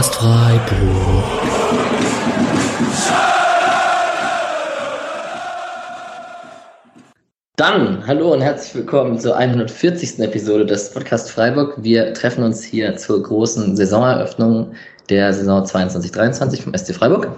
Podcast Freiburg. Dann, hallo und herzlich willkommen zur 140. Episode des Podcast Freiburg. Wir treffen uns hier zur großen Saisoneröffnung der Saison 22-23 vom SC Freiburg.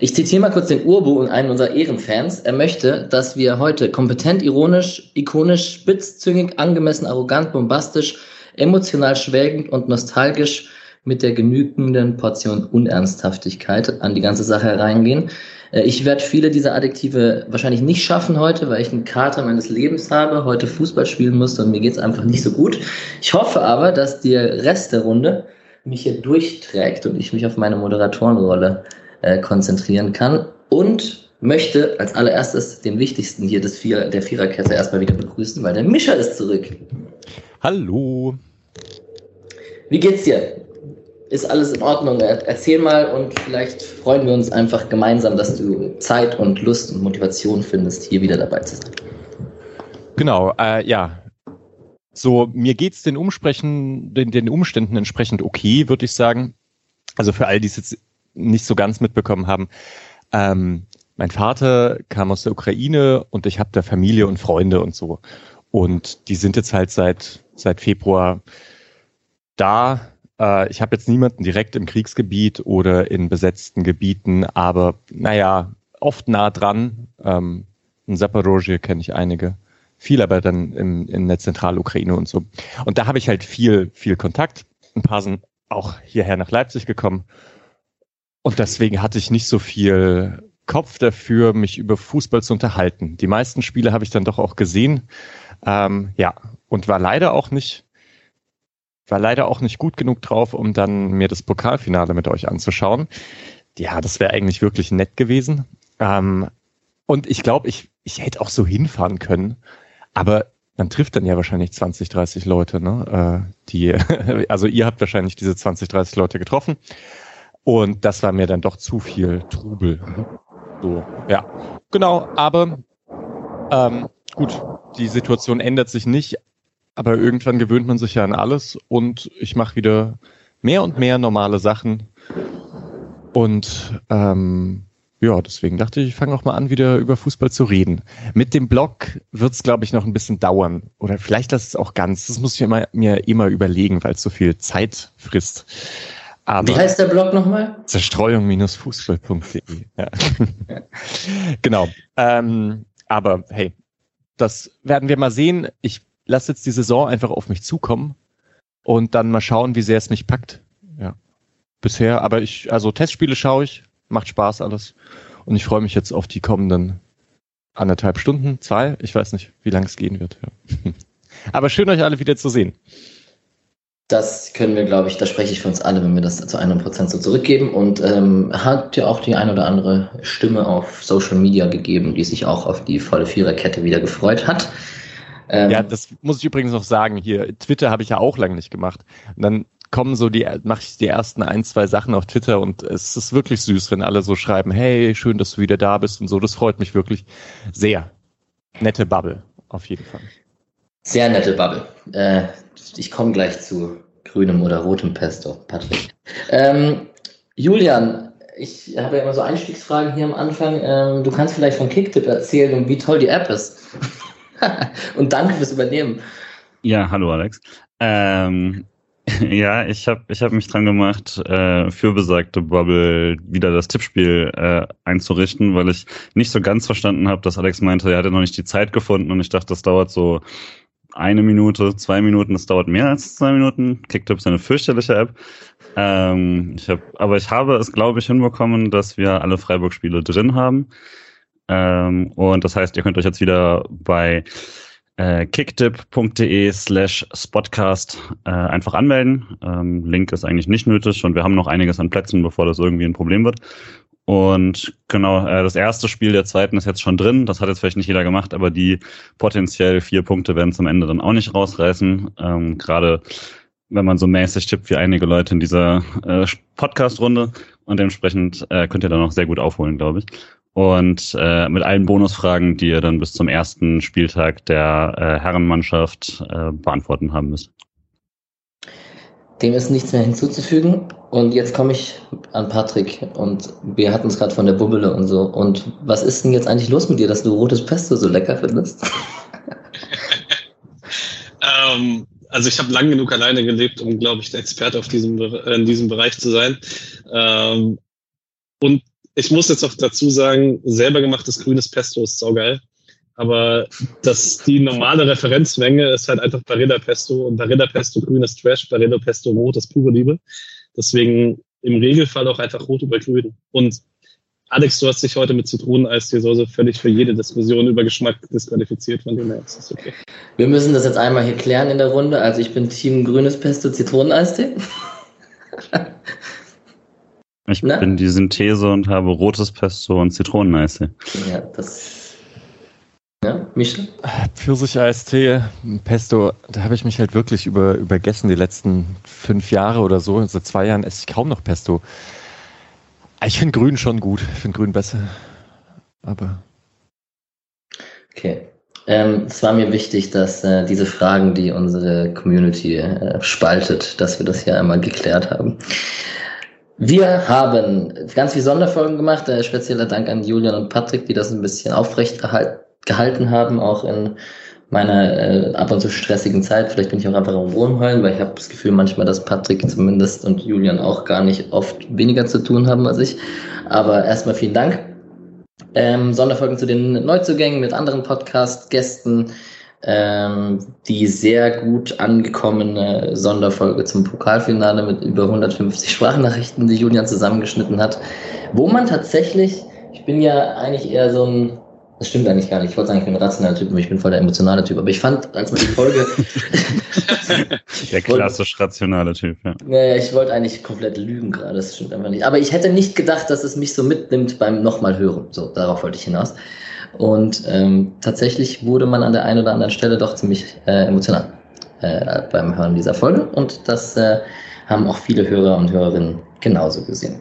Ich zitiere mal kurz den Urbu und einen unserer Ehrenfans. Er möchte, dass wir heute kompetent, ironisch, ikonisch, spitzzüngig, angemessen, arrogant, bombastisch, emotional schwelgend und nostalgisch mit der genügenden Portion Unernsthaftigkeit an die ganze Sache hereingehen. Äh, ich werde viele dieser Adjektive wahrscheinlich nicht schaffen heute, weil ich einen Kater meines Lebens habe, heute Fußball spielen musste und mir geht's einfach nicht so gut. Ich hoffe aber, dass der Rest der Runde mich hier durchträgt und ich mich auf meine Moderatorenrolle äh, konzentrieren kann und möchte als allererstes den wichtigsten hier des Vier, der Viererkette erstmal wieder begrüßen, weil der Mischer ist zurück. Hallo. Wie geht's dir? Ist alles in Ordnung? Erzähl mal und vielleicht freuen wir uns einfach gemeinsam, dass du Zeit und Lust und Motivation findest, hier wieder dabei zu sein. Genau, äh, ja, so, mir geht's den, Umsprechen, den, den Umständen entsprechend okay, würde ich sagen. Also für all die es jetzt nicht so ganz mitbekommen haben. Ähm, mein Vater kam aus der Ukraine und ich habe da Familie und Freunde und so. Und die sind jetzt halt seit, seit Februar da. Äh, ich habe jetzt niemanden direkt im Kriegsgebiet oder in besetzten Gebieten, aber naja, oft nah dran. Ähm, in Zaporozhye kenne ich einige viel aber dann in, in der Zentralukraine und so. Und da habe ich halt viel, viel Kontakt. Ein paar sind auch hierher nach Leipzig gekommen. Und deswegen hatte ich nicht so viel Kopf dafür, mich über Fußball zu unterhalten. Die meisten Spiele habe ich dann doch auch gesehen. Ähm, ja, und war leider auch nicht, war leider auch nicht gut genug drauf, um dann mir das Pokalfinale mit euch anzuschauen. Ja, das wäre eigentlich wirklich nett gewesen. Ähm, und ich glaube, ich, ich hätte auch so hinfahren können. Aber man trifft dann ja wahrscheinlich 20, 30 Leute, ne? Äh, die, also ihr habt wahrscheinlich diese 20, 30 Leute getroffen. Und das war mir dann doch zu viel Trubel. So, ja. Genau, aber ähm, gut, die Situation ändert sich nicht, aber irgendwann gewöhnt man sich ja an alles und ich mache wieder mehr und mehr normale Sachen. Und ähm, ja, deswegen dachte ich, ich fange auch mal an, wieder über Fußball zu reden. Mit dem Blog wird es, glaube ich, noch ein bisschen dauern. Oder vielleicht das es auch ganz. Das muss ich immer, mir immer überlegen, weil es so viel Zeit frisst. Aber Wie heißt der Blog nochmal? Zerstreuung-fußball.de. Ja. genau. Ähm, aber hey, das werden wir mal sehen. Ich lasse jetzt die Saison einfach auf mich zukommen und dann mal schauen, wie sehr es mich packt. Ja. Bisher, aber ich, also Testspiele schaue ich, macht Spaß alles. Und ich freue mich jetzt auf die kommenden anderthalb Stunden, zwei, ich weiß nicht, wie lange es gehen wird. Ja. Aber schön, euch alle wieder zu sehen. Das können wir, glaube ich, da spreche ich für uns alle, wenn wir das zu 100% so zurückgeben. Und ähm, hat ja auch die ein oder andere Stimme auf Social Media gegeben, die sich auch auf die volle Viererkette wieder gefreut hat. Ähm, ja, das muss ich übrigens noch sagen. Hier, Twitter habe ich ja auch lange nicht gemacht. Und dann kommen so die, mache ich die ersten ein, zwei Sachen auf Twitter und es ist wirklich süß, wenn alle so schreiben, hey, schön, dass du wieder da bist und so. Das freut mich wirklich sehr. Nette Bubble, auf jeden Fall. Sehr nette Bubble. Äh, ich komme gleich zu grünem oder rotem Pesto, Patrick. Ähm, Julian, ich habe ja immer so Einstiegsfragen hier am Anfang. Ähm, du kannst vielleicht von Kicktip erzählen und wie toll die App ist. und danke fürs Übernehmen. Ja, hallo Alex. Ähm, Ja, ich habe ich hab mich dran gemacht, äh, für besagte Bubble wieder das Tippspiel äh, einzurichten, weil ich nicht so ganz verstanden habe, dass Alex meinte, er hatte noch nicht die Zeit gefunden und ich dachte, das dauert so eine Minute, zwei Minuten, das dauert mehr als zwei Minuten. Kicktip ist eine fürchterliche App. Ähm, ich hab, aber ich habe es, glaube ich, hinbekommen, dass wir alle Freiburg-Spiele drin haben. Ähm, und das heißt, ihr könnt euch jetzt wieder bei äh, kicktip.de slash spotcast äh, einfach anmelden. Ähm, Link ist eigentlich nicht nötig und wir haben noch einiges an Plätzen, bevor das irgendwie ein Problem wird. Und genau, äh, das erste Spiel der zweiten ist jetzt schon drin. Das hat jetzt vielleicht nicht jeder gemacht, aber die potenziell vier Punkte werden zum Ende dann auch nicht rausreißen. Ähm, Gerade wenn man so mäßig tippt wie einige Leute in dieser äh, Podcast-Runde. Und dementsprechend äh, könnt ihr da noch sehr gut aufholen, glaube ich und äh, mit allen Bonusfragen, die ihr dann bis zum ersten Spieltag der äh, Herrenmannschaft äh, beantworten haben müsst. dem ist nichts mehr hinzuzufügen. Und jetzt komme ich an Patrick und wir hatten es gerade von der Bubbele und so. Und was ist denn jetzt eigentlich los mit dir, dass du rotes Pesto so lecker findest? ähm, also ich habe lang genug alleine gelebt, um, glaube ich, der Experte auf diesem, in diesem Bereich zu sein. Ähm, und ich muss jetzt auch dazu sagen, selber gemachtes grünes Pesto ist saugeil. Aber das, die normale Referenzmenge ist halt einfach Barilla Pesto und Barilla Pesto grünes Trash, Barilla Pesto rot ist pure Liebe. Deswegen im Regelfall auch einfach rot über grün. Und Alex, du hast dich heute mit Zitroneneis die Soße völlig für jede Diskussion über Geschmack disqualifiziert, von dem her ist das okay. Wir müssen das jetzt einmal hier klären in der Runde. Also ich bin Team grünes Pesto Zitroneneistee. Ich Na? bin die Synthese und habe rotes Pesto und Zitroneneistee. Ja, das ja, Michel? Pfirsich-Eistee, Pesto, da habe ich mich halt wirklich über, übergessen die letzten fünf Jahre oder so. Seit zwei Jahren esse ich kaum noch Pesto. Ich finde Grün schon gut. Ich finde Grün besser. Aber. Okay. Ähm, es war mir wichtig, dass äh, diese Fragen, die unsere Community äh, spaltet, dass wir das hier einmal geklärt haben. Wir haben ganz viele Sonderfolgen gemacht. Äh, spezieller Dank an Julian und Patrick, die das ein bisschen aufrechterhalten gehalten haben, auch in meiner äh, ab und zu stressigen Zeit. Vielleicht bin ich auch einfach am Wohnheulen, weil ich habe das Gefühl manchmal, dass Patrick zumindest und Julian auch gar nicht oft weniger zu tun haben als ich. Aber erstmal vielen Dank. Ähm, Sonderfolgen zu den Neuzugängen mit anderen Podcast-Gästen. Ähm, die sehr gut angekommene Sonderfolge zum Pokalfinale mit über 150 Sprachnachrichten, die Julian zusammengeschnitten hat, wo man tatsächlich, ich bin ja eigentlich eher so ein das stimmt eigentlich gar nicht. Ich wollte sagen, ich bin ein rationaler Typ, aber ich bin voll der emotionale Typ. Aber ich fand, als man die Folge. der klassisch rationale Typ, ja. Naja, ich wollte eigentlich komplett lügen gerade. Das stimmt einfach nicht. Aber ich hätte nicht gedacht, dass es mich so mitnimmt beim nochmal hören. So, darauf wollte ich hinaus. Und ähm, tatsächlich wurde man an der einen oder anderen Stelle doch ziemlich äh, emotional äh, beim Hören dieser Folge. Und das äh, haben auch viele Hörer und Hörerinnen genauso gesehen.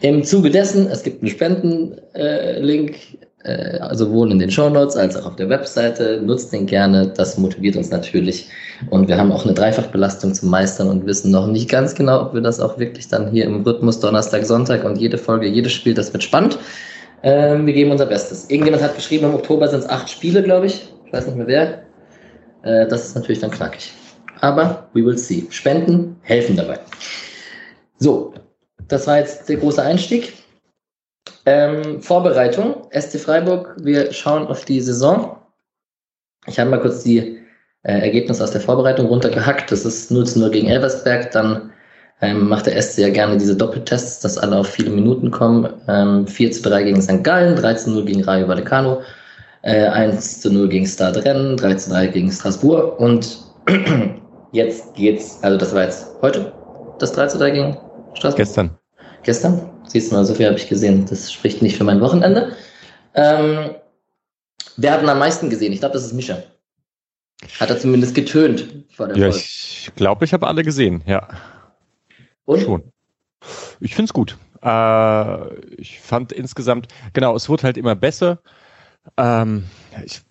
Im Zuge dessen, es gibt einen Spenden-Link äh, sowohl in den Shownotes als auch auf der Webseite. Nutzt den gerne, das motiviert uns natürlich. Und wir haben auch eine Dreifachbelastung zu meistern und wissen noch nicht ganz genau, ob wir das auch wirklich dann hier im Rhythmus Donnerstag, Sonntag und jede Folge, jedes Spiel, das wird spannend. Ähm, wir geben unser Bestes. Irgendjemand hat geschrieben, im Oktober sind es acht Spiele, glaube ich. Ich weiß nicht mehr wer. Äh, das ist natürlich dann knackig. Aber we will see. Spenden helfen dabei. So, das war jetzt der große Einstieg. Ähm, Vorbereitung, SC Freiburg, wir schauen auf die Saison. Ich habe mal kurz die äh, Ergebnisse aus der Vorbereitung runtergehackt. Das ist 0 zu 0 gegen Elversberg. Dann ähm, macht der SC ja gerne diese Doppeltests, dass alle auf viele Minuten kommen. Ähm, 4 zu 3 gegen St. Gallen, 3 zu 0 gegen Rayo Vallecano, äh, 1 zu 0 gegen Stade Rennes, 3 zu 3 gegen Strasbourg. Und jetzt geht's, also das war jetzt heute, das 3 zu 3 gegen Strasbourg? Gestern. Gestern? Siehst du mal, so viel habe ich gesehen. Das spricht nicht für mein Wochenende. Ähm, wer hat ihn am meisten gesehen? Ich glaube, das ist Mischa. Hat er zumindest getönt vor der Ja, Folge. ich glaube, ich habe alle gesehen, ja. Und? Schon. Ich finde es gut. Äh, ich fand insgesamt, genau, es wird halt immer besser. Ähm, ich,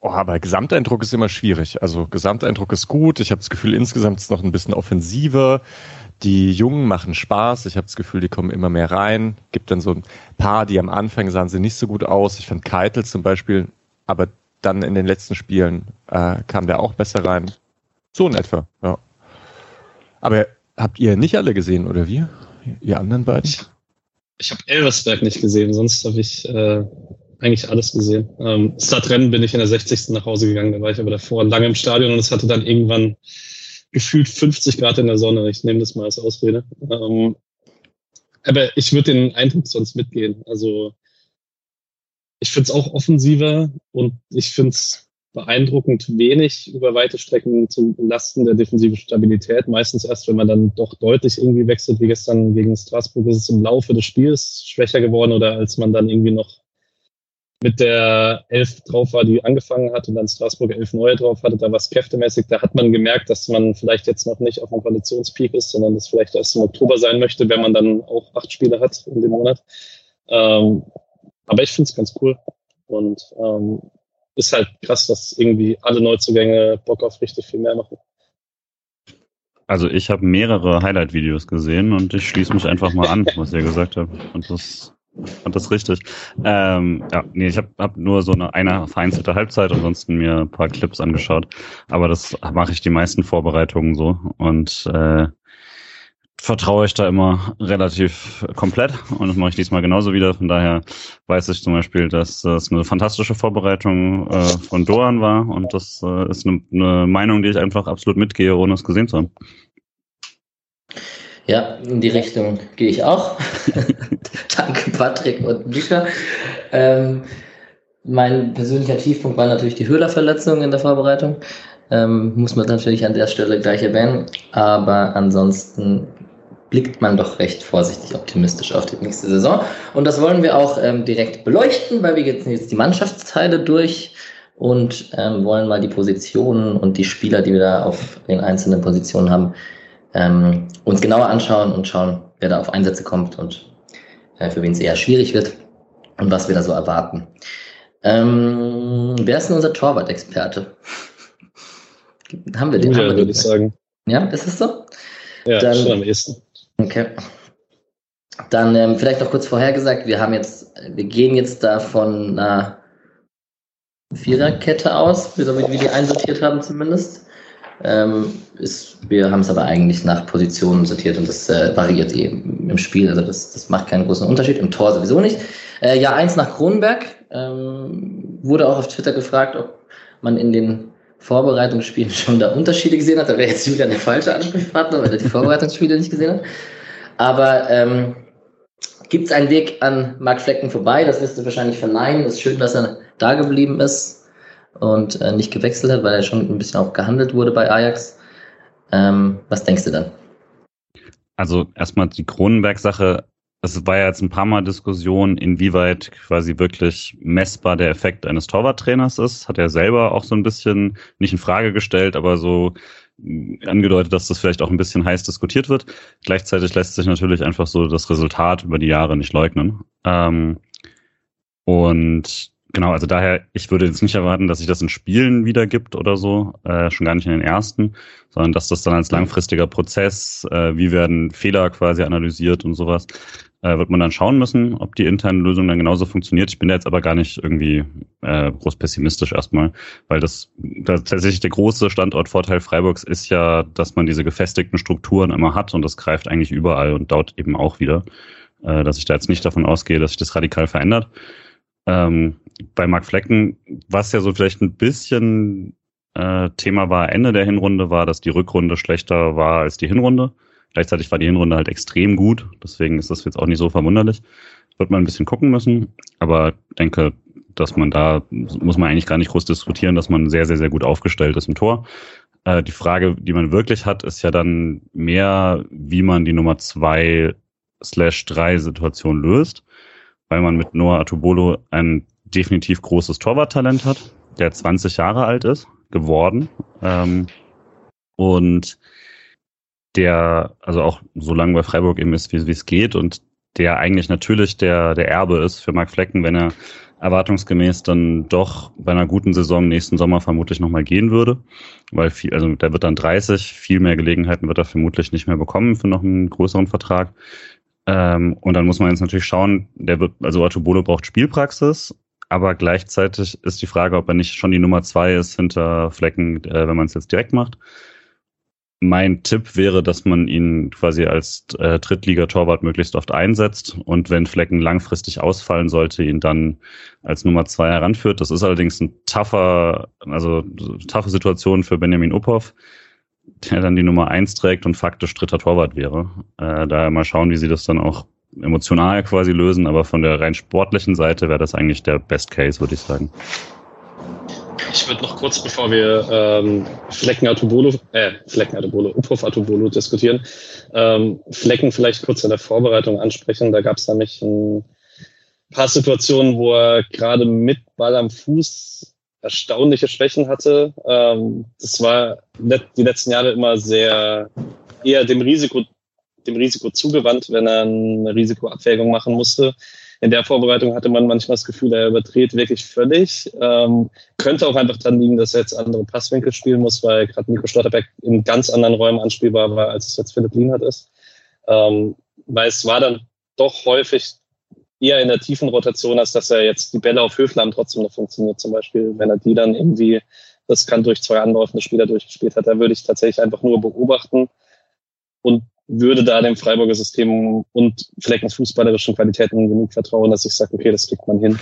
oh, aber Gesamteindruck ist immer schwierig. Also Gesamteindruck ist gut. Ich habe das Gefühl, insgesamt ist es noch ein bisschen offensiver. Die Jungen machen Spaß. Ich habe das Gefühl, die kommen immer mehr rein. Gibt dann so ein paar, die am Anfang sahen sie nicht so gut aus. Ich fand Keitel zum Beispiel, aber dann in den letzten Spielen äh, kam der auch besser rein. So in etwa, ja. Aber habt ihr nicht alle gesehen, oder wie? Ihr anderen beiden? Ich, ich habe Elversberg nicht gesehen, sonst habe ich äh, eigentlich alles gesehen. Ähm, Stadtrennen bin ich in der 60. nach Hause gegangen, da war ich aber davor lange im Stadion und es hatte dann irgendwann gefühlt 50 Grad in der Sonne. Ich nehme das mal als Ausrede. Ähm, aber ich würde den Eindruck sonst mitgehen. Also ich finde es auch offensiver und ich finde es beeindruckend wenig über weite Strecken zum Lasten der defensiven Stabilität. Meistens erst, wenn man dann doch deutlich irgendwie wechselt, wie gestern gegen Straßburg, ist es im Laufe des Spiels schwächer geworden oder als man dann irgendwie noch mit der elf drauf war, die angefangen hat und dann Straßburg elf neue drauf hatte, da war es kräftemäßig. Da hat man gemerkt, dass man vielleicht jetzt noch nicht auf einem Koalitionspeak ist, sondern das vielleicht erst im Oktober sein möchte, wenn man dann auch acht Spiele hat in dem Monat. Ähm, aber ich finde es ganz cool und ähm, ist halt krass, dass irgendwie alle Neuzugänge Bock auf richtig viel mehr machen. Also ich habe mehrere Highlight-Videos gesehen und ich schließe mich einfach mal an, was ihr gesagt habt. Und das fand das richtig. Ähm, ja, nee, ich habe hab nur so eine, eine vereinzelte Halbzeit, ansonsten mir ein paar Clips angeschaut. Aber das mache ich die meisten Vorbereitungen so. Und äh, vertraue ich da immer relativ komplett und das mache ich diesmal genauso wieder. Von daher weiß ich zum Beispiel, dass das eine fantastische Vorbereitung äh, von Doan war und das äh, ist eine, eine Meinung, die ich einfach absolut mitgehe, ohne es gesehen zu haben. Ja, in die Richtung gehe ich auch. Danke, Patrick und Micha. Ähm, mein persönlicher Tiefpunkt war natürlich die Höhlerverletzung in der Vorbereitung. Ähm, muss man natürlich an der Stelle gleich erwähnen. Aber ansonsten blickt man doch recht vorsichtig optimistisch auf die nächste Saison. Und das wollen wir auch ähm, direkt beleuchten, weil wir jetzt, jetzt die Mannschaftsteile durch und ähm, wollen mal die Positionen und die Spieler, die wir da auf den einzelnen Positionen haben, ähm, uns genauer anschauen und schauen, wer da auf Einsätze kommt und äh, für wen es eher schwierig wird und was wir da so erwarten. Ähm, wer ist denn unser Torwart-Experte? haben wir den? Ja, würde ich sagen. Ja, ist es so? Ja, Dann- schon am ehesten. Okay. Dann ähm, vielleicht noch kurz vorhergesagt, wir haben jetzt, wir gehen jetzt da von einer Viererkette aus, wie wir die einsortiert haben zumindest. Ähm, ist, wir haben es aber eigentlich nach Positionen sortiert und das äh, variiert eben im Spiel. Also das, das macht keinen großen Unterschied, im Tor sowieso nicht. Äh, Jahr eins nach Kronenberg ähm, wurde auch auf Twitter gefragt, ob man in den Vorbereitungsspielen schon da Unterschiede gesehen hat. Da wäre jetzt Julian der falsche Ansprechpartner, weil er die Vorbereitungsspiele nicht gesehen hat. Aber ähm, gibt es einen Weg an Marc Flecken vorbei? Das wirst du wahrscheinlich verneinen. Es ist schön, dass er da geblieben ist und äh, nicht gewechselt hat, weil er schon ein bisschen auch gehandelt wurde bei Ajax. Ähm, was denkst du dann? Also erstmal die Kronenberg-Sache. Es war ja jetzt ein paar Mal Diskussion, inwieweit quasi wirklich messbar der Effekt eines Torwarttrainers ist. Hat er selber auch so ein bisschen nicht in Frage gestellt, aber so angedeutet, dass das vielleicht auch ein bisschen heiß diskutiert wird. Gleichzeitig lässt sich natürlich einfach so das Resultat über die Jahre nicht leugnen. Ähm, und genau, also daher, ich würde jetzt nicht erwarten, dass sich das in Spielen wiedergibt oder so, äh, schon gar nicht in den ersten, sondern dass das dann als langfristiger Prozess, äh, wie werden Fehler quasi analysiert und sowas, äh, wird man dann schauen müssen, ob die interne Lösung dann genauso funktioniert. Ich bin da jetzt aber gar nicht irgendwie äh, groß pessimistisch erstmal, weil das, tatsächlich der große Standortvorteil Freiburgs ist ja, dass man diese gefestigten Strukturen immer hat und das greift eigentlich überall und dort eben auch wieder, äh, dass ich da jetzt nicht davon ausgehe, dass sich das radikal verändert. Ähm, bei Marc Flecken, was ja so vielleicht ein bisschen äh, Thema war Ende der Hinrunde, war, dass die Rückrunde schlechter war als die Hinrunde. Gleichzeitig war die Hinrunde halt extrem gut, deswegen ist das jetzt auch nicht so verwunderlich. Wird man ein bisschen gucken müssen, aber denke, dass man da, muss man eigentlich gar nicht groß diskutieren, dass man sehr, sehr, sehr gut aufgestellt ist im Tor. Äh, die Frage, die man wirklich hat, ist ja dann mehr, wie man die Nummer zwei slash drei Situation löst, weil man mit Noah Atubolo ein definitiv großes Torwarttalent hat, der 20 Jahre alt ist, geworden. Ähm, und der, also auch so lange bei Freiburg eben ist, wie es geht und der eigentlich natürlich der, der Erbe ist für Marc Flecken, wenn er erwartungsgemäß dann doch bei einer guten Saison nächsten Sommer vermutlich nochmal gehen würde. Weil viel, also der wird dann 30, viel mehr Gelegenheiten wird er vermutlich nicht mehr bekommen für noch einen größeren Vertrag. Ähm, und dann muss man jetzt natürlich schauen, der wird, also Atubolo braucht Spielpraxis, aber gleichzeitig ist die Frage, ob er nicht schon die Nummer zwei ist hinter Flecken, äh, wenn man es jetzt direkt macht. Mein Tipp wäre, dass man ihn quasi als äh, Drittligatorwart möglichst oft einsetzt und wenn Flecken langfristig ausfallen sollte, ihn dann als Nummer zwei heranführt. Das ist allerdings ein tougher, also taffe Situation für Benjamin Uphoff, der dann die Nummer eins trägt und faktisch dritter Torwart wäre. Äh, daher mal schauen, wie sie das dann auch emotional quasi lösen, aber von der rein sportlichen Seite wäre das eigentlich der Best Case, würde ich sagen. Ich würde noch kurz, bevor wir ähm, Flecken Atubolo, äh, Flecken Atubolo, Uphoff Atubolo diskutieren, ähm, Flecken vielleicht kurz in der Vorbereitung ansprechen. Da gab es nämlich ein paar Situationen, wo er gerade mit Ball am Fuß erstaunliche Schwächen hatte. Ähm, das war die letzten Jahre immer sehr eher dem Risiko, dem Risiko zugewandt, wenn er eine Risikoabwägung machen musste. in der Vorbereitung hatte man manchmal das Gefühl, er überdreht wirklich völlig. Ähm, könnte auch einfach dann liegen, dass er jetzt andere Passwinkel spielen muss, weil gerade Nico Schlotterbeck in ganz anderen Räumen anspielbar war, als es jetzt Philipp Lienhardt ist. Ähm, weil es war dann doch häufig eher in der tiefen Rotation, als dass er jetzt die Bälle auf Höfler trotzdem noch funktioniert. Zum Beispiel, wenn er die dann irgendwie, das kann durch zwei anlaufende Spieler durchgespielt hat, da würde ich tatsächlich einfach nur beobachten und würde da dem Freiburger System und Fleckens fußballerischen Qualitäten genug vertrauen, dass ich sage, okay, das kriegt man hin.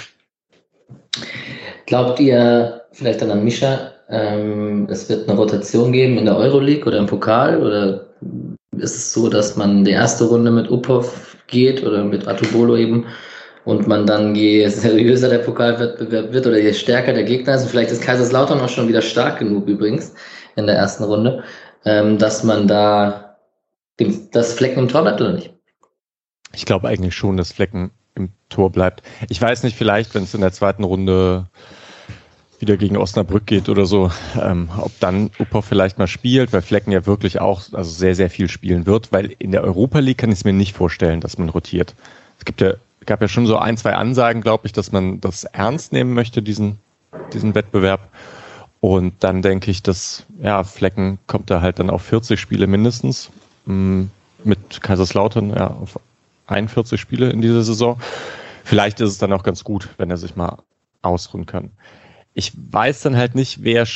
Glaubt ihr vielleicht dann an Mischa, ähm, es wird eine Rotation geben in der Euroleague oder im Pokal? Oder ist es so, dass man die erste Runde mit Upov geht oder mit Atubolo eben und man dann je seriöser der Pokalwettbewerb wird oder je stärker der Gegner ist, und vielleicht ist Kaiserslautern auch schon wieder stark genug übrigens in der ersten Runde, ähm, dass man da das Flecken im Tor bleibt oder nicht? Ich glaube eigentlich schon, dass Flecken im Tor bleibt. Ich weiß nicht, vielleicht, wenn es in der zweiten Runde wieder gegen Osnabrück geht oder so, ähm, ob dann Upov vielleicht mal spielt, weil Flecken ja wirklich auch also sehr, sehr viel spielen wird, weil in der Europa League kann ich es mir nicht vorstellen, dass man rotiert. Es gibt ja gab ja schon so ein, zwei Ansagen, glaube ich, dass man das ernst nehmen möchte, diesen, diesen Wettbewerb. Und dann denke ich, dass, ja, Flecken kommt da halt dann auf 40 Spiele mindestens. Mm, mit Kaiserslautern, ja, auf 41 Spiele in dieser Saison. Vielleicht ist es dann auch ganz gut, wenn er sich mal ausruhen kann. Ich weiß dann halt nicht, wer,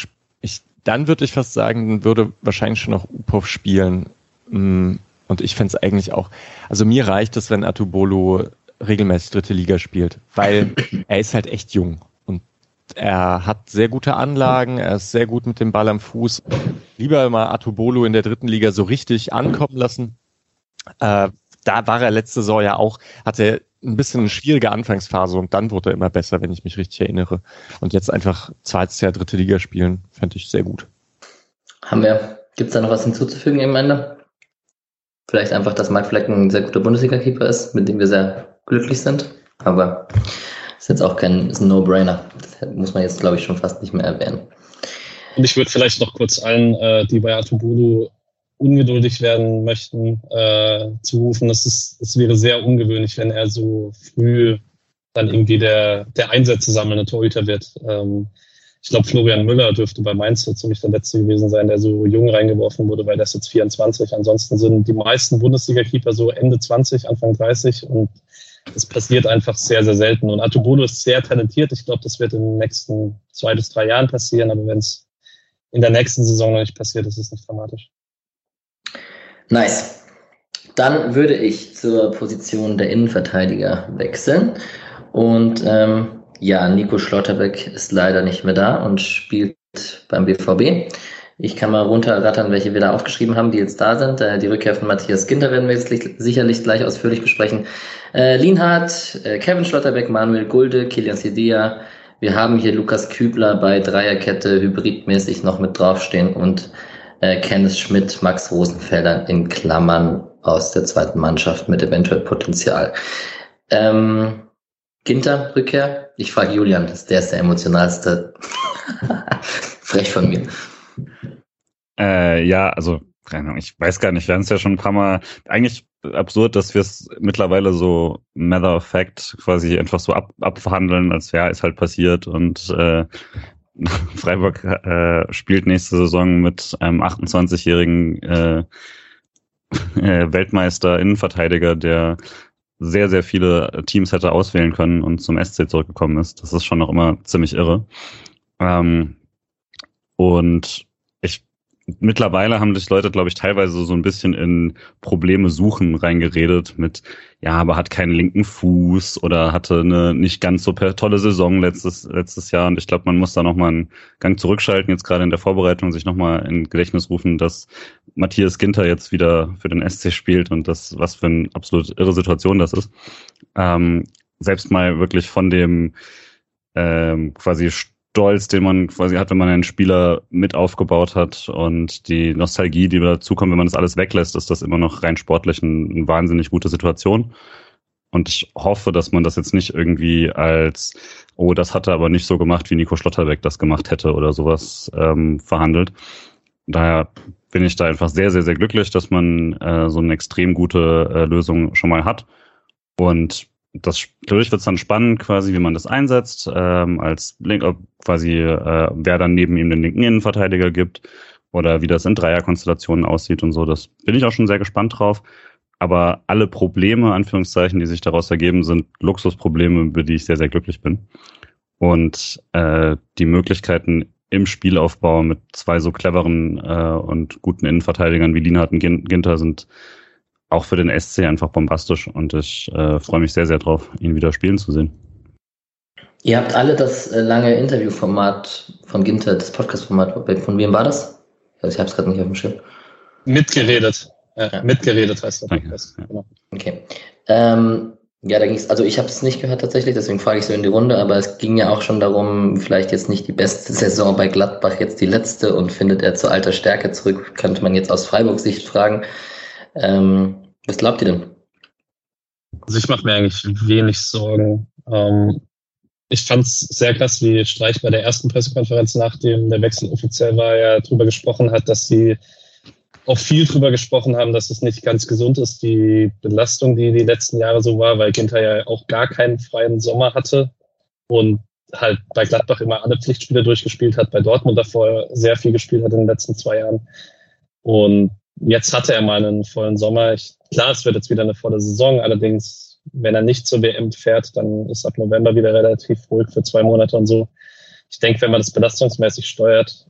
ich, dann würde ich fast sagen, würde wahrscheinlich schon noch Upov spielen. Mm, und ich fände es eigentlich auch, also mir reicht es, wenn Atubolo regelmäßig dritte Liga spielt, weil er ist halt echt jung und er hat sehr gute Anlagen, er ist sehr gut mit dem Ball am Fuß. Lieber mal Atubolo in der dritten Liga so richtig ankommen lassen. Äh, da war er letzte Saison ja auch, hatte ein bisschen eine schwierige Anfangsphase und dann wurde er immer besser, wenn ich mich richtig erinnere. Und jetzt einfach zweites Jahr dritte Liga spielen, fände ich sehr gut. Haben wir, gibt es da noch was hinzuzufügen im Ende? Vielleicht einfach, dass Mike Flecken ein sehr guter Bundesliga-Keeper ist, mit dem wir sehr glücklich sind. Aber ist jetzt auch kein No-Brainer. Das muss man jetzt, glaube ich, schon fast nicht mehr erwähnen. Und ich würde vielleicht noch kurz allen, äh, die bei Atubulu ungeduldig werden möchten, äh, zurufen. Es, ist, es wäre sehr ungewöhnlich, wenn er so früh dann irgendwie der, der Einsätze sammelnde Torhüter wird. Ähm, ich glaube, Florian Müller dürfte bei Mainz so ziemlich der Letzte gewesen sein, der so jung reingeworfen wurde, weil ist jetzt 24. Ansonsten sind die meisten Bundesliga-Keeper so Ende 20, Anfang 30 und es passiert einfach sehr, sehr selten. Und Atubolo ist sehr talentiert. Ich glaube, das wird in den nächsten zwei bis drei Jahren passieren. Aber wenn es in der nächsten Saison noch nicht passiert, ist es nicht dramatisch. Nice. Dann würde ich zur Position der Innenverteidiger wechseln. Und ähm, ja, Nico Schlotterbeck ist leider nicht mehr da und spielt beim BVB. Ich kann mal runterrattern, welche wir da aufgeschrieben haben, die jetzt da sind. Äh, die Rückkehr von Matthias Ginter werden wir jetzt sicherlich gleich ausführlich besprechen. Äh, Lienhardt, äh, Kevin Schlotterbeck, Manuel Gulde, Kilian Sidia. Wir haben hier Lukas Kübler bei Dreierkette hybridmäßig noch mit draufstehen und äh, Kenneth Schmidt, Max Rosenfelder in Klammern aus der zweiten Mannschaft mit eventuell Potenzial. Ähm, Ginter, Rückkehr? Ich frage Julian, der ist der emotionalste. Frech von mir. Äh, ja, also ich weiß gar nicht, wir haben es ja schon ein paar Mal, eigentlich absurd, dass wir es mittlerweile so matter of fact quasi einfach so ab, abverhandeln, als wäre es halt passiert und äh, Freiburg äh, spielt nächste Saison mit einem 28-jährigen äh, äh, Weltmeister Innenverteidiger, der sehr, sehr viele Teams hätte auswählen können und zum SC zurückgekommen ist. Das ist schon noch immer ziemlich irre. Ähm, und mittlerweile haben sich Leute, glaube ich, teilweise so ein bisschen in Probleme suchen reingeredet mit, ja, aber hat keinen linken Fuß oder hatte eine nicht ganz so tolle Saison letztes, letztes Jahr. Und ich glaube, man muss da nochmal einen Gang zurückschalten, jetzt gerade in der Vorbereitung, sich nochmal in Gedächtnis rufen, dass Matthias Ginter jetzt wieder für den SC spielt und das, was für eine absolut irre Situation das ist. Ähm, selbst mal wirklich von dem ähm, quasi Stolz, den man quasi hat, wenn man einen Spieler mit aufgebaut hat und die Nostalgie, die dazukommt, wenn man das alles weglässt, ist das immer noch rein sportlich eine, eine wahnsinnig gute Situation. Und ich hoffe, dass man das jetzt nicht irgendwie als, oh, das hat er aber nicht so gemacht, wie Nico Schlotterbeck das gemacht hätte oder sowas ähm, verhandelt. Daher bin ich da einfach sehr, sehr, sehr glücklich, dass man äh, so eine extrem gute äh, Lösung schon mal hat. Und das dadurch wird es dann spannend, quasi, wie man das einsetzt, ähm, als Link, quasi äh, wer dann neben ihm den linken Innenverteidiger gibt oder wie das in Dreierkonstellationen aussieht und so. Das bin ich auch schon sehr gespannt drauf. Aber alle Probleme, Anführungszeichen, die sich daraus ergeben, sind Luxusprobleme, über die ich sehr, sehr glücklich bin. Und äh, die Möglichkeiten im Spielaufbau mit zwei so cleveren äh, und guten Innenverteidigern wie Lienhardt und Ginter sind auch für den SC einfach bombastisch und ich äh, freue mich sehr, sehr drauf, ihn wieder spielen zu sehen. Ihr habt alle das äh, lange Interviewformat von Ginter, das Podcast-Format, von wem war das? Also ich habe es gerade nicht auf dem Schirm. Mitgeredet. Ja, ja. Mitgeredet heißt der Podcast. Genau. Okay. Ähm, ja, da ging es, also ich habe es nicht gehört tatsächlich, deswegen frage ich so in die Runde, aber es ging ja auch schon darum, vielleicht jetzt nicht die beste Saison bei Gladbach, jetzt die letzte und findet er zu alter Stärke zurück, könnte man jetzt aus Freiburg-Sicht fragen. Ähm, was glaubt ihr denn? Also ich mache mir eigentlich wenig Sorgen. Ähm, ich fand es sehr krass, wie Streich bei der ersten Pressekonferenz, nachdem der Wechsel offiziell war, ja darüber gesprochen hat, dass sie auch viel drüber gesprochen haben, dass es nicht ganz gesund ist, die Belastung, die die letzten Jahre so war, weil Ginter ja auch gar keinen freien Sommer hatte und halt bei Gladbach immer alle Pflichtspiele durchgespielt hat, bei Dortmund davor sehr viel gespielt hat in den letzten zwei Jahren. Und jetzt hatte er mal einen vollen Sommer. Ich, klar, es wird jetzt wieder eine volle Saison. Allerdings, wenn er nicht zur WM fährt, dann ist ab November wieder relativ ruhig für zwei Monate und so. Ich denke, wenn man das belastungsmäßig steuert,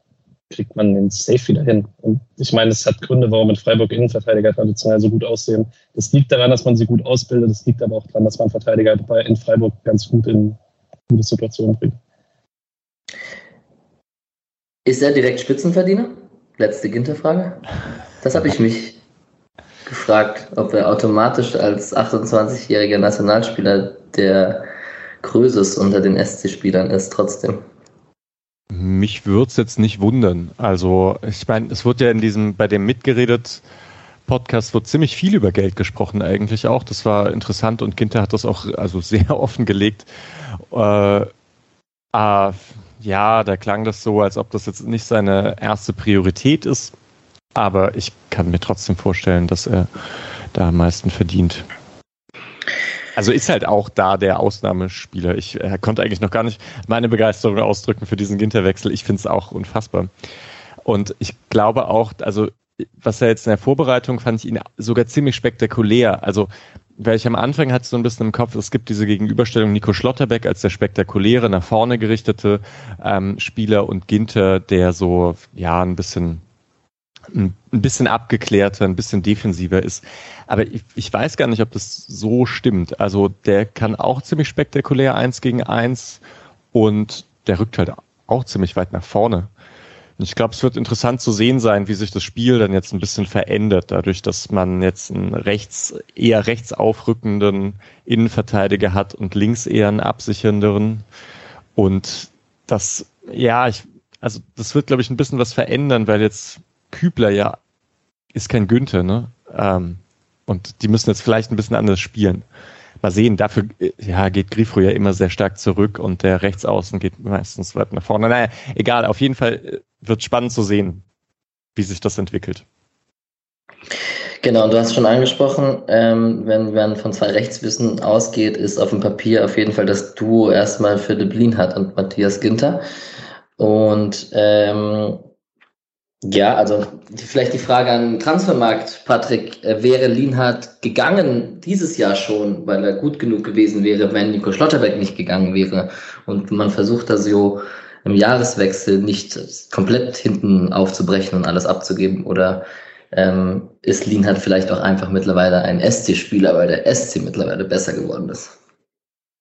kriegt man den Safe wieder hin. Und ich meine, es hat Gründe, warum in Freiburg Innenverteidiger traditionell so gut aussehen. Das liegt daran, dass man sie gut ausbildet. Das liegt aber auch daran, dass man Verteidiger in Freiburg ganz gut in gute Situationen bringt. Ist er direkt Spitzenverdiener? Letzte Ginterfrage. Das habe ich mich gefragt, ob er automatisch als 28-jähriger Nationalspieler der Krösus unter den SC-Spielern ist, trotzdem. Mich würde es jetzt nicht wundern. Also, ich meine, es wird ja in diesem, bei dem mitgeredet Podcast wird ziemlich viel über Geld gesprochen eigentlich auch. Das war interessant und Ginter hat das auch also sehr offen gelegt. Äh, äh, ja, da klang das so, als ob das jetzt nicht seine erste Priorität ist. Aber ich kann mir trotzdem vorstellen, dass er da am meisten verdient. Also ist halt auch da der Ausnahmespieler. Ich äh, konnte eigentlich noch gar nicht meine Begeisterung ausdrücken für diesen Ginterwechsel. Ich finde es auch unfassbar. Und ich glaube auch, also was er jetzt in der Vorbereitung fand ich ihn sogar ziemlich spektakulär. Also weil ich am Anfang hatte so ein bisschen im Kopf, es gibt diese Gegenüberstellung Nico Schlotterbeck als der spektakuläre, nach vorne gerichtete ähm, Spieler und Ginter, der so, ja, ein bisschen ein bisschen abgeklärter, ein bisschen defensiver ist. Aber ich, ich, weiß gar nicht, ob das so stimmt. Also der kann auch ziemlich spektakulär eins gegen eins und der rückt halt auch ziemlich weit nach vorne. Ich glaube, es wird interessant zu sehen sein, wie sich das Spiel dann jetzt ein bisschen verändert, dadurch, dass man jetzt einen rechts, eher rechts aufrückenden Innenverteidiger hat und links eher einen absichernderen. Und das, ja, ich, also das wird, glaube ich, ein bisschen was verändern, weil jetzt Kübler ja ist kein Günther, ne? Ähm, und die müssen jetzt vielleicht ein bisschen anders spielen. Mal sehen, dafür ja, geht Grifo ja immer sehr stark zurück und der Rechtsaußen geht meistens weit nach vorne. Naja, egal, auf jeden Fall äh, wird spannend zu sehen, wie sich das entwickelt. Genau, du hast schon angesprochen, ähm, wenn man von zwei Rechtswissen ausgeht, ist auf dem Papier auf jeden Fall das Duo erstmal Deblin hat und Matthias Ginter. Und ähm, ja, also vielleicht die Frage an Transfermarkt, Patrick. Äh, wäre Lienhardt gegangen dieses Jahr schon, weil er gut genug gewesen wäre, wenn Nico Schlotterbeck nicht gegangen wäre? Und man versucht da so im Jahreswechsel nicht komplett hinten aufzubrechen und alles abzugeben? Oder ähm, ist Lienhardt vielleicht auch einfach mittlerweile ein SC-Spieler, weil der SC mittlerweile besser geworden ist?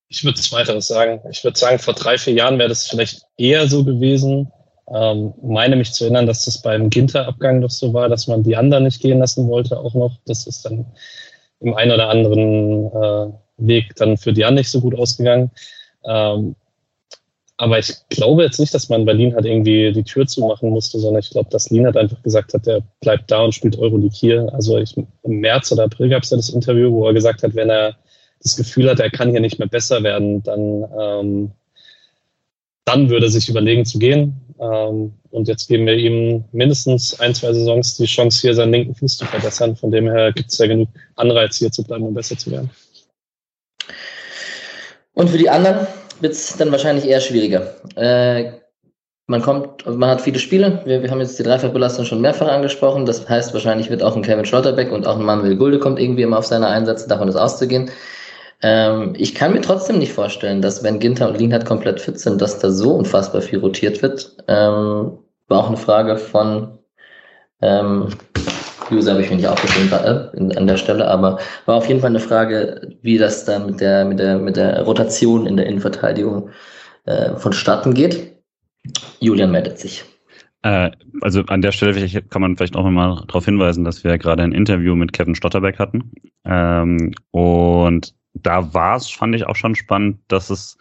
Ich würde zweiteres sagen. Ich würde sagen, vor drei, vier Jahren wäre das vielleicht eher so gewesen ähm, meine mich zu erinnern, dass das beim Ginter-Abgang doch so war, dass man die anderen nicht gehen lassen wollte auch noch. Das ist dann im einen oder anderen äh, Weg dann für die anderen nicht so gut ausgegangen. Ähm, aber ich glaube jetzt nicht, dass man Berlin hat irgendwie die Tür zumachen musste, sondern ich glaube, dass Lin hat einfach gesagt hat, der bleibt da und spielt Euroleague hier. Also ich, im März oder April gab es ja das Interview, wo er gesagt hat, wenn er das Gefühl hat, er kann hier nicht mehr besser werden, dann, ähm, dann würde er sich überlegen zu gehen. Ähm, und jetzt geben wir ihm mindestens ein, zwei Saisons die Chance, hier seinen linken Fuß zu verbessern. Von dem her gibt es ja genug Anreiz, hier zu bleiben und besser zu werden. Und für die anderen wird es dann wahrscheinlich eher schwieriger. Äh, man kommt, man hat viele Spiele. Wir, wir haben jetzt die Dreifachbelastung schon mehrfach angesprochen. Das heißt, wahrscheinlich wird auch ein Kevin Schlotterbeck und auch ein Manuel Gulde kommt irgendwie immer auf seine Einsätze. Davon ist auszugehen. Ähm, ich kann mir trotzdem nicht vorstellen, dass wenn Ginter und Lienhardt komplett fit sind, dass da so unfassbar viel rotiert wird. Ähm, war auch eine Frage von ähm, User habe ich mir nicht aufgeschrieben äh, an der Stelle, aber war auf jeden Fall eine Frage, wie das dann mit der, mit der, mit der Rotation in der Innenverteidigung äh, vonstatten geht. Julian meldet sich. Äh, also an der Stelle kann man vielleicht auch mal darauf hinweisen, dass wir gerade ein Interview mit Kevin Stotterbeck hatten. Ähm, und da war es, fand ich auch schon spannend, dass es,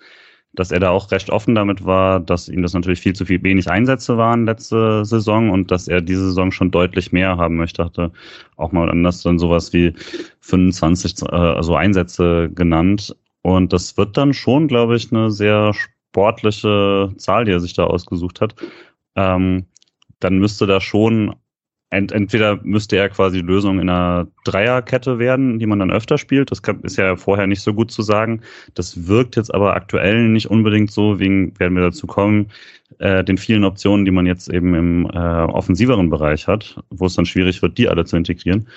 dass er da auch recht offen damit war, dass ihm das natürlich viel zu viel wenig Einsätze waren letzte Saison und dass er diese Saison schon deutlich mehr haben möchte. Hatte auch mal anders dann sowas wie 25 äh, also Einsätze genannt. Und das wird dann schon, glaube ich, eine sehr sportliche Zahl, die er sich da ausgesucht hat, ähm, dann müsste da schon ent entweder müsste er quasi die Lösung in einer Dreierkette werden, die man dann öfter spielt. Das kann, ist ja vorher nicht so gut zu sagen. Das wirkt jetzt aber aktuell nicht unbedingt so, wegen werden wir dazu kommen, äh, den vielen Optionen, die man jetzt eben im äh, offensiveren Bereich hat, wo es dann schwierig wird, die alle zu integrieren.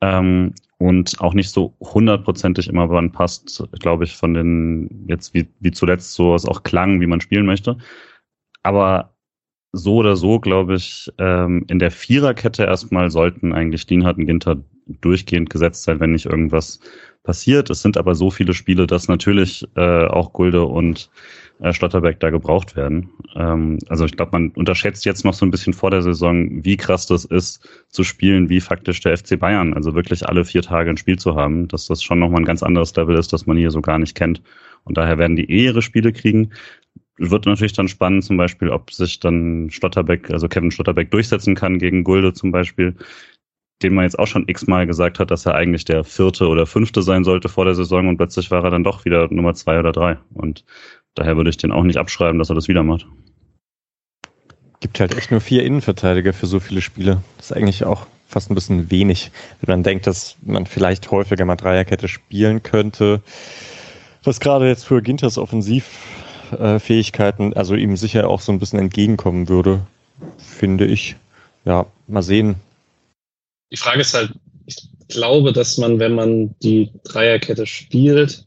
Ähm, und auch nicht so hundertprozentig immer wann passt, glaube ich, von den, jetzt wie, wie zuletzt so es auch klang, wie man spielen möchte. Aber so oder so, glaube ich, ähm, in der Viererkette erstmal sollten eigentlich Dienhardt und Ginter durchgehend gesetzt sein, wenn nicht irgendwas passiert. Es sind aber so viele Spiele, dass natürlich äh, auch Gulde und äh, Stotterberg da gebraucht werden. Ähm, also ich glaube, man unterschätzt jetzt noch so ein bisschen vor der Saison, wie krass das ist, zu spielen wie faktisch der FC Bayern. Also wirklich alle vier Tage ein Spiel zu haben, dass das schon nochmal ein ganz anderes Level ist, das man hier so gar nicht kennt. Und daher werden die eh ihre Spiele kriegen. Wird natürlich dann spannend, zum Beispiel, ob sich dann Stotterbeck, also Kevin Stotterbeck durchsetzen kann gegen Gulde zum Beispiel den man jetzt auch schon x-mal gesagt hat, dass er eigentlich der vierte oder fünfte sein sollte vor der Saison und plötzlich war er dann doch wieder Nummer zwei oder drei. Und Daher würde ich den auch nicht abschreiben, dass er das wieder macht. Gibt halt echt nur vier Innenverteidiger für so viele Spiele. Das ist eigentlich auch fast ein bisschen wenig, wenn man denkt, dass man vielleicht häufiger mal Dreierkette spielen könnte. Was gerade jetzt für Ginters Offensivfähigkeiten, also ihm sicher auch so ein bisschen entgegenkommen würde, finde ich. Ja, mal sehen. Die Frage ist halt, ich glaube, dass man, wenn man die Dreierkette spielt,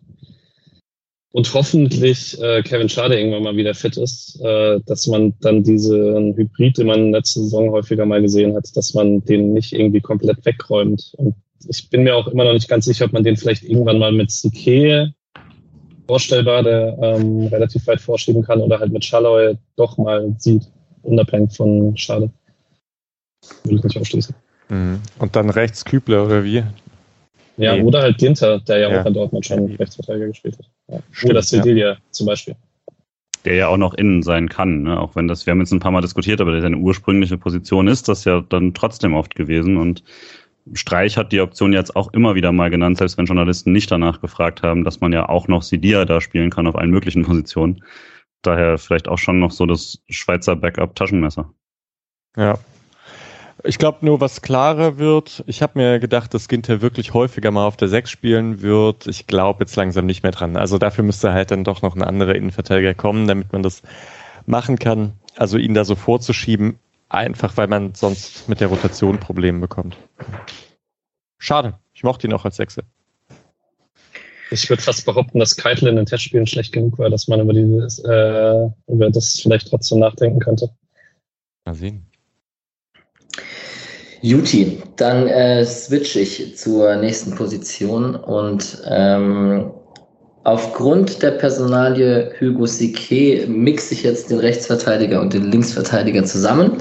und hoffentlich äh, Kevin Schade irgendwann mal wieder fit ist, äh, dass man dann diesen Hybrid, den man letzte Saison häufiger mal gesehen hat, dass man den nicht irgendwie komplett wegräumt. Und ich bin mir auch immer noch nicht ganz sicher, ob man den vielleicht irgendwann mal mit Sike vorstellbar, der ähm, relativ weit vorschieben kann, oder halt mit Schalloy doch mal sieht, unabhängig von Schade. Will ich nicht ausschließen. Mhm. Und dann rechts Kübler oder wie? Ja, nee. oder halt Ginter, der ja, ja. auch in Dortmund schon Rechtsverteidiger gespielt hat. Ja. Stimmt, oder Cedilia ja. zum Beispiel. Der ja auch noch innen sein kann, ne? auch wenn das, wir haben jetzt ein paar Mal diskutiert, aber seine ursprüngliche Position ist das ja dann trotzdem oft gewesen und Streich hat die Option jetzt auch immer wieder mal genannt, selbst wenn Journalisten nicht danach gefragt haben, dass man ja auch noch Sidia da spielen kann auf allen möglichen Positionen. Daher vielleicht auch schon noch so das Schweizer Backup-Taschenmesser. Ja, ich glaube nur, was klarer wird, ich habe mir gedacht, dass Ginter wirklich häufiger mal auf der 6 spielen wird. Ich glaube jetzt langsam nicht mehr dran. Also dafür müsste halt dann doch noch ein anderer Innenverteidiger kommen, damit man das machen kann. Also ihn da so vorzuschieben, einfach weil man sonst mit der Rotation Probleme bekommt. Schade, ich mochte ihn auch als Sechse. Ich würde fast behaupten, dass Keitel in den Testspielen schlecht genug war, dass man über, dieses, äh, über das vielleicht trotzdem nachdenken könnte. Mal sehen. Juti, dann äh, switch ich zur nächsten Position und ähm, aufgrund der Personalie Hugo Sique mixe ich jetzt den Rechtsverteidiger und den Linksverteidiger zusammen,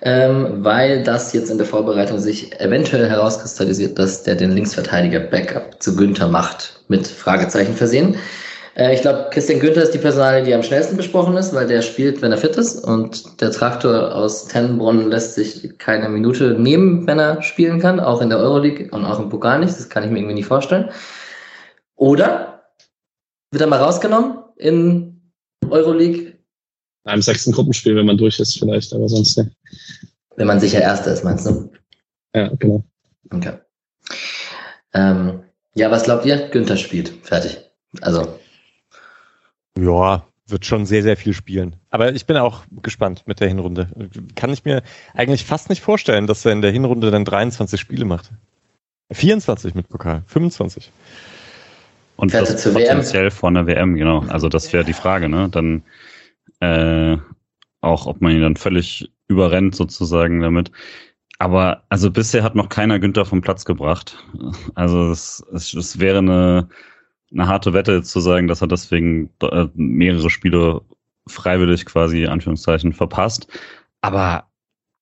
ähm, weil das jetzt in der Vorbereitung sich eventuell herauskristallisiert, dass der den Linksverteidiger Backup zu Günther macht, mit Fragezeichen versehen. Äh, ich glaube, Christian Günther ist die Personalie, die am schnellsten besprochen ist, weil der spielt, wenn er fit ist. Und der Traktor aus Tennenbronn lässt sich keine Minute nehmen, wenn er spielen kann, auch in der Euroleague und auch im Pokal nicht. Das kann ich mir irgendwie nicht vorstellen. Oder wird er mal rausgenommen in Euroleague? Im sechsten Gruppenspiel, wenn man durch ist, vielleicht, aber sonst nicht. Wenn man sicher Erster ist, meinst du? Ja, genau. Okay. Ähm, ja, was glaubt ihr? Günther spielt. Fertig. Also Ja, wird schon sehr, sehr viel spielen. Aber ich bin auch gespannt mit der Hinrunde. Kann ich mir eigentlich fast nicht vorstellen, dass er in der Hinrunde dann 23 Spiele macht. 24 mit Pokal, 25. Und Fährt das potenziell vor einer WM, genau. Also das wäre die Frage, ne? Dann äh, auch, ob man ihn dann völlig überrennt sozusagen damit. Aber also bisher hat noch keiner Günther vom Platz gebracht. Also es, es, es wäre eine, eine harte Wette zu sagen, dass er deswegen äh, mehrere Spiele freiwillig quasi Anführungszeichen verpasst. Aber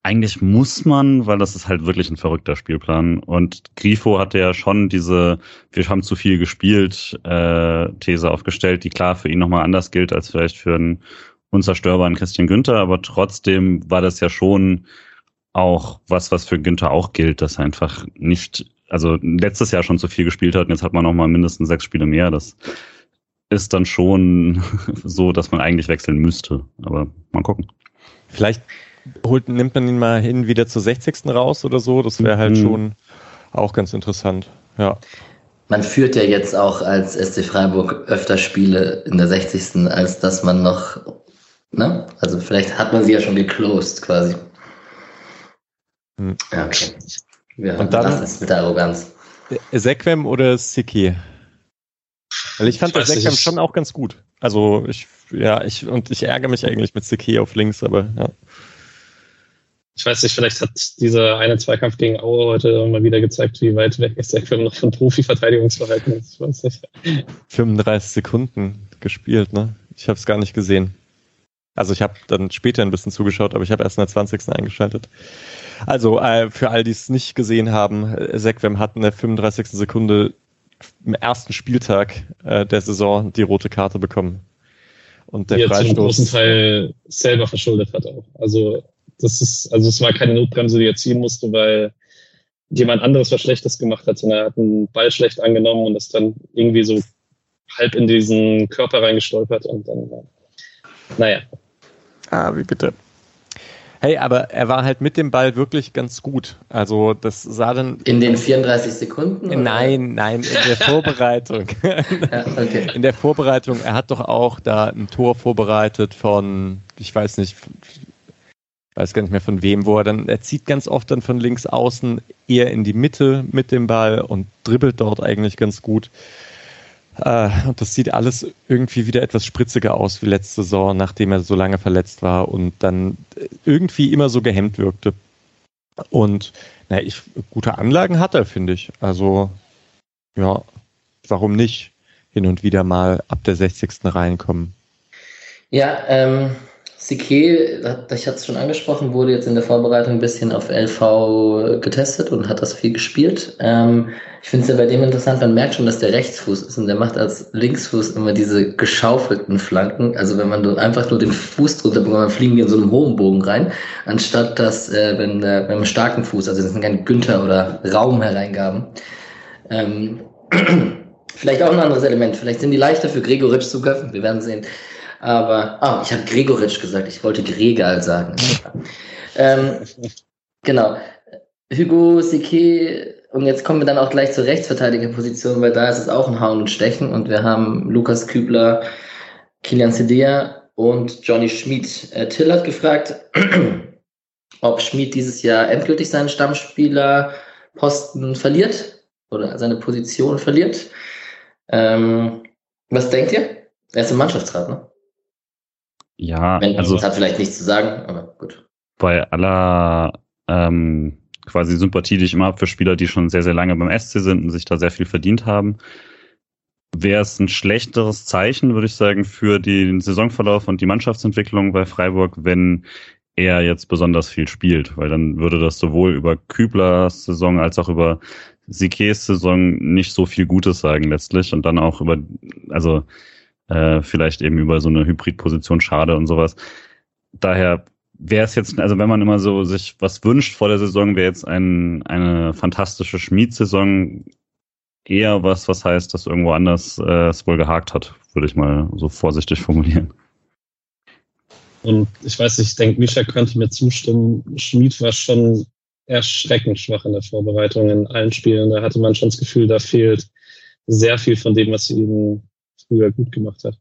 eigentlich muss man, weil das ist halt wirklich ein verrückter Spielplan. Und Grifo hatte ja schon diese Wir haben zu viel gespielt äh, These aufgestellt, die klar für ihn nochmal anders gilt als vielleicht für einen unzerstörbaren Christian Günther. Aber trotzdem war das ja schon auch was, was für Günther auch gilt, dass er einfach nicht, also letztes Jahr schon zu viel gespielt hat und jetzt hat man nochmal mindestens sechs Spiele mehr. Das ist dann schon so, dass man eigentlich wechseln müsste. Aber mal gucken. Vielleicht holt, nimmt man ihn mal hin wieder zur 60. raus oder so. Das wäre halt Mhm. schon auch ganz interessant. Ja. Man führt ja jetzt auch als SC Freiburg öfter Spiele in der 60. als dass man noch, ne? Also vielleicht hat man sie ja schon geclosed quasi. Hm. Ja, okay. Ja, Und dann- lass es mit der Arroganz. Sequem oder Siki? Weil ich fand Ich ich- schon auch ganz gut. Also ich, ja, ich, und ich ärgere mich eigentlich mit Siki auf links, aber ja. Ich weiß nicht, vielleicht hat dieser eine Zweikampf gegen Aue heute mal wieder gezeigt, wie weit weg ist der Quim noch von Profi-Verteidigungsverhalten ist. Ich weiß nicht. 35 Sekunden gespielt, ne? Ich habe es gar nicht gesehen. Also ich habe dann später ein bisschen zugeschaut, aber ich habe erst in der 20. eingeschaltet. Also äh, für all die es nicht gesehen haben, äh, Sequem hat in der 35. Sekunde im ersten Spieltag äh, der Saison die rote Karte bekommen. Und der die er zum großen Freistoß. Teil selber verschuldet hat auch. Also das ist, also es war keine Notbremse, die er ziehen musste, weil jemand anderes was Schlechtes gemacht hat, sondern er hat einen Ball schlecht angenommen und ist dann irgendwie so halb in diesen Körper reingestolpert und dann, ja. naja, Ah, wie bitte. Hey, aber er war halt mit dem Ball wirklich ganz gut. Also das sah dann. In den 34 Sekunden? oder? Nein, nein, in der Vorbereitung. Ja, okay. In der Vorbereitung, er hat doch auch da ein Tor vorbereitet von, ich weiß nicht, weiß gar nicht mehr von wem, wo er dann, er zieht ganz oft dann von links außen eher in die Mitte mit dem Ball und dribbelt dort eigentlich ganz gut. Äh, und das sieht alles irgendwie wieder etwas spritziger aus wie letzte Saison, nachdem er so lange verletzt war und dann irgendwie immer so gehemmt wirkte. Und naja, ich, gute Anlagen hat er, finde ich. Also, ja, warum nicht hin und wieder mal ab der 60. reinkommen? Ja, ähm, Sique, ich hatte es schon angesprochen, wurde jetzt in der Vorbereitung ein bisschen auf LV getestet und hat das viel gespielt. Ähm, ich finde es ja bei dem interessant, man merkt schon, dass der Rechtsfuß ist und der macht als Linksfuß immer diese geschaufelten Flanken. Also wenn man einfach nur den Fuß drunter bekommt, dann fliegen die in so einen hohen Bogen rein, anstatt dass äh, wenn äh, beim starken Fuß, also das sind keine Günther oder Raum-Hereingaben. Ähm, vielleicht auch ein anderes Element. Vielleicht sind die leichter für Gregoritsch zu köpfen. Wir werden sehen. Aber, ah, ich habe Gregoritsch gesagt. Ich wollte Gregal sagen. ähm, genau. Hugo Sique, und jetzt kommen wir dann auch gleich zur Rechtsverteidigerposition, weil da ist es auch ein Hauen und Stechen und wir haben Lukas Kübler, Kilian Sedea und Johnny Schmid. Äh, Till hat gefragt, ob Schmid dieses Jahr endgültig seinen Stammspielerposten verliert oder seine Position verliert. Ähm, was denkt ihr? Er ist im Mannschaftsrat, ne? Ja, Wenn, also das hat vielleicht nichts zu sagen, aber gut. bei aller ähm, quasi Sympathie, die ich immer habe für Spieler, die schon sehr, sehr lange beim SC sind und sich da sehr viel verdient haben, wäre es ein schlechteres Zeichen, würde ich sagen, für den Saisonverlauf und die Mannschaftsentwicklung bei Freiburg, wenn er jetzt besonders viel spielt, weil dann würde das sowohl über Küblers Saison als auch über Sikes Saison nicht so viel Gutes sagen letztlich und dann auch über, also äh, vielleicht eben über so eine Hybridposition schade und sowas. Daher wäre es jetzt, also wenn man immer so sich was wünscht vor der Saison, wäre jetzt ein, eine fantastische Schmiedsaison eher was, was heißt, dass irgendwo anders äh, es wohl gehakt hat, würde ich mal so vorsichtig formulieren. Und ich weiß nicht, ich denke, Mischa könnte mir zustimmen. Schmid war schon erschreckend schwach in der Vorbereitung in allen Spielen. Da hatte man schon das Gefühl, da fehlt sehr viel von dem, was ihn früher gut gemacht hat.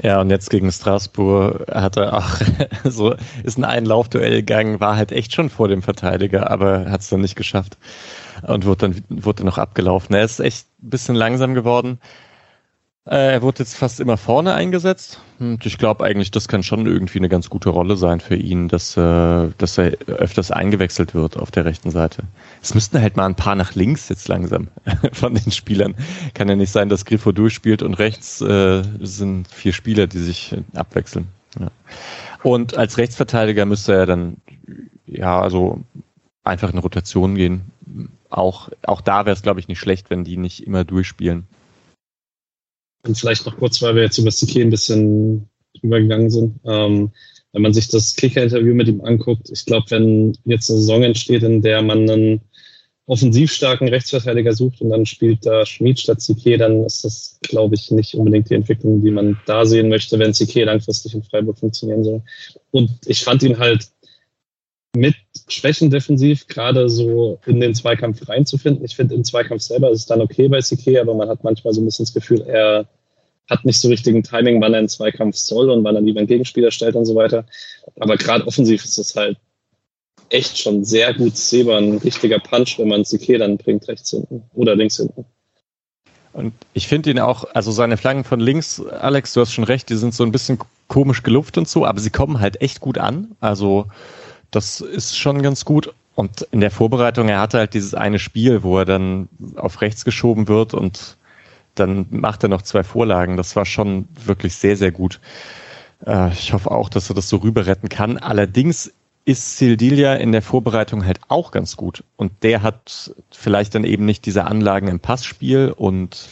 Ja, und jetzt gegen Straßburg hat er auch so, ist ein Einlaufduell gegangen, war halt echt schon vor dem Verteidiger, aber hat es dann nicht geschafft und wurde dann, wurde dann noch abgelaufen. Er ist echt ein bisschen langsam geworden. Äh, er wurde jetzt fast immer vorne eingesetzt. Und ich glaube eigentlich, das kann schon irgendwie eine ganz gute Rolle sein für ihn, dass, äh, dass er öfters eingewechselt wird auf der rechten Seite. Es müssten halt mal ein paar nach links jetzt langsam von den Spielern. Kann ja nicht sein, dass Grifo durchspielt und rechts äh, sind vier Spieler, die sich abwechseln. Ja. Und als Rechtsverteidiger müsste er dann ja also einfach in Rotation gehen. Auch, auch da wäre es, glaube ich, nicht schlecht, wenn die nicht immer durchspielen. Und vielleicht noch kurz, weil wir jetzt über Siki ein bisschen drüber gegangen sind. Ähm, wenn man sich das Kicker-Interview mit ihm anguckt, ich glaube, wenn jetzt eine Saison entsteht, in der man einen offensiv starken Rechtsverteidiger sucht und dann spielt da Schmid statt Sique, dann ist das, glaube ich, nicht unbedingt die Entwicklung, die man da sehen möchte, wenn Sique langfristig in Freiburg funktionieren soll. Und ich fand ihn halt mit Schwächen defensiv gerade so in den Zweikampf reinzufinden. Ich finde, im Zweikampf selber ist es dann okay bei CK, aber man hat manchmal so ein bisschen das Gefühl, er hat nicht so richtigen Timing, wann er einen Zweikampf soll und wann er lieber einen Gegenspieler stellt und so weiter. Aber gerade offensiv ist es halt echt schon sehr gut sehbar, ein richtiger Punch, wenn man CK dann bringt rechts hinten oder links hinten. Und ich finde ihn auch, also seine Flaggen von links, Alex, du hast schon recht, die sind so ein bisschen komisch gelupft und so, aber sie kommen halt echt gut an. Also das ist schon ganz gut. Und in der Vorbereitung, er hatte halt dieses eine Spiel, wo er dann auf rechts geschoben wird und dann macht er noch zwei Vorlagen. Das war schon wirklich sehr, sehr gut. Äh, ich hoffe auch, dass er das so rüber retten kann. Allerdings ist Sildilia in der Vorbereitung halt auch ganz gut. Und der hat vielleicht dann eben nicht diese Anlagen im Passspiel und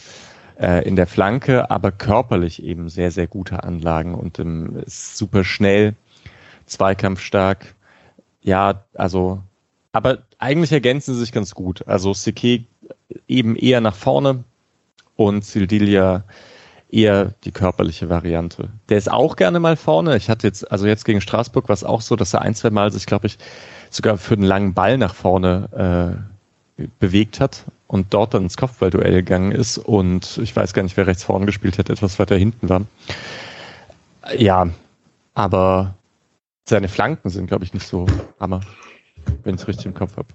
äh, in der Flanke, aber körperlich eben sehr, sehr gute Anlagen und ähm, ist super schnell, zweikampfstark ja, also, aber eigentlich ergänzen sie sich ganz gut. Also Seke eben eher nach vorne und Sildilia eher die körperliche Variante. Der ist auch gerne mal vorne. Ich hatte jetzt, also jetzt gegen Straßburg war es auch so, dass er ein, zwei Mal sich, glaube ich, sogar für einen langen Ball nach vorne äh, bewegt hat und dort dann ins Kopfballduell gegangen ist und ich weiß gar nicht, wer rechts vorne gespielt hat, etwas weiter hinten war. Ja, aber seine Flanken sind, glaube ich, nicht so hammer, wenn ich es richtig im Kopf habe.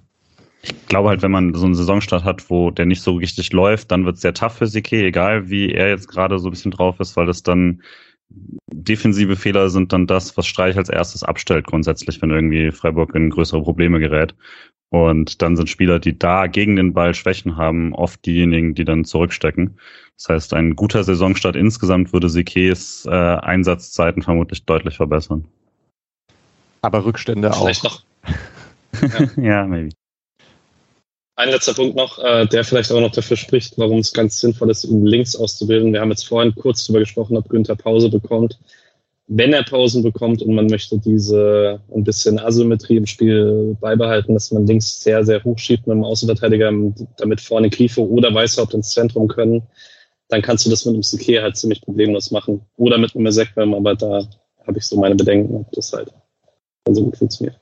Ich glaube halt, wenn man so einen Saisonstart hat, wo der nicht so richtig läuft, dann wird es sehr tough für Sike, egal wie er jetzt gerade so ein bisschen drauf ist, weil das dann defensive Fehler sind dann das, was Streich als erstes abstellt grundsätzlich, wenn irgendwie Freiburg in größere Probleme gerät. Und dann sind Spieler, die da gegen den Ball Schwächen haben, oft diejenigen, die dann zurückstecken. Das heißt, ein guter Saisonstart insgesamt würde Sikes äh, Einsatzzeiten vermutlich deutlich verbessern. Aber Rückstände vielleicht auch. Noch, ja. ja, maybe. Ein letzter Punkt noch, äh, der vielleicht auch noch dafür spricht, warum es ganz sinnvoll ist, ihn links auszubilden. Wir haben jetzt vorhin kurz darüber gesprochen, ob Günther Pause bekommt. Wenn er Pausen bekommt und man möchte diese ein bisschen Asymmetrie im Spiel beibehalten, dass man links sehr, sehr hoch schiebt mit dem Außenverteidiger, damit vorne Grifo oder Weißhaupt ins Zentrum können, dann kannst du das mit dem Sekir halt ziemlich problemlos machen. Oder mit einem Ezekwem, aber da habe ich so meine Bedenken, ob das halt so gut funktioniert.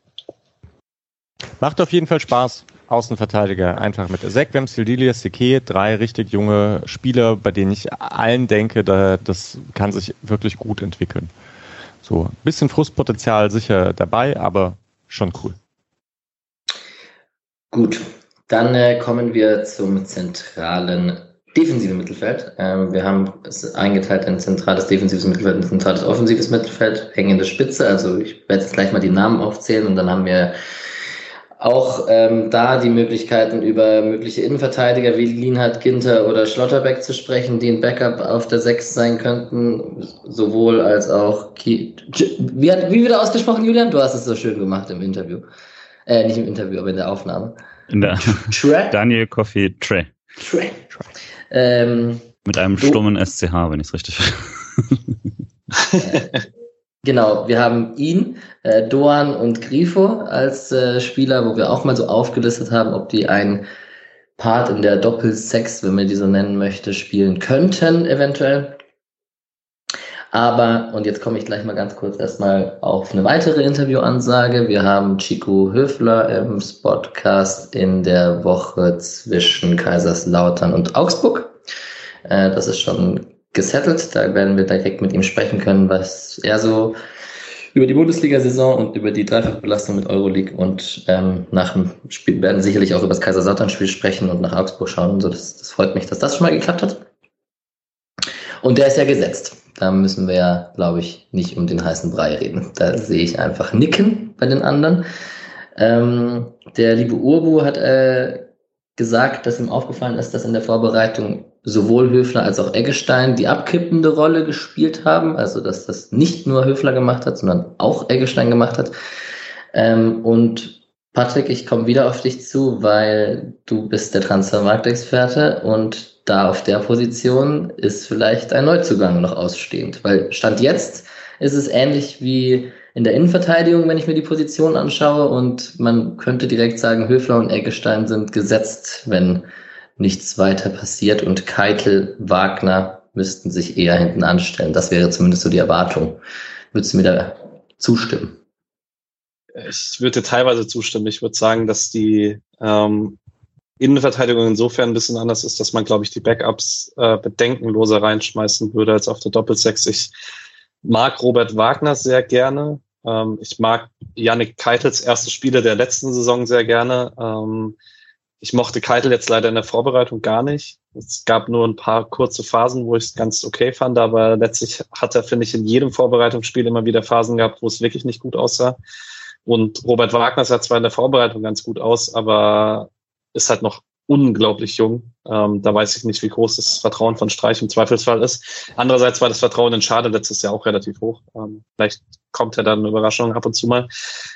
Macht auf jeden Fall Spaß. Außenverteidiger einfach mit Ezekwem, Sildilia, Seke, drei richtig junge Spieler, bei denen ich allen denke, da, das kann sich wirklich gut entwickeln. So, ein bisschen Frustpotenzial sicher dabei, aber schon cool. Gut, dann äh, kommen wir zum zentralen defensive Mittelfeld. Ähm, wir haben es eingeteilt in zentrales defensives Mittelfeld und zentrales offensives Mittelfeld, hängende Spitze. Also ich werde jetzt gleich mal die Namen aufzählen und dann haben wir auch ähm, da die Möglichkeiten über mögliche Innenverteidiger wie Lienhardt, Ginter oder Schlotterbeck zu sprechen, die ein Backup auf der 6 sein könnten, sowohl als auch Ki wie, hat, wie wieder ausgesprochen, Julian? Du hast es so schön gemacht im Interview. Äh, nicht im Interview, aber in der Aufnahme. In der Daniel Coffee Trey. Trey. Ähm, Mit einem stummen SCH, wenn ich es richtig äh, Genau, wir haben ihn, äh, Doan und Grifo als äh, Spieler, wo wir auch mal so aufgelistet haben, ob die ein Part in der Doppelsex, wenn man die so nennen möchte, spielen könnten, eventuell. Aber, und jetzt komme ich gleich mal ganz kurz erstmal auf eine weitere Interviewansage. Wir haben Chico Höfler im Spotcast in der Woche zwischen Kaiserslautern und Augsburg. Äh, das ist schon gesettelt. Da werden wir direkt mit ihm sprechen können, was er so über die Bundesliga-Saison und über die Dreifachbelastung mit Euroleague und ähm, nach dem Spiel werden sicherlich auch über das Kaiserslautern-Spiel sprechen und nach Augsburg schauen. So, das, das freut mich, dass das schon mal geklappt hat. Und der ist ja gesetzt. Da müssen wir ja, glaube ich, nicht um den heißen Brei reden. Da sehe ich einfach Nicken bei den anderen. Ähm, der liebe Urbu hat äh, gesagt, dass ihm aufgefallen ist, dass in der Vorbereitung sowohl Höfler als auch Eggestein die abkippende Rolle gespielt haben. Also, dass das nicht nur Höfler gemacht hat, sondern auch Eggestein gemacht hat. Ähm, und Patrick, ich komme wieder auf dich zu, weil du bist der Transfermarktexperte und da auf der Position ist vielleicht ein Neuzugang noch ausstehend. Weil Stand jetzt ist es ähnlich wie in der Innenverteidigung, wenn ich mir die Position anschaue und man könnte direkt sagen, Höfler und Eggestein sind gesetzt, wenn nichts weiter passiert und Keitel, Wagner müssten sich eher hinten anstellen. Das wäre zumindest so die Erwartung. Würdest du mir da zustimmen? Ich würde teilweise zustimmen. Ich würde sagen, dass die ähm, Innenverteidigung insofern ein bisschen anders ist, dass man, glaube ich, die Backups äh, bedenkenloser reinschmeißen würde als auf der Doppelsechs. Ich mag Robert Wagner sehr gerne. Ähm, ich mag Yannick Keitels erste Spiele der letzten Saison sehr gerne. Ähm, ich mochte Keitel jetzt leider in der Vorbereitung gar nicht. Es gab nur ein paar kurze Phasen, wo ich es ganz okay fand, aber letztlich hat er, finde ich, in jedem Vorbereitungsspiel immer wieder Phasen gehabt, wo es wirklich nicht gut aussah. Und Robert Wagner sah zwar in der Vorbereitung ganz gut aus, aber ist halt noch unglaublich jung. Ähm, da weiß ich nicht, wie groß das Vertrauen von Streich im Zweifelsfall ist. Andererseits war das Vertrauen in Schade letztes Jahr auch relativ hoch. Ähm, vielleicht kommt ja dann eine Überraschung ab und zu mal.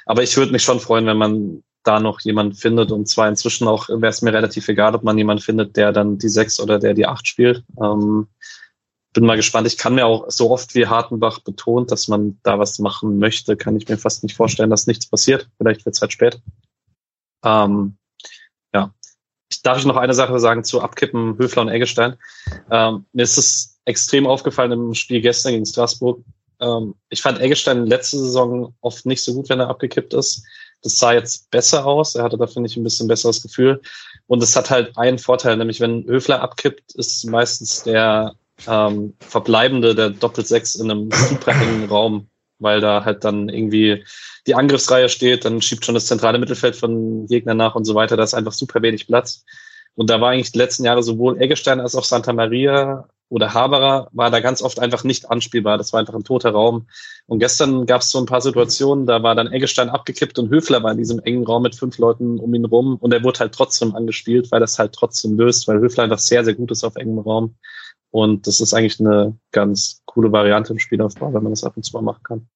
Aber ich würde mich schon freuen, wenn man da noch jemand findet. Und zwar inzwischen auch wäre es mir relativ egal, ob man jemand findet, der dann die sechs oder der die acht spielt. Ähm, bin mal gespannt. Ich kann mir auch so oft wie Hartenbach betont, dass man da was machen möchte, kann ich mir fast nicht vorstellen, dass nichts passiert. Vielleicht wird es halt spät. Ähm, ja. Ich, darf ich noch eine Sache sagen zu Abkippen Höfler und Eggestein? Ähm, mir ist es extrem aufgefallen im Spiel gestern gegen Straßburg. Ähm, ich fand Eggestein letzte Saison oft nicht so gut, wenn er abgekippt ist. Das sah jetzt besser aus. Er hatte da, finde ich, ein bisschen besseres Gefühl. Und es hat halt einen Vorteil, nämlich wenn Höfler abkippt, ist meistens der ähm, Verbleibende der Doppel-Sechs in einem super engen Raum, weil da halt dann irgendwie die Angriffsreihe steht, dann schiebt schon das zentrale Mittelfeld von Gegner nach und so weiter. Da ist einfach super wenig Platz. Und da war eigentlich die letzten Jahre sowohl Eggestein als auch Santa Maria oder Haberer war da ganz oft einfach nicht anspielbar. Das war einfach ein toter Raum. Und gestern gab es so ein paar Situationen, da war dann Eggestein abgekippt und Höfler war in diesem engen Raum mit fünf Leuten um ihn rum und er wurde halt trotzdem angespielt, weil das halt trotzdem löst, weil Höfler einfach sehr, sehr gut ist auf engem Raum. Und das ist eigentlich eine ganz coole Variante im Spielaufbau, wenn man das ab und zu mal machen kann.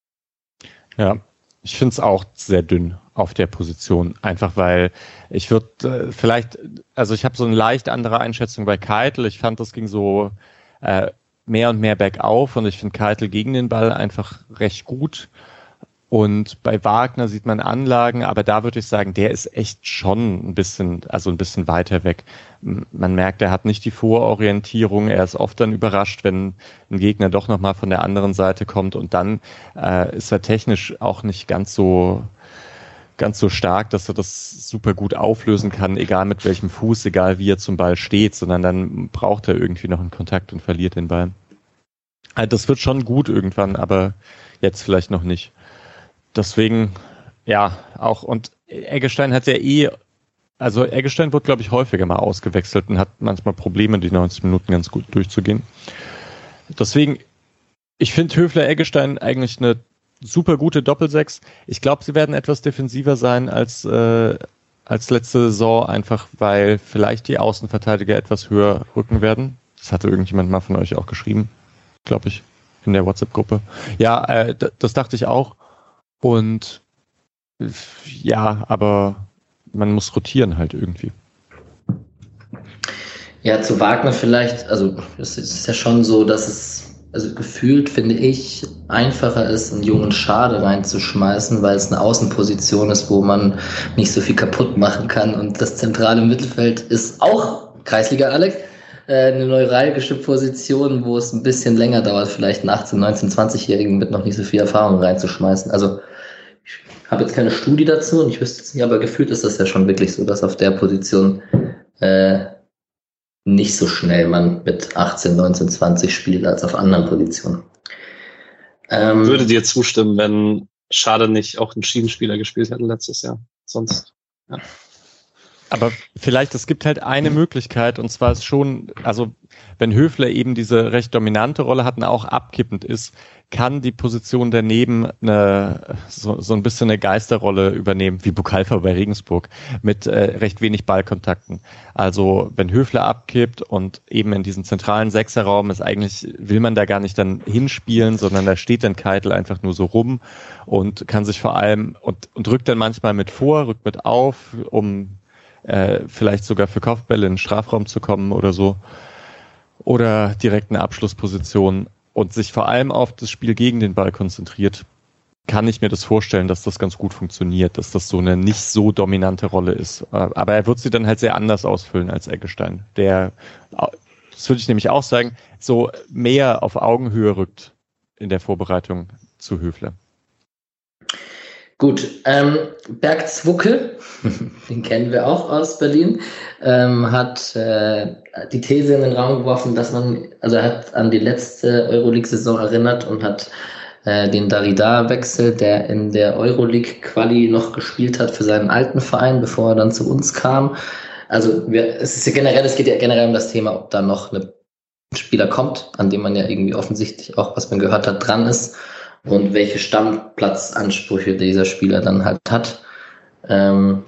Ja, ich finde es auch sehr dünn auf der Position, einfach weil ich würde äh, vielleicht, also ich habe so eine leicht andere Einschätzung bei Keitel. Ich fand, das ging so äh, mehr und mehr bergauf und ich finde Keitel gegen den Ball einfach recht gut. Und bei Wagner sieht man Anlagen, aber da würde ich sagen, der ist echt schon ein bisschen, also ein bisschen weiter weg. Man merkt, er hat nicht die Vororientierung. Er ist oft dann überrascht, wenn ein Gegner doch nochmal von der anderen Seite kommt und dann äh, ist er technisch auch nicht ganz so, ganz so stark, dass er das super gut auflösen kann, egal mit welchem Fuß, egal wie er zum Ball steht, sondern dann braucht er irgendwie noch einen Kontakt und verliert den Ball. Also das wird schon gut irgendwann, aber jetzt vielleicht noch nicht deswegen, ja, auch, und Eggestein hat ja eh, also Eggestein wird, glaube ich, häufiger mal ausgewechselt und hat manchmal Probleme, die 90 Minuten ganz gut durchzugehen. Deswegen, ich finde Höfler Eggestein eigentlich eine super gute Doppelsechs. Ich glaube, sie werden etwas defensiver sein als, äh, als letzte Saison, einfach weil vielleicht die Außenverteidiger etwas höher rücken werden. Das hatte irgendjemand mal von euch auch geschrieben, glaube ich, in der WhatsApp-Gruppe. Ja, äh, das dachte ich auch. Und ja, aber man muss rotieren halt irgendwie. Ja, zu Wagner vielleicht, also es ist ja schon so, dass es, also gefühlt finde ich, einfacher ist, einen jungen Schade reinzuschmeißen, weil es eine Außenposition ist, wo man nicht so viel kaputt machen kann. Und das zentrale Mittelfeld ist auch Kreisliga Alex, äh, eine neuralgische Position, wo es ein bisschen länger dauert, vielleicht einen 18-, 19-, 20-Jährigen mit noch nicht so viel Erfahrung reinzuschmeißen. Also habe jetzt keine Studie dazu und ich wüsste es nicht, aber gefühlt ist das ja schon wirklich so, dass auf der Position äh, nicht so schnell man mit 18, 19, 20 spielt als auf anderen Positionen. Ähm, Würde dir zustimmen, wenn Schade nicht auch einen Schiedenspieler gespielt hätte letztes Jahr. Sonst, ja. Aber vielleicht, es gibt halt eine Möglichkeit, und zwar ist schon, also wenn Höfler eben diese recht dominante Rolle hat und auch abkippend ist, kann die Position daneben eine, so, so ein bisschen eine Geisterrolle übernehmen, wie Bukalfa bei Regensburg, mit äh, recht wenig Ballkontakten. Also wenn Höfler abkippt und eben in diesen zentralen Sechserraum ist eigentlich, will man da gar nicht dann hinspielen, sondern da steht dann Keitel einfach nur so rum und kann sich vor allem und, und rückt dann manchmal mit vor, rückt mit auf, um äh, vielleicht sogar für Kopfbälle in den Strafraum zu kommen oder so. Oder direkt eine Abschlussposition und sich vor allem auf das Spiel gegen den Ball konzentriert, kann ich mir das vorstellen, dass das ganz gut funktioniert, dass das so eine nicht so dominante Rolle ist. Äh, aber er wird sie dann halt sehr anders ausfüllen als Eggestein, der, das würde ich nämlich auch sagen, so mehr auf Augenhöhe rückt in der Vorbereitung zu Höfler. Gut, ähm, Berg Zwucke, den kennen wir auch aus Berlin, ähm, hat äh, die These in den Raum geworfen, dass man, also er hat an die letzte Euroleague-Saison erinnert und hat äh, den Darida-Wechsel, der in der Euroleague-Quali noch gespielt hat für seinen alten Verein, bevor er dann zu uns kam. Also wir, es ist ja generell, es geht ja generell um das Thema, ob da noch ein Spieler kommt, an dem man ja irgendwie offensichtlich auch, was man gehört hat, dran ist und welche Stammplatzansprüche dieser Spieler dann halt hat. Ähm,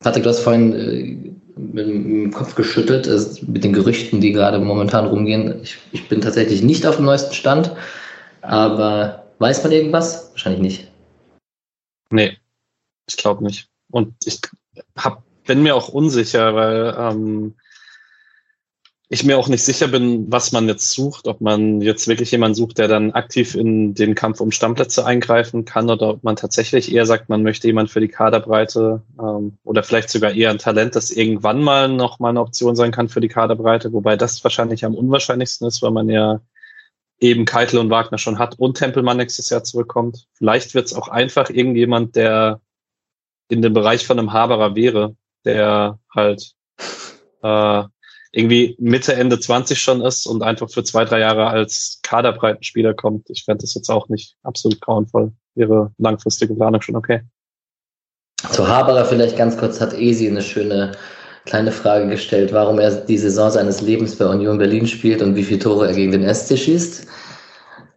Patrick, du hast vorhin äh, mit dem Kopf geschüttelt, also mit den Gerüchten, die gerade momentan rumgehen. Ich, ich bin tatsächlich nicht auf dem neuesten Stand, aber weiß man irgendwas? Wahrscheinlich nicht. Nee, ich glaube nicht. Und ich hab, bin mir auch unsicher, weil ähm, ich mir auch nicht sicher bin, was man jetzt sucht, ob man jetzt wirklich jemanden sucht, der dann aktiv in den Kampf um Stammplätze eingreifen kann oder ob man tatsächlich eher sagt, man möchte jemanden für die Kaderbreite ähm, oder vielleicht sogar eher ein Talent, das irgendwann mal noch mal eine Option sein kann für die Kaderbreite, wobei das wahrscheinlich am unwahrscheinlichsten ist, weil man ja eben Keitel und Wagner schon hat und Tempelmann nächstes Jahr zurückkommt. Vielleicht wird es auch einfach irgendjemand, der in dem Bereich von einem Haberer wäre, der halt äh, irgendwie Mitte, Ende 20 schon ist und einfach für zwei, drei Jahre als Kaderbreitenspieler kommt. Ich fände das jetzt auch nicht absolut grauenvoll. Ihre langfristige Planung schon okay. Zu Haberer vielleicht ganz kurz hat Esi eine schöne kleine Frage gestellt, warum er die Saison seines Lebens bei Union Berlin spielt und wie viele Tore er gegen den SC schießt.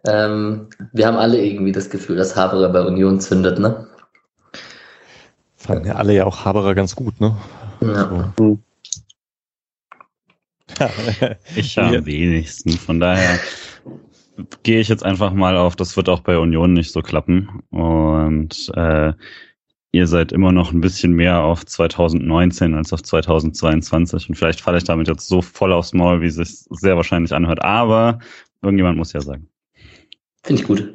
Ähm, wir haben alle irgendwie das Gefühl, dass Haberer bei Union zündet, ne? Fanden ja alle ja auch Haberer ganz gut, ne? Ja. So. Ich am wenigsten. Von daher gehe ich jetzt einfach mal auf, das wird auch bei Union nicht so klappen. Und äh, ihr seid immer noch ein bisschen mehr auf 2019 als auf 2022. Und vielleicht falle ich damit jetzt so voll aufs Maul, wie es sich sehr wahrscheinlich anhört. Aber irgendjemand muss ja sagen. Finde ich gut.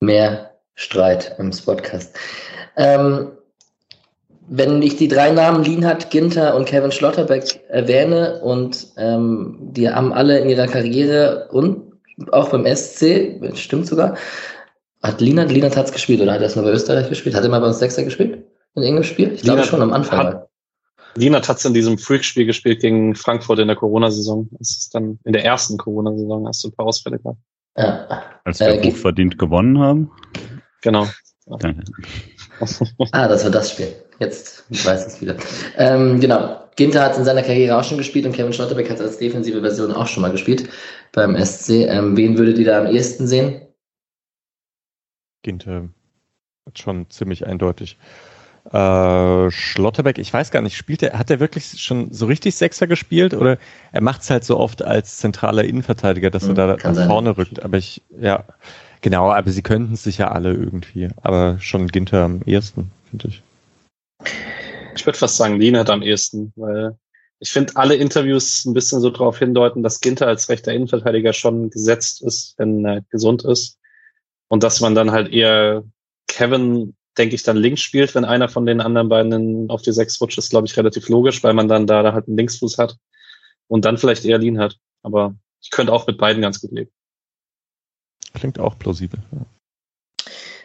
Mehr Streit im Podcast. Ähm, wenn ich die drei Namen Lienhardt, Ginter und Kevin Schlotterbeck erwähne und ähm, die haben alle in ihrer Karriere und auch beim SC, stimmt sogar, hat Lienhardt, Lienhardt hat es gespielt oder hat er es nur bei Österreich gespielt? Hat er mal bei uns Sechser gespielt? In irgendeinem Spiel? Ich glaube schon am Anfang. Hat, Lienhardt hat es in diesem Freak-Spiel gespielt gegen Frankfurt in der Corona-Saison. Das ist dann in der ersten Corona-Saison hast du ein paar Ausfälle gehabt. Ja. Als wir äh, hochverdient gewonnen haben. Genau. Danke. ah, das war das Spiel. Jetzt ich weiß es wieder. Ähm, genau. Ginter hat in seiner Karriere auch schon gespielt und Kevin Schlotterbeck hat als defensive Version auch schon mal gespielt beim SC. Ähm, wen würdet ihr da am ehesten sehen? Ginter schon ziemlich eindeutig. Äh, Schlotterbeck, ich weiß gar nicht, spielt er, hat er wirklich schon so richtig Sechser gespielt oder er macht es halt so oft als zentraler Innenverteidiger, dass hm, er da nach vorne rückt. Aber ich, ja, genau, aber sie könnten es sicher alle irgendwie. Aber schon Ginter am ehesten, finde ich. Ich würde fast sagen, Lien hat am ehesten, weil ich finde, alle Interviews ein bisschen so darauf hindeuten, dass Ginter als rechter Innenverteidiger schon gesetzt ist, wenn er gesund ist. Und dass man dann halt eher Kevin, denke ich, dann links spielt, wenn einer von den anderen beiden auf die Sechs rutscht, ist, glaube ich, relativ logisch, weil man dann da, da halt einen Linksfuß hat und dann vielleicht eher Lien hat. Aber ich könnte auch mit beiden ganz gut leben. Klingt auch plausibel. Ja.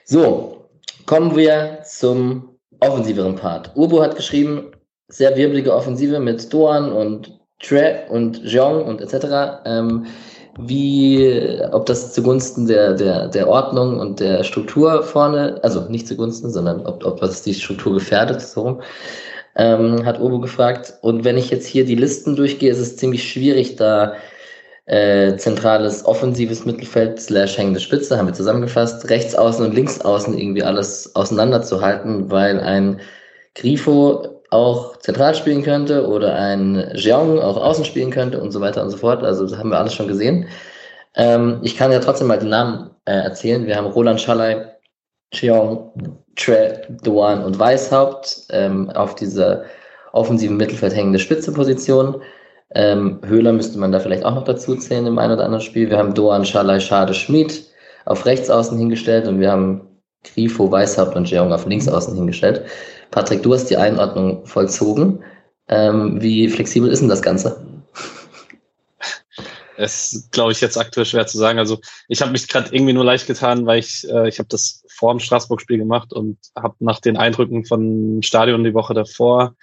So, kommen wir zum offensiveren Part. Urbo hat geschrieben, sehr wirbelige Offensive mit Doan und Tre und Jeong und etc. Ähm, wie, ob das zugunsten der, der, der Ordnung und der Struktur vorne, also nicht zugunsten, sondern ob, ob das die Struktur gefährdet, so ähm, hat Obo gefragt. Und wenn ich jetzt hier die Listen durchgehe, ist es ziemlich schwierig, da äh, zentrales offensives Mittelfeld slash hängende Spitze, haben wir zusammengefasst, rechts außen und links außen irgendwie alles auseinanderzuhalten, weil ein Grifo auch zentral spielen könnte oder ein Jeong auch außen spielen könnte und so weiter und so fort. Also das haben wir alles schon gesehen. Ähm, ich kann ja trotzdem mal den Namen äh, erzählen. Wir haben Roland Schalay, Jeong, Tre, Duan und Weishaupt ähm, auf dieser offensiven Mittelfeld hängende Spitzeposition. Ähm, Höhler müsste man da vielleicht auch noch dazu zählen im einen oder anderen Spiel. Wir haben Doan, Schalay, Schade, Schmid auf rechts außen hingestellt und wir haben Grifo, Weishaupt und Jeong auf links außen hingestellt. Patrick, du hast die Einordnung vollzogen. Ähm, wie flexibel ist denn das Ganze? Es ist, glaube ich, jetzt aktuell schwer zu sagen. Also ich habe mich gerade irgendwie nur leicht getan, weil ich, äh, ich habe das vor dem Straßburg-Spiel gemacht und habe nach den Eindrücken von Stadion die Woche davor,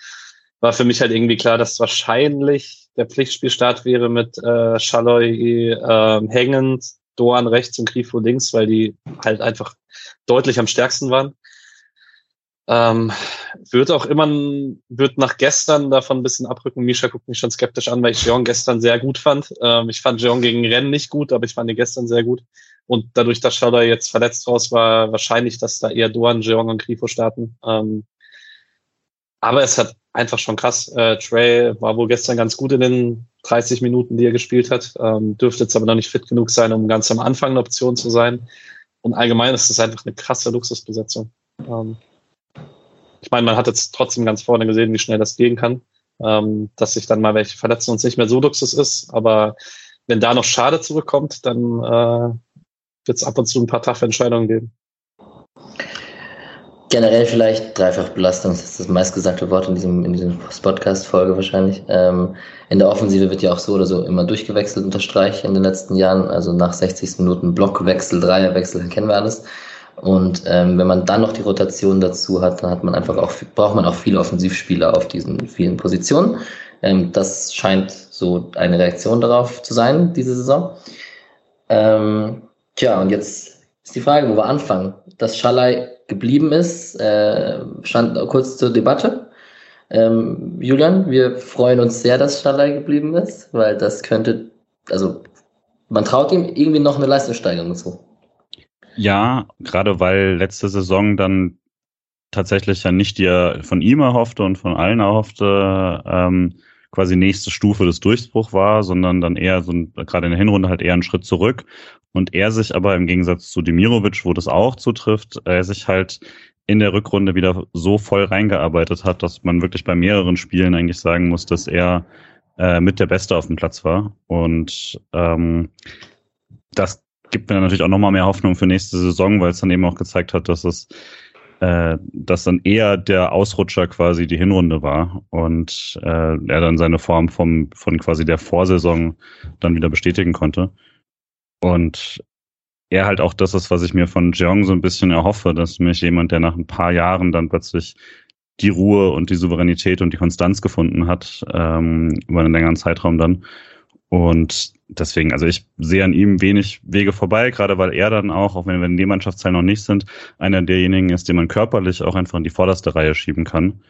war für mich halt irgendwie klar, dass wahrscheinlich der Pflichtspielstart wäre mit äh, Schalloy äh, hängend, Doan rechts und Grifo links, weil die halt einfach deutlich am stärksten waren. Ähm, wird auch immer, wird nach gestern davon ein bisschen abrücken. Misha guckt mich schon skeptisch an, weil ich Jeong gestern sehr gut fand. Ähm, ich fand Jeong gegen Rennen nicht gut, aber ich fand ihn gestern sehr gut. Und dadurch, dass Schauder jetzt verletzt raus war, wahrscheinlich, dass da eher Doan, Jeong und Grifo starten. Ähm, aber es hat einfach schon krass. Äh, Trey war wohl gestern ganz gut in den 30 Minuten, die er gespielt hat. Ähm, dürfte jetzt aber noch nicht fit genug sein, um ganz am Anfang eine Option zu sein. Und allgemein ist es einfach eine krasse Luxusbesetzung. Ähm, ich meine, man hat jetzt trotzdem ganz vorne gesehen, wie schnell das gehen kann, ähm, dass sich dann mal welche verletzen und es nicht mehr so Luxus ist. Aber wenn da noch Schade zurückkommt, dann äh, wird es ab und zu ein paar taffe Entscheidungen geben. Generell vielleicht Dreifachbelastung, das ist das meistgesagte Wort in diesem, in diesem Podcast-Folge wahrscheinlich. Ähm, in der Offensive wird ja auch so oder so immer durchgewechselt unter Streich in den letzten Jahren. Also nach 60 Minuten Blockwechsel, Dreierwechsel, kennen wir alles. Und ähm, wenn man dann noch die Rotation dazu hat, dann hat man einfach auch, braucht man auch viele Offensivspieler auf diesen vielen Positionen. Ähm, das scheint so eine Reaktion darauf zu sein, diese Saison. Ähm, tja, und jetzt ist die Frage, wo wir anfangen. Dass Schalai geblieben ist, äh, stand kurz zur Debatte. Ähm, Julian, wir freuen uns sehr, dass Schalai geblieben ist, weil das könnte, also man traut ihm irgendwie noch eine Leistungssteigerung zu. Ja, gerade weil letzte Saison dann tatsächlich ja nicht die von ihm erhoffte und von allen erhoffte ähm, quasi nächste Stufe des Durchbruchs war, sondern dann eher so ein, gerade in der Hinrunde halt eher einen Schritt zurück und er sich aber im Gegensatz zu Demirovic, wo das auch zutrifft, er sich halt in der Rückrunde wieder so voll reingearbeitet hat, dass man wirklich bei mehreren Spielen eigentlich sagen muss, dass er äh, mit der Beste auf dem Platz war und ähm, das gibt mir natürlich auch nochmal mehr Hoffnung für nächste Saison, weil es dann eben auch gezeigt hat, dass es äh, dass dann eher der Ausrutscher quasi die Hinrunde war und äh, er dann seine Form vom, von quasi der Vorsaison dann wieder bestätigen konnte. Und er halt auch das ist, was ich mir von Jeong so ein bisschen erhoffe, dass mich jemand, der nach ein paar Jahren dann plötzlich die Ruhe und die Souveränität und die Konstanz gefunden hat, ähm, über einen längeren Zeitraum dann und deswegen, also ich sehe an ihm wenig Wege vorbei, gerade weil er dann auch, auch wenn wir in den Mannschaftsteilen noch nicht sind, einer derjenigen ist, den man körperlich auch einfach in die vorderste Reihe schieben kann.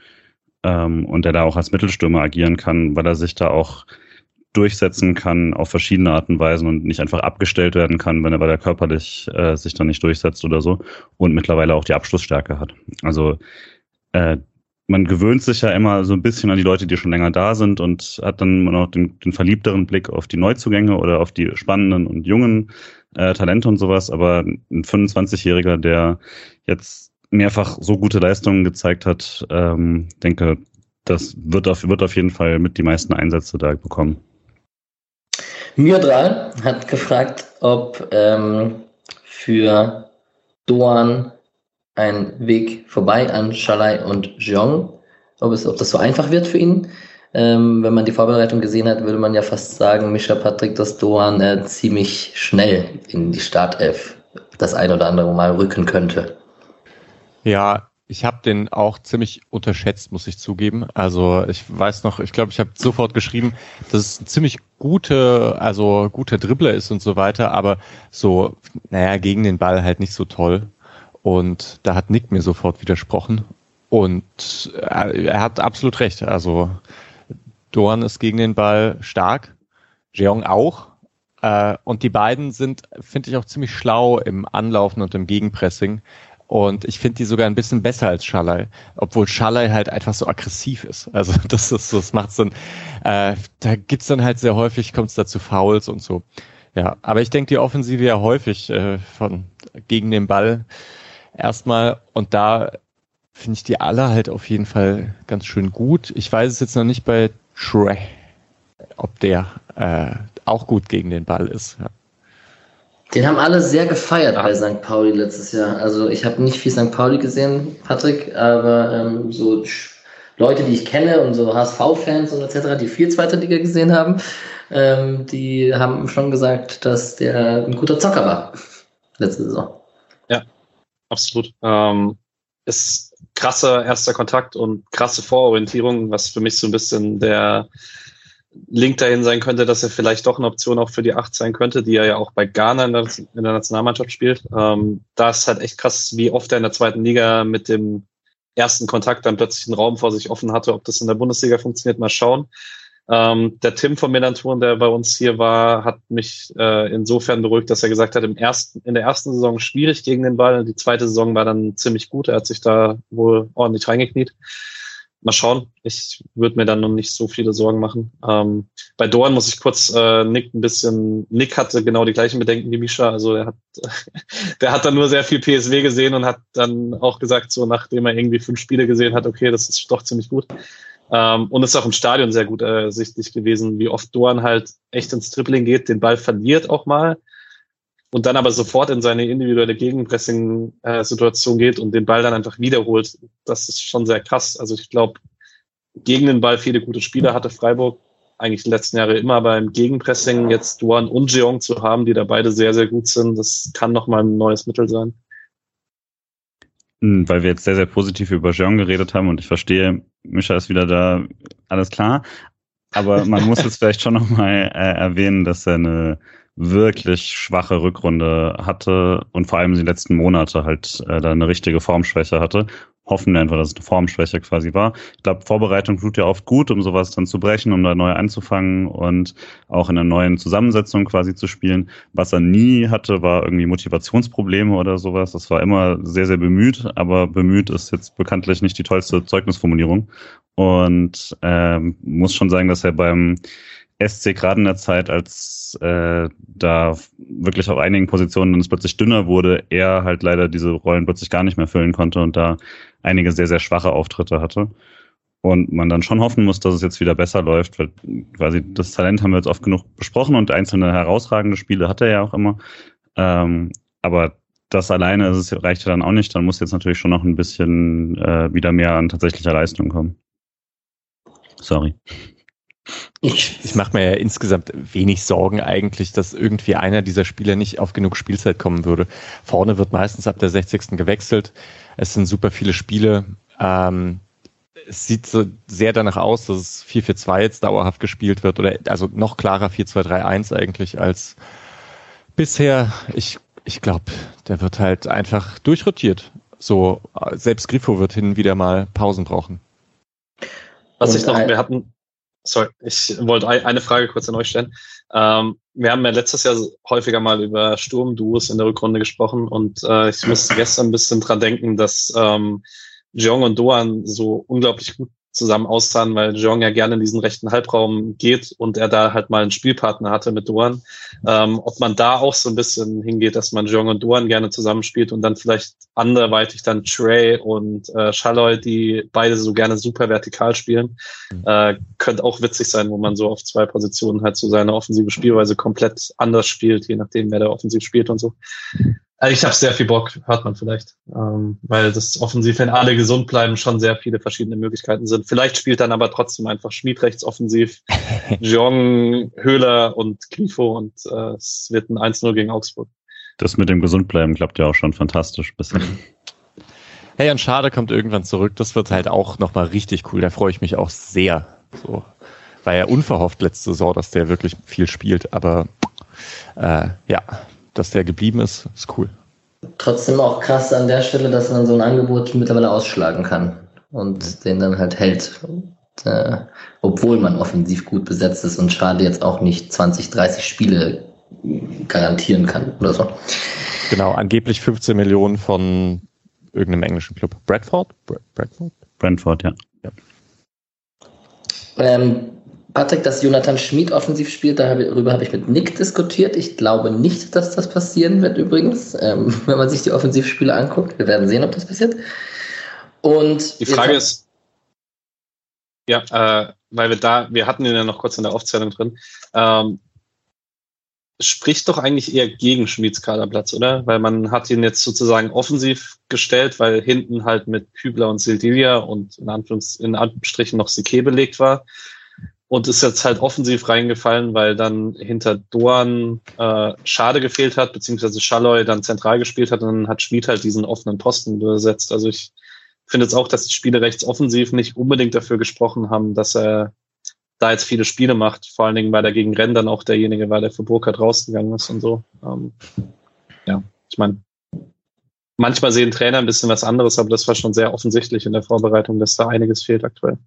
Ähm, und der da auch als Mittelstürmer agieren kann, weil er sich da auch durchsetzen kann auf verschiedene Arten und Weisen und nicht einfach abgestellt werden kann, wenn er, weil er körperlich äh, sich dann nicht durchsetzt oder so und mittlerweile auch die Abschlussstärke hat. Also äh, man gewöhnt sich ja immer so ein bisschen an die Leute, die schon länger da sind und hat dann noch den, den verliebteren Blick auf die Neuzugänge oder auf die spannenden und jungen äh, Talente und sowas. Aber ein 25-Jähriger, der jetzt mehrfach so gute Leistungen gezeigt hat, ähm, denke, das wird auf, wird auf jeden Fall mit die meisten Einsätze da bekommen. Myrdral hat gefragt, ob ähm, für Doan ein Weg vorbei an Shalai und Jeong. Ob, es, ob das so einfach wird für ihn. Ähm, wenn man die Vorbereitung gesehen hat, würde man ja fast sagen, Mischa Patrick, dass Doan äh, ziemlich schnell in die Startelf das ein oder andere Mal rücken könnte. Ja, Ich habe den auch ziemlich unterschätzt, muss ich zugeben. Also ich weiß noch, ich glaube, ich habe sofort geschrieben, dass es ein ziemlich gute, also guter Dribbler ist und so weiter, aber so, naja, gegen den Ball halt nicht so toll. Und da hat Nick mir sofort widersprochen. Und er hat absolut recht. Also Dorn ist gegen den Ball stark, Jeong auch. Äh, und die beiden sind, finde ich, auch ziemlich schlau im Anlaufen und im Gegenpressing. Und ich finde die sogar ein bisschen besser als Schalay, obwohl Schalay halt einfach so aggressiv ist. Also das ist, das macht's dann, äh, da gibt's dann halt sehr häufig, kommt's da zu Fouls und so. Ja, aber ich denke, die Offensive ja häufig äh, von gegen den Ball erstmal und da finde ich die alle halt auf jeden Fall ganz schön gut. Ich weiß es jetzt noch nicht bei Trey, ob der äh, auch gut gegen den Ball ist. Ja. Den haben alle sehr gefeiert bei St. Pauli letztes Jahr. Also ich habe nicht viel St. Pauli gesehen, Patrick, aber ähm, so Leute, die ich kenne und so HSV-Fans und etc., die viel zweite Liga gesehen haben, ähm, die haben schon gesagt, dass der ein guter Zocker war letzte Saison. Ja, absolut. Ähm, ist krasser erster Kontakt und krasse Vororientierung, was für mich so ein bisschen der Link dahin sein könnte, dass er vielleicht doch eine Option auch für die Acht sein könnte, die er ja auch bei Ghana in der, in der Nationalmannschaft spielt. Ähm, da ist halt echt krass, wie oft er in der zweiten Liga mit dem ersten Kontakt dann plötzlich einen Raum vor sich offen hatte. Ob das in der Bundesliga funktioniert, mal schauen. Ähm, der Tim von Melanturen, der bei uns hier war, hat mich äh, insofern beruhigt, dass er gesagt hat, im ersten, in der ersten Saison schwierig gegen den Ball. Die zweite Saison war dann ziemlich gut. Er hat sich da wohl ordentlich reingekniet mal schauen. Ich würde mir dann noch nicht so viele Sorgen machen. Ähm, bei Dorn muss ich kurz äh, Nick ein bisschen. Nick hatte genau die gleichen Bedenken wie Misha. Also er hat, der hat dann nur sehr viel PSW gesehen und hat dann auch gesagt, so nachdem er irgendwie fünf Spiele gesehen hat, okay, das ist doch ziemlich gut. Ähm, und ist auch im Stadion sehr gut ersichtlich äh, gewesen, wie oft Dorn halt echt ins Tripling geht, den Ball verliert auch mal und dann aber sofort in seine individuelle Gegenpressing-Situation geht und den Ball dann einfach wiederholt, das ist schon sehr krass. Also ich glaube, gegen den Ball viele gute Spieler hatte Freiburg eigentlich die letzten Jahre immer beim Gegenpressing jetzt Duan und Jeong zu haben, die da beide sehr, sehr gut sind. Das kann nochmal ein neues Mittel sein. Hm, weil wir jetzt sehr, sehr positiv über Jeong geredet haben und ich verstehe, Mischa ist wieder da, alles klar. Aber man muss jetzt vielleicht schon nochmal äh, erwähnen, dass er eine wirklich schwache Rückrunde hatte und vor allem die letzten Monate halt äh, da eine richtige Formschwäche hatte. Hoffen wir einfach, dass es eine Formschwäche quasi war. Ich glaube, Vorbereitung tut ja oft gut, um sowas dann zu brechen, um da neu anzufangen und auch in einer neuen Zusammensetzung quasi zu spielen. Was er nie hatte, war irgendwie Motivationsprobleme oder sowas. Das war immer sehr, sehr bemüht, aber bemüht ist jetzt bekanntlich nicht die tollste Zeugnisformulierung. Und ähm, muss schon sagen, dass er beim SC gerade in der Zeit, als äh, da wirklich auf einigen Positionen es plötzlich dünner wurde, er halt leider diese Rollen plötzlich gar nicht mehr füllen konnte und da einige sehr, sehr schwache Auftritte hatte. Und man dann schon hoffen muss, dass es jetzt wieder besser läuft, weil quasi das Talent haben wir jetzt oft genug besprochen und einzelne herausragende Spiele hat er ja auch immer. Ähm, aber das alleine das reicht ja dann auch nicht. Dann muss jetzt natürlich schon noch ein bisschen äh, wieder mehr an tatsächlicher Leistung kommen. Sorry. Ich, ich mache mir ja insgesamt wenig Sorgen eigentlich, dass irgendwie einer dieser Spieler nicht auf genug Spielzeit kommen würde. Vorne wird meistens ab der 60. gewechselt. Es sind super viele Spiele. Ähm, es sieht so sehr danach aus, dass es 4-4-2 jetzt dauerhaft gespielt wird oder also noch klarer 4-2-3-1 eigentlich als bisher. Ich, ich glaube, der wird halt einfach durchrotiert. So, selbst Griffo wird hin und wieder mal Pausen brauchen. Was ich noch, wir hatten, sorry, ich wollte eine Frage kurz an euch stellen. Ähm, wir haben ja letztes Jahr häufiger mal über Sturmduos in der Rückrunde gesprochen und äh, ich musste gestern ein bisschen dran denken, dass ähm, Jeong und Doan so unglaublich gut zusammen aussahen, weil Jeong ja gerne in diesen rechten Halbraum geht und er da halt mal einen Spielpartner hatte mit Doan. Ähm, ob man da auch so ein bisschen hingeht, dass man Jeong und Doan gerne zusammenspielt und dann vielleicht anderweitig dann Trey und äh, Schalloy, die beide so gerne super vertikal spielen, mhm. äh, könnte auch witzig sein, wo man so auf zwei Positionen halt so seine offensive Spielweise komplett anders spielt, je nachdem, wer da offensiv spielt und so. Also ich habe sehr viel Bock, hört man vielleicht, ähm, weil das offensiv, wenn alle gesund bleiben, schon sehr viele verschiedene Möglichkeiten sind. Vielleicht spielt dann aber trotzdem einfach Schmied rechts offensiv, Jong, Höhler und Grifo und äh, es wird ein 1-0 gegen Augsburg. Das mit dem Gesundbleiben klappt ja auch schon fantastisch bisher. Hey, und Schade kommt irgendwann zurück. Das wird halt auch nochmal richtig cool. Da freue ich mich auch sehr. So. War ja unverhofft letzte Saison, dass der wirklich viel spielt, aber äh, ja, dass der geblieben ist, ist cool. Trotzdem auch krass an der Stelle, dass man so ein Angebot mittlerweile ausschlagen kann und den dann halt hält. Und, äh, obwohl man offensiv gut besetzt ist und Schade jetzt auch nicht 20, 30 Spiele garantieren kann oder so. Genau, angeblich 15 Millionen von irgendeinem englischen Club. Bradford? Bradford? Brentford, ja. ja. Ähm, Patrick, dass Jonathan Schmid offensiv spielt, darüber habe ich mit Nick diskutiert. Ich glaube nicht, dass das passieren wird übrigens, ähm, wenn man sich die Offensivspiele anguckt. Wir werden sehen, ob das passiert. Und die Frage ist, ja, äh, weil wir da, wir hatten ihn ja noch kurz in der Aufzählung drin. Ähm, spricht doch eigentlich eher gegen Schmieds Kaderplatz, oder? Weil man hat ihn jetzt sozusagen offensiv gestellt, weil hinten halt mit Kübler und Sildilia und in, Anführungs in Anführungsstrichen noch Sique belegt war. Und ist jetzt halt offensiv reingefallen, weil dann hinter Doan äh, Schade gefehlt hat, beziehungsweise Schalloy dann zentral gespielt hat und dann hat Schmied halt diesen offenen Posten besetzt. Also ich finde jetzt auch, dass die Spiele rechts offensiv nicht unbedingt dafür gesprochen haben, dass er da jetzt viele Spiele macht. Vor allen Dingen, weil er gegen Renn dann auch derjenige war, der für Burkhardt rausgegangen ist und so. Ähm, ja, ich meine, manchmal sehen Trainer ein bisschen was anderes, aber das war schon sehr offensichtlich in der Vorbereitung, dass da einiges fehlt aktuell.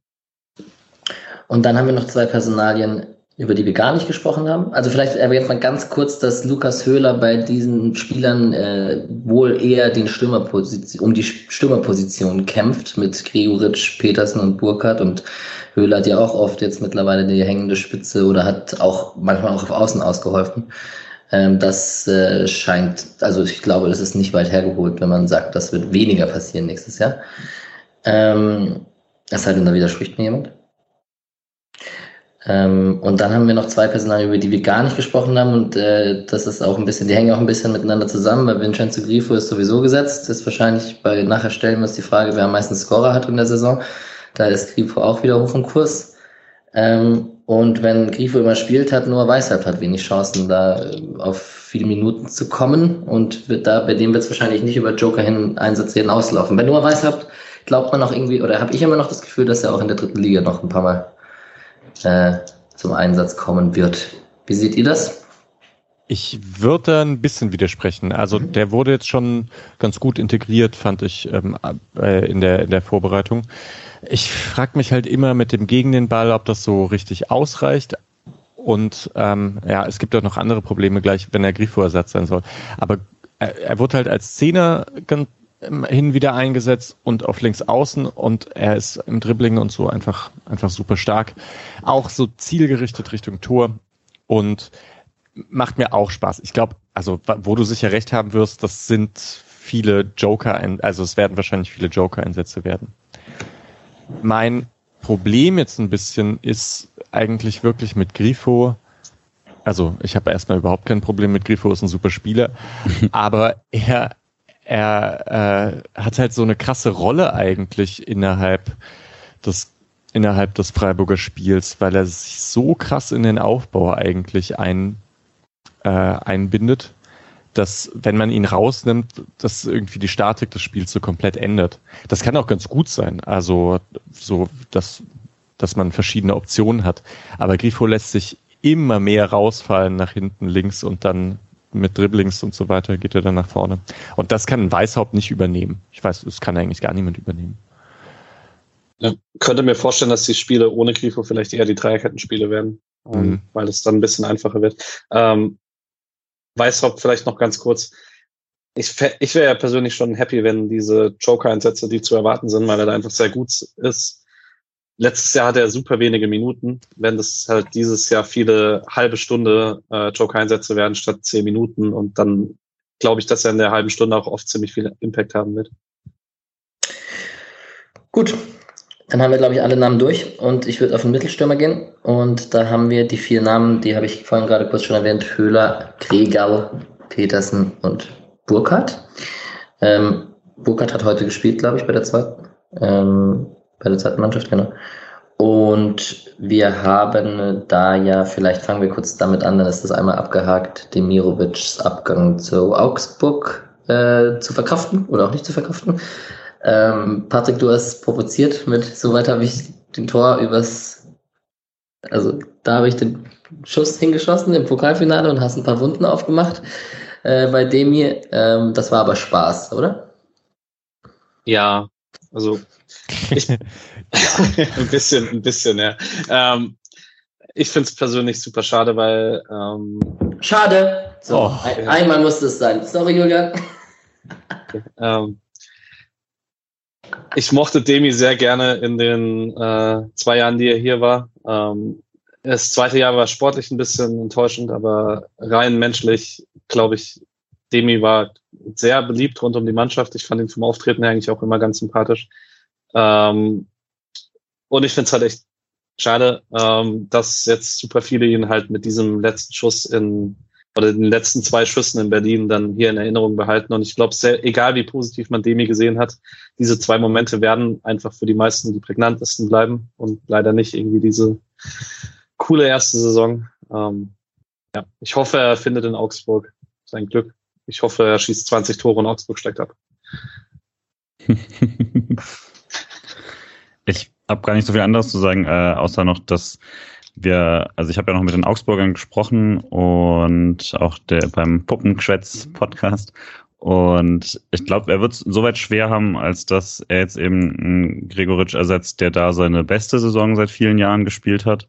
Und dann haben wir noch zwei Personalien, über die wir gar nicht gesprochen haben. Also vielleicht erwähnt man ganz kurz, dass Lukas Höhler bei diesen Spielern äh, wohl eher den Stürmerposition, um die Stürmerposition kämpft mit Gregoritsch, Petersen und Burkhardt und Höhler hat ja auch oft jetzt mittlerweile die hängende Spitze oder hat auch manchmal auch auf Außen ausgeholfen. Ähm, das äh, scheint, also ich glaube, das ist nicht weit hergeholt, wenn man sagt, das wird weniger passieren nächstes Jahr. Ähm, es sei denn, da widerspricht mir jemand. Ähm, und dann haben wir noch zwei Personalien, über die wir gar nicht gesprochen haben. Und äh, das ist auch ein bisschen, die hängen auch ein bisschen miteinander zusammen, weil Vincenzo Grifo ist sowieso gesetzt. Das ist wahrscheinlich bei nachher stellen wir uns die Frage, wer am meisten Scorer hat in der Saison. Da ist Grifo auch wieder hoch im Kurs. Ähm, und wenn Grifo immer spielt, hat nur Weisheit hat wenig Chancen, da äh, auf viele Minuten zu kommen. Und wird da, bei dem wird es wahrscheinlich nicht über Joker hin Einsatz hinauslaufen. Wenn nur Weisheit glaubt man auch irgendwie, oder habe ich immer noch das Gefühl, dass er auch in der dritten Liga noch ein paar Mal äh, zum Einsatz kommen wird. Wie seht ihr das? Ich würde ein bisschen widersprechen. Also der wurde jetzt schon ganz gut integriert, fand ich ähm, äh, in, der, in der Vorbereitung. Ich frage mich halt immer mit dem gegen den Ball, ob das so richtig ausreicht. Und ähm, ja, es gibt auch noch andere Probleme gleich, wenn er Grifo-Ersatz sein soll. Aber er, er wurde halt als Zehner ganz hin wieder eingesetzt und auf links außen und er ist im Dribbling und so einfach, einfach super stark. Auch so zielgerichtet Richtung Tor und macht mir auch Spaß. Ich glaube, also wo du sicher recht haben wirst, das sind viele Joker, also es werden wahrscheinlich viele Joker-Einsätze werden. Mein Problem jetzt ein bisschen ist eigentlich wirklich mit Grifo. Also ich habe erstmal überhaupt kein Problem mit Grifo, ist ein super Spieler, aber er er äh, hat halt so eine krasse Rolle eigentlich innerhalb des innerhalb des Freiburger Spiels, weil er sich so krass in den Aufbau eigentlich ein, äh, einbindet, dass wenn man ihn rausnimmt, dass irgendwie die Statik des Spiels so komplett ändert. Das kann auch ganz gut sein, also so, dass, dass man verschiedene Optionen hat. Aber Grifo lässt sich immer mehr rausfallen nach hinten links und dann mit Dribblings und so weiter geht er dann nach vorne. Und das kann Weißhaupt nicht übernehmen. Ich weiß, das kann eigentlich gar niemand übernehmen. Ja, könnte mir vorstellen, dass die Spiele ohne Grifo vielleicht eher die Dreierkettenspiele werden, ähm, mhm. weil es dann ein bisschen einfacher wird. Ähm, Weißhaupt vielleicht noch ganz kurz. Ich, ich wäre ja persönlich schon happy, wenn diese Joker-Einsätze, die zu erwarten sind, weil er da einfach sehr gut ist, letztes Jahr hatte er super wenige Minuten. Wenn das halt dieses Jahr viele halbe Stunde äh, Joker-Einsätze werden statt zehn Minuten und dann glaube ich, dass er in der halben Stunde auch oft ziemlich viel Impact haben wird. Gut, dann haben wir, glaube ich, alle Namen durch und ich würde auf den Mittelstürmer gehen. Und da haben wir die vier Namen, die habe ich vorhin gerade kurz schon erwähnt: Höhler, Gregau, Petersen und Burkhardt. Ähm, Burkhardt hat heute gespielt, glaube ich, bei der zweiten. Ähm, bei der zweiten Mannschaft, genau. Und wir haben da ja, vielleicht fangen wir kurz damit an, dann ist das einmal abgehakt, Demirovics Abgang zu Augsburg äh, zu verkraften oder auch nicht zu verkraften. Ähm, Patrick, du hast provoziert mit, soweit habe ich den Tor übers, also da habe ich den Schuss hingeschossen im Pokalfinale und hast ein paar Wunden aufgemacht äh, bei Demi. Ähm, das war aber Spaß, oder? Ja, also ich, ein bisschen, ein bisschen, ja. Ähm, ich finde es persönlich super schade, weil ähm, Schade. So, oh, ein, ja. einmal musste es sein. Sorry, Julian. Okay, ähm, ich mochte Demi sehr gerne in den äh, zwei Jahren, die er hier war. Ähm, das zweite Jahr war sportlich ein bisschen enttäuschend, aber rein menschlich, glaube ich, Demi war sehr beliebt rund um die Mannschaft. Ich fand ihn vom Auftreten her eigentlich auch immer ganz sympathisch. Ähm, und ich finde es halt echt schade, ähm, dass jetzt super viele ihn halt mit diesem letzten Schuss in oder den letzten zwei Schüssen in Berlin dann hier in Erinnerung behalten. Und ich glaube, egal wie positiv man Demi gesehen hat, diese zwei Momente werden einfach für die meisten die prägnantesten bleiben und leider nicht irgendwie diese coole erste Saison. Ähm, ja, ich hoffe, er findet in Augsburg sein Glück. Ich hoffe, er schießt 20 Tore und Augsburg steigt ab. habe gar nicht so viel anderes zu sagen, äh, außer noch, dass wir, also ich habe ja noch mit den Augsburgern gesprochen und auch der beim Puppenquetz-Podcast. Und ich glaube, er wird es soweit schwer haben, als dass er jetzt eben Gregoritsch ersetzt, der da seine beste Saison seit vielen Jahren gespielt hat,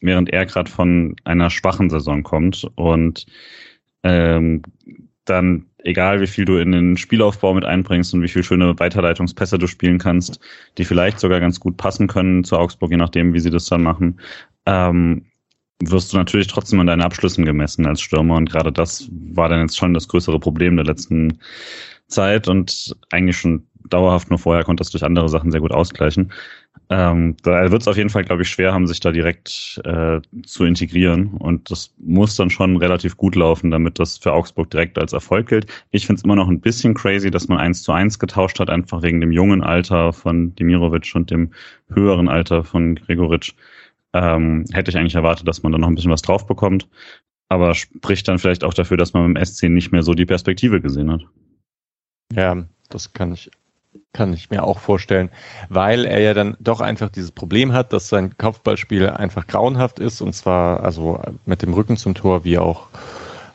während er gerade von einer schwachen Saison kommt. Und ähm, dann, egal wie viel du in den Spielaufbau mit einbringst und wie viel schöne Weiterleitungspässe du spielen kannst, die vielleicht sogar ganz gut passen können zu Augsburg, je nachdem, wie sie das dann machen, ähm, wirst du natürlich trotzdem an deinen Abschlüssen gemessen als Stürmer. Und gerade das war dann jetzt schon das größere Problem der letzten Zeit und eigentlich schon dauerhaft nur vorher konnte das durch andere Sachen sehr gut ausgleichen. Ähm, da wird es auf jeden Fall, glaube ich, schwer haben, sich da direkt äh, zu integrieren. Und das muss dann schon relativ gut laufen, damit das für Augsburg direkt als Erfolg gilt. Ich finde es immer noch ein bisschen crazy, dass man eins zu eins getauscht hat, einfach wegen dem jungen Alter von Dimirovic und dem höheren Alter von Gregoritsch. Ähm, hätte ich eigentlich erwartet, dass man da noch ein bisschen was drauf bekommt. Aber spricht dann vielleicht auch dafür, dass man beim SC nicht mehr so die Perspektive gesehen hat. Ja, das kann ich kann ich mir auch vorstellen, weil er ja dann doch einfach dieses Problem hat, dass sein Kopfballspiel einfach grauenhaft ist und zwar also mit dem Rücken zum Tor wie auch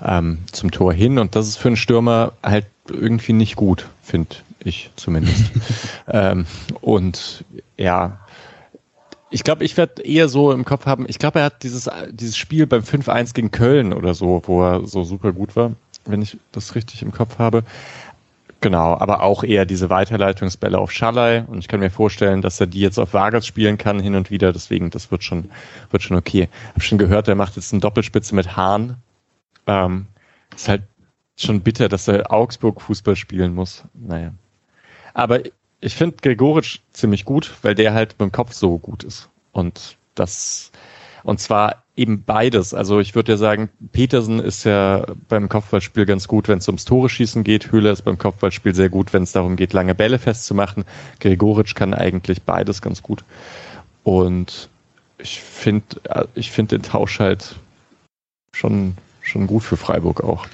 ähm, zum Tor hin und das ist für einen Stürmer halt irgendwie nicht gut, finde ich zumindest. ähm, und ja, ich glaube, ich werde eher so im Kopf haben, ich glaube, er hat dieses, dieses Spiel beim 5-1 gegen Köln oder so, wo er so super gut war, wenn ich das richtig im Kopf habe. Genau, aber auch eher diese Weiterleitungsbälle auf Schalay und ich kann mir vorstellen, dass er die jetzt auf Vargas spielen kann hin und wieder, deswegen das wird schon, wird schon okay. Hab schon gehört, er macht jetzt eine Doppelspitze mit Hahn. Ähm, ist halt schon bitter, dass er Augsburg Fußball spielen muss. Naja. Aber ich finde Gregoritsch ziemlich gut, weil der halt mit dem Kopf so gut ist. Und das, und zwar eben beides. Also ich würde ja sagen, Petersen ist ja beim Kopfballspiel ganz gut, wenn es ums Tore schießen geht. Höhler ist beim Kopfballspiel sehr gut, wenn es darum geht, lange Bälle festzumachen. Gregoritsch kann eigentlich beides ganz gut. Und ich finde, ich finde den Tausch halt schon, schon gut für Freiburg auch.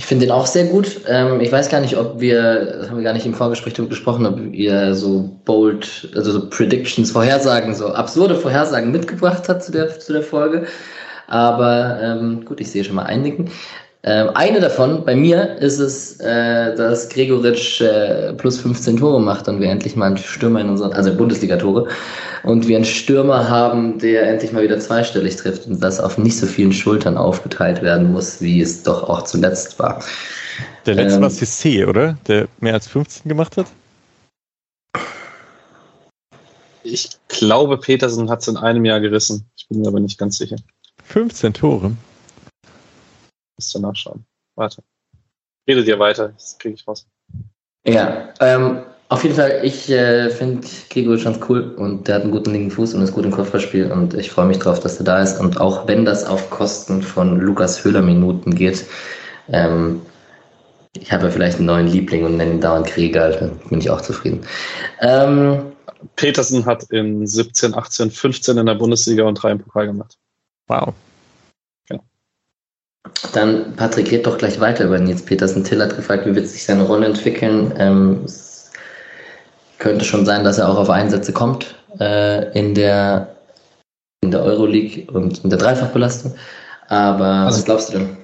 Ich finde den auch sehr gut. Ähm, ich weiß gar nicht, ob wir, das haben wir gar nicht im Vorgespräch gesprochen, ob ihr so bold, also so Predictions, Vorhersagen, so absurde Vorhersagen mitgebracht hat zu der, zu der Folge. Aber ähm, gut, ich sehe schon mal einigen. Ähm, eine davon, bei mir, ist es, äh, dass Gregoritsch äh, plus 15 Tore macht und wir endlich mal einen Stürmer in unseren, also Bundesliga-Tore, und wir einen Stürmer haben, der endlich mal wieder zweistellig trifft und das auf nicht so vielen Schultern aufgeteilt werden muss, wie es doch auch zuletzt war. Der letzte ähm, war CC, oder? Der mehr als 15 gemacht hat? Ich glaube, Petersen hat es in einem Jahr gerissen. Ich bin mir aber nicht ganz sicher. 15 Tore? Musst du nachschauen. Warte. Rede dir weiter, das kriege ich raus. Ja, ähm, auf jeden Fall, ich äh, finde Gregoritsch ganz cool und der hat einen guten linken Fuß und ist gut im Kopfballspiel und ich freue mich drauf, dass er da ist. Und auch wenn das auf Kosten von Lukas Höhler Minuten geht, ähm, ich habe ja vielleicht einen neuen Liebling und nenne ihn dauernd Krieger, dann bin ich auch zufrieden. Ähm, Petersen hat in 17, 18, 15 in der Bundesliga und drei im Pokal gemacht. Wow. Dann, Patrick, red doch gleich weiter über Nils Petersen. Till hat gefragt, wie wird sich seine Rolle entwickeln. Ähm, könnte schon sein, dass er auch auf Einsätze kommt äh, in der in der Euroleague und in der Dreifachbelastung. Aber also, was glaubst du denn?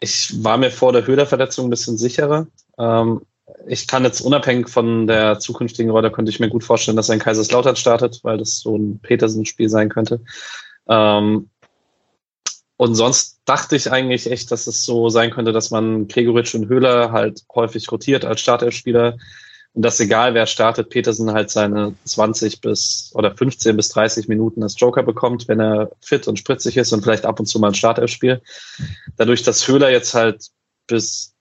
Ich war mir vor der Höhlerverletzung ein bisschen sicherer. Ähm, ich kann jetzt unabhängig von der zukünftigen Rolle, könnte ich mir gut vorstellen, dass er in Kaiserslautern startet, weil das so ein Petersen-Spiel sein könnte. Ähm, und sonst dachte ich eigentlich echt, dass es so sein könnte, dass man Gregoritsch und Höhler halt häufig rotiert als Startelfspieler. Und dass egal wer startet, Petersen halt seine 20 bis oder 15 bis 30 Minuten als Joker bekommt, wenn er fit und spritzig ist und vielleicht ab und zu mal ein Startelfspiel. Dadurch, dass Höhler jetzt halt bis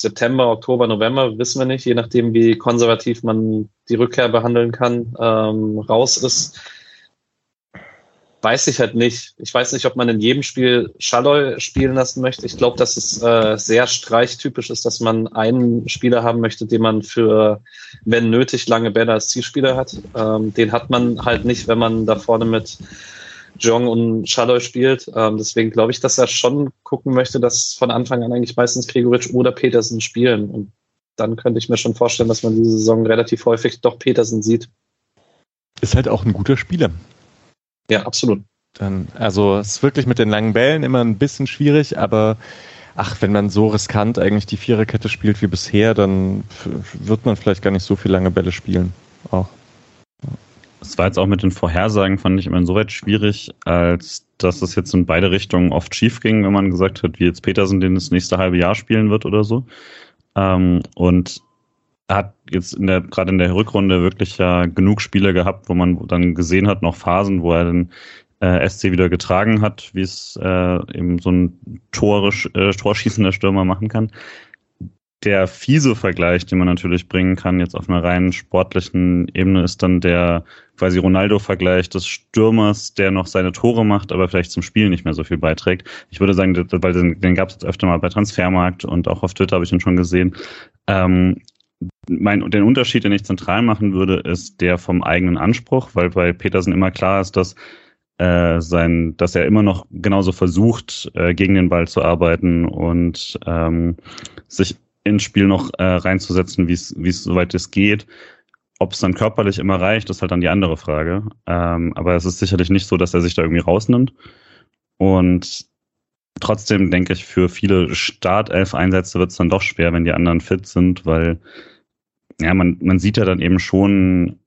September, Oktober, November, wissen wir nicht, je nachdem, wie konservativ man die Rückkehr behandeln kann, ähm, raus ist, weiß ich halt nicht. Ich weiß nicht, ob man in jedem Spiel Schalloy spielen lassen möchte. Ich glaube, dass es äh, sehr streichtypisch ist, dass man einen Spieler haben möchte, den man für, wenn nötig, lange Bälle als Zielspieler hat. Ähm, den hat man halt nicht, wenn man da vorne mit Jong und Schalloy spielt. Ähm, deswegen glaube ich, dass er schon gucken möchte, dass von Anfang an eigentlich meistens Gregoritsch oder Petersen spielen. Und dann könnte ich mir schon vorstellen, dass man diese Saison relativ häufig doch Petersen sieht. Ist halt auch ein guter Spieler. Ja, absolut. Dann, also es ist wirklich mit den langen Bällen immer ein bisschen schwierig, aber ach, wenn man so riskant eigentlich die Viererkette spielt wie bisher, dann wird man vielleicht gar nicht so viel lange Bälle spielen. Auch. Es war jetzt auch mit den Vorhersagen, fand ich immer insoweit schwierig, als dass es jetzt in beide Richtungen oft schief ging, wenn man gesagt hat, wie jetzt Petersen den das nächste halbe Jahr spielen wird oder so. Ähm, und hat jetzt in der, gerade in der Rückrunde wirklich ja genug Spiele gehabt, wo man dann gesehen hat, noch Phasen, wo er den äh, SC wieder getragen hat, wie es äh, eben so ein Torisch, äh, torschießender Stürmer machen kann. Der fiese Vergleich, den man natürlich bringen kann, jetzt auf einer rein sportlichen Ebene, ist dann der quasi Ronaldo-Vergleich des Stürmers, der noch seine Tore macht, aber vielleicht zum Spiel nicht mehr so viel beiträgt. Ich würde sagen, weil den, den gab es jetzt öfter mal bei Transfermarkt und auch auf Twitter habe ich ihn schon gesehen. Ähm, mein, den Unterschied, den ich zentral machen würde, ist der vom eigenen Anspruch, weil bei Petersen immer klar ist, dass äh, sein, dass er immer noch genauso versucht, äh, gegen den Ball zu arbeiten und ähm, sich ins Spiel noch äh, reinzusetzen, wie es wie es soweit es geht. Ob es dann körperlich immer reicht, ist halt dann die andere Frage. Ähm, aber es ist sicherlich nicht so, dass er sich da irgendwie rausnimmt. Und trotzdem denke ich, für viele Startelf-Einsätze wird es dann doch schwer, wenn die anderen fit sind, weil ja, man, man sieht ja dann eben schon,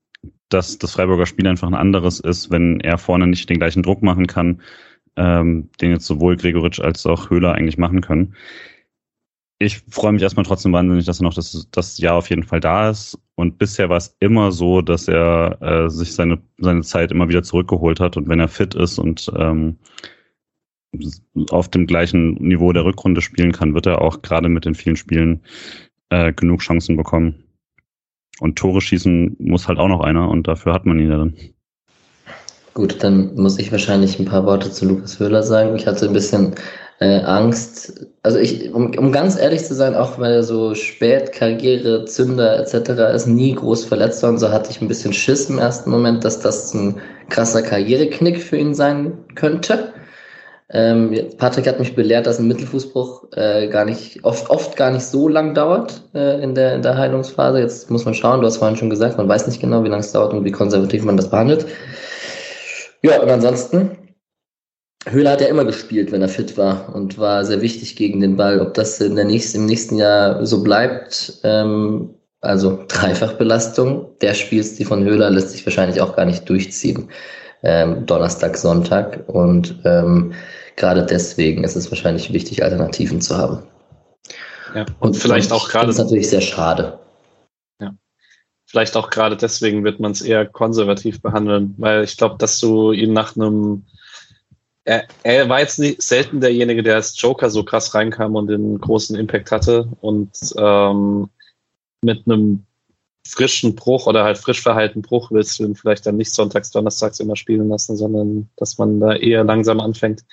dass das Freiburger Spiel einfach ein anderes ist, wenn er vorne nicht den gleichen Druck machen kann, ähm, den jetzt sowohl Gregoritsch als auch Höhler eigentlich machen können. Ich freue mich erstmal trotzdem wahnsinnig, dass er noch das, das Jahr auf jeden Fall da ist. Und bisher war es immer so, dass er äh, sich seine, seine Zeit immer wieder zurückgeholt hat. Und wenn er fit ist und ähm, auf dem gleichen Niveau der Rückrunde spielen kann, wird er auch gerade mit den vielen Spielen äh, genug Chancen bekommen. Und Tore schießen muss halt auch noch einer und dafür hat man ihn ja dann. Gut, dann muss ich wahrscheinlich ein paar Worte zu Lukas Höhler sagen. Ich hatte ein bisschen äh, Angst. Also ich, um, um ganz ehrlich zu sein, auch weil er so spät Karriere, Zünder etc. ist, nie groß verletzt war und so hatte ich ein bisschen Schiss im ersten Moment, dass das ein krasser Karriereknick für ihn sein könnte. Ähm, Patrick hat mich belehrt, dass ein Mittelfußbruch äh, gar nicht, oft, oft gar nicht so lang dauert äh, in, der, in der Heilungsphase. Jetzt muss man schauen, du hast vorhin schon gesagt, man weiß nicht genau, wie lange es dauert und wie konservativ man das behandelt. Ja, und ansonsten, Höhler hat ja immer gespielt, wenn er fit war und war sehr wichtig gegen den Ball. Ob das in der nächsten, im nächsten Jahr so bleibt, ähm, also Dreifachbelastung der Spielstil von Höhler lässt sich wahrscheinlich auch gar nicht durchziehen. Ähm, Donnerstag, Sonntag und ähm, Gerade deswegen ist es wahrscheinlich wichtig, Alternativen zu haben. Ja, und, vielleicht auch gerade. Das ist natürlich sehr schade. Ja. Vielleicht auch gerade deswegen wird man es eher konservativ behandeln, weil ich glaube, dass du ihn nach einem. Er, er war jetzt nicht selten derjenige, der als Joker so krass reinkam und den großen Impact hatte und ähm, mit einem frischen Bruch oder halt frisch verhalten Bruch willst du ihn vielleicht dann nicht sonntags, donnerstags immer spielen lassen, sondern dass man da eher langsam anfängt.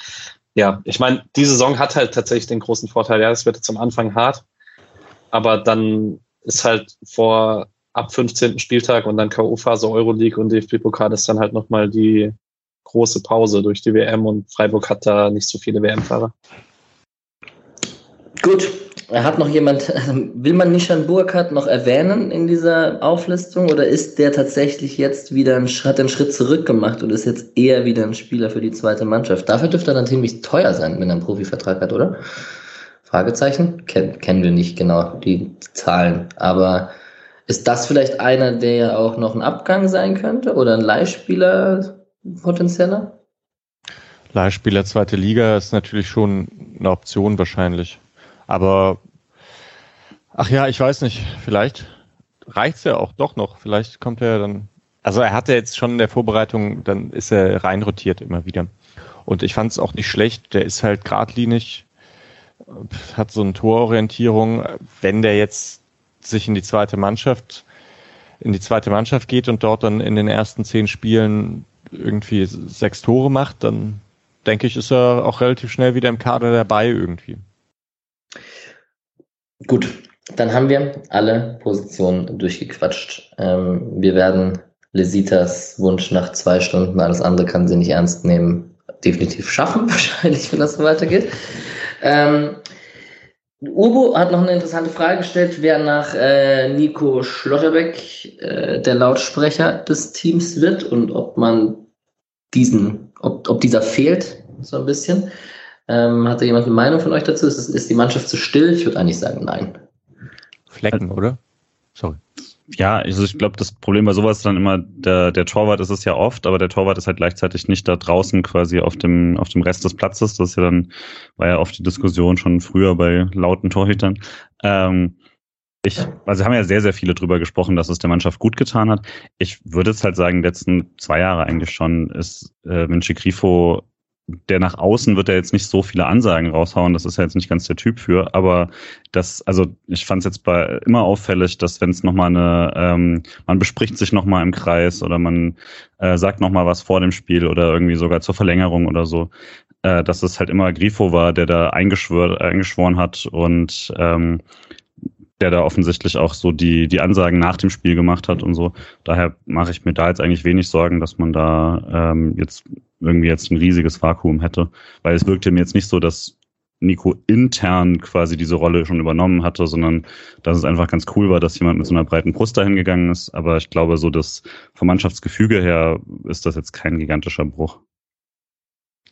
Ja, ich meine, die Saison hat halt tatsächlich den großen Vorteil, ja, es wird zum Anfang hart, aber dann ist halt vor ab 15. Spieltag und dann K.O.-Phase Euroleague und DFB-Pokal ist dann halt nochmal die große Pause durch die WM und Freiburg hat da nicht so viele WM-Fahrer. Gut, hat noch jemand, will man Nishan Burkhardt noch erwähnen in dieser Auflistung oder ist der tatsächlich jetzt wieder einen, hat einen Schritt zurück gemacht und ist jetzt eher wieder ein Spieler für die zweite Mannschaft? Dafür dürfte er dann ziemlich teuer sein, wenn er einen Profivertrag hat, oder? Fragezeichen? Ken, kennen wir nicht genau die Zahlen, aber ist das vielleicht einer, der ja auch noch ein Abgang sein könnte oder ein Leihspieler potenzieller? Leihspieler zweite Liga ist natürlich schon eine Option wahrscheinlich. Aber ach ja, ich weiß nicht, vielleicht reicht's ja auch doch noch. Vielleicht kommt er dann. Also er hatte jetzt schon in der Vorbereitung, dann ist er reinrotiert immer wieder. Und ich fand es auch nicht schlecht. Der ist halt geradlinig, hat so eine Tororientierung. Wenn der jetzt sich in die zweite Mannschaft, in die zweite Mannschaft geht und dort dann in den ersten zehn Spielen irgendwie sechs Tore macht, dann denke ich, ist er auch relativ schnell wieder im Kader dabei irgendwie. Gut, dann haben wir alle Positionen durchgequatscht. Ähm, wir werden Lesitas Wunsch nach zwei Stunden, alles andere kann sie nicht ernst nehmen, definitiv schaffen, wahrscheinlich, wenn das so weitergeht. Ähm, Ubo hat noch eine interessante Frage gestellt, wer nach äh, Nico Schlotterbeck äh, der Lautsprecher des Teams wird und ob man diesen, ob, ob dieser fehlt, so ein bisschen. Ähm, hat da jemand eine Meinung von euch dazu? Ist, ist die Mannschaft zu still? Ich würde eigentlich sagen, nein. Flecken, oder? Sorry. Ja, also ich glaube, das Problem bei sowas ist dann immer, der, der Torwart ist es ja oft, aber der Torwart ist halt gleichzeitig nicht da draußen quasi auf dem, auf dem Rest des Platzes. Das ist ja dann, war ja oft die Diskussion schon früher bei lauten Torhütern. Ähm, ich, also haben ja sehr, sehr viele drüber gesprochen, dass es der Mannschaft gut getan hat. Ich würde jetzt halt sagen, letzten zwei Jahre eigentlich schon ist äh, Vinci Grifo der nach außen wird er jetzt nicht so viele Ansagen raushauen, das ist ja jetzt nicht ganz der Typ für, aber das, also ich fand es jetzt bei immer auffällig, dass wenn es nochmal eine, ähm, man bespricht sich nochmal im Kreis oder man äh, sagt nochmal was vor dem Spiel oder irgendwie sogar zur Verlängerung oder so, äh, dass es halt immer Grifo war, der da eingeschwör, eingeschworen hat und ähm, der da offensichtlich auch so die, die Ansagen nach dem Spiel gemacht hat und so. Daher mache ich mir da jetzt eigentlich wenig Sorgen, dass man da ähm, jetzt irgendwie jetzt ein riesiges Vakuum hätte. Weil es wirkte mir jetzt nicht so, dass Nico intern quasi diese Rolle schon übernommen hatte, sondern dass es einfach ganz cool war, dass jemand mit so einer breiten Brust dahin gegangen ist. Aber ich glaube, so das vom Mannschaftsgefüge her ist das jetzt kein gigantischer Bruch.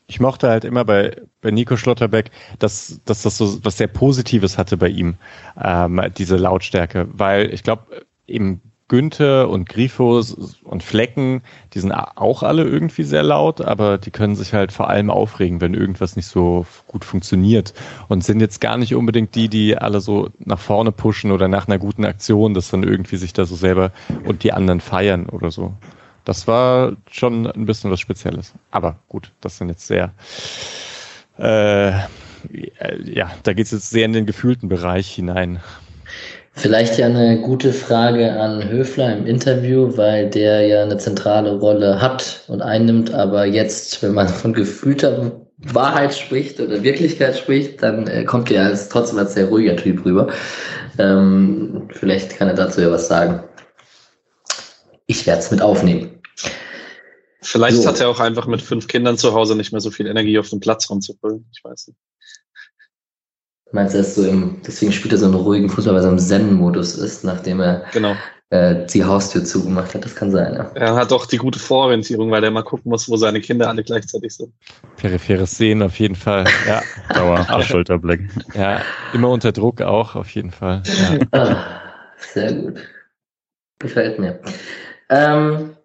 Ich mochte halt immer bei, bei Nico Schlotterbeck, dass, dass das so was sehr Positives hatte bei ihm, ähm, diese Lautstärke. Weil ich glaube, eben Günther und Grifos und Flecken, die sind auch alle irgendwie sehr laut, aber die können sich halt vor allem aufregen, wenn irgendwas nicht so gut funktioniert und sind jetzt gar nicht unbedingt die, die alle so nach vorne pushen oder nach einer guten Aktion, dass dann irgendwie sich da so selber und die anderen feiern oder so. Das war schon ein bisschen was Spezielles. Aber gut, das sind jetzt sehr, äh, ja, da geht es jetzt sehr in den gefühlten Bereich hinein. Vielleicht ja eine gute Frage an Höfler im Interview, weil der ja eine zentrale Rolle hat und einnimmt, aber jetzt, wenn man von gefühlter Wahrheit spricht oder Wirklichkeit spricht, dann äh, kommt er als trotzdem als sehr ruhiger Typ rüber. Ähm, vielleicht kann er dazu ja was sagen. Ich werde es mit aufnehmen. Vielleicht so. hat er auch einfach mit fünf Kindern zu Hause nicht mehr so viel Energie auf den Platz rumzubringen. Ich weiß nicht. Meinst du, er ist so im, deswegen spielt er so einen ruhigen Fußball, weil er im Zen-Modus ist, nachdem er genau. äh, die Haustür zugemacht hat? Das kann sein, ja. Er hat auch die gute Vororientierung, weil er mal gucken muss, wo seine Kinder alle gleichzeitig sind. Peripheres Sehen auf jeden Fall, ja. Dauer, Schulterblick. Ja, immer unter Druck auch, auf jeden Fall. Ja. Ah, sehr gut. Gefällt mir. Ähm,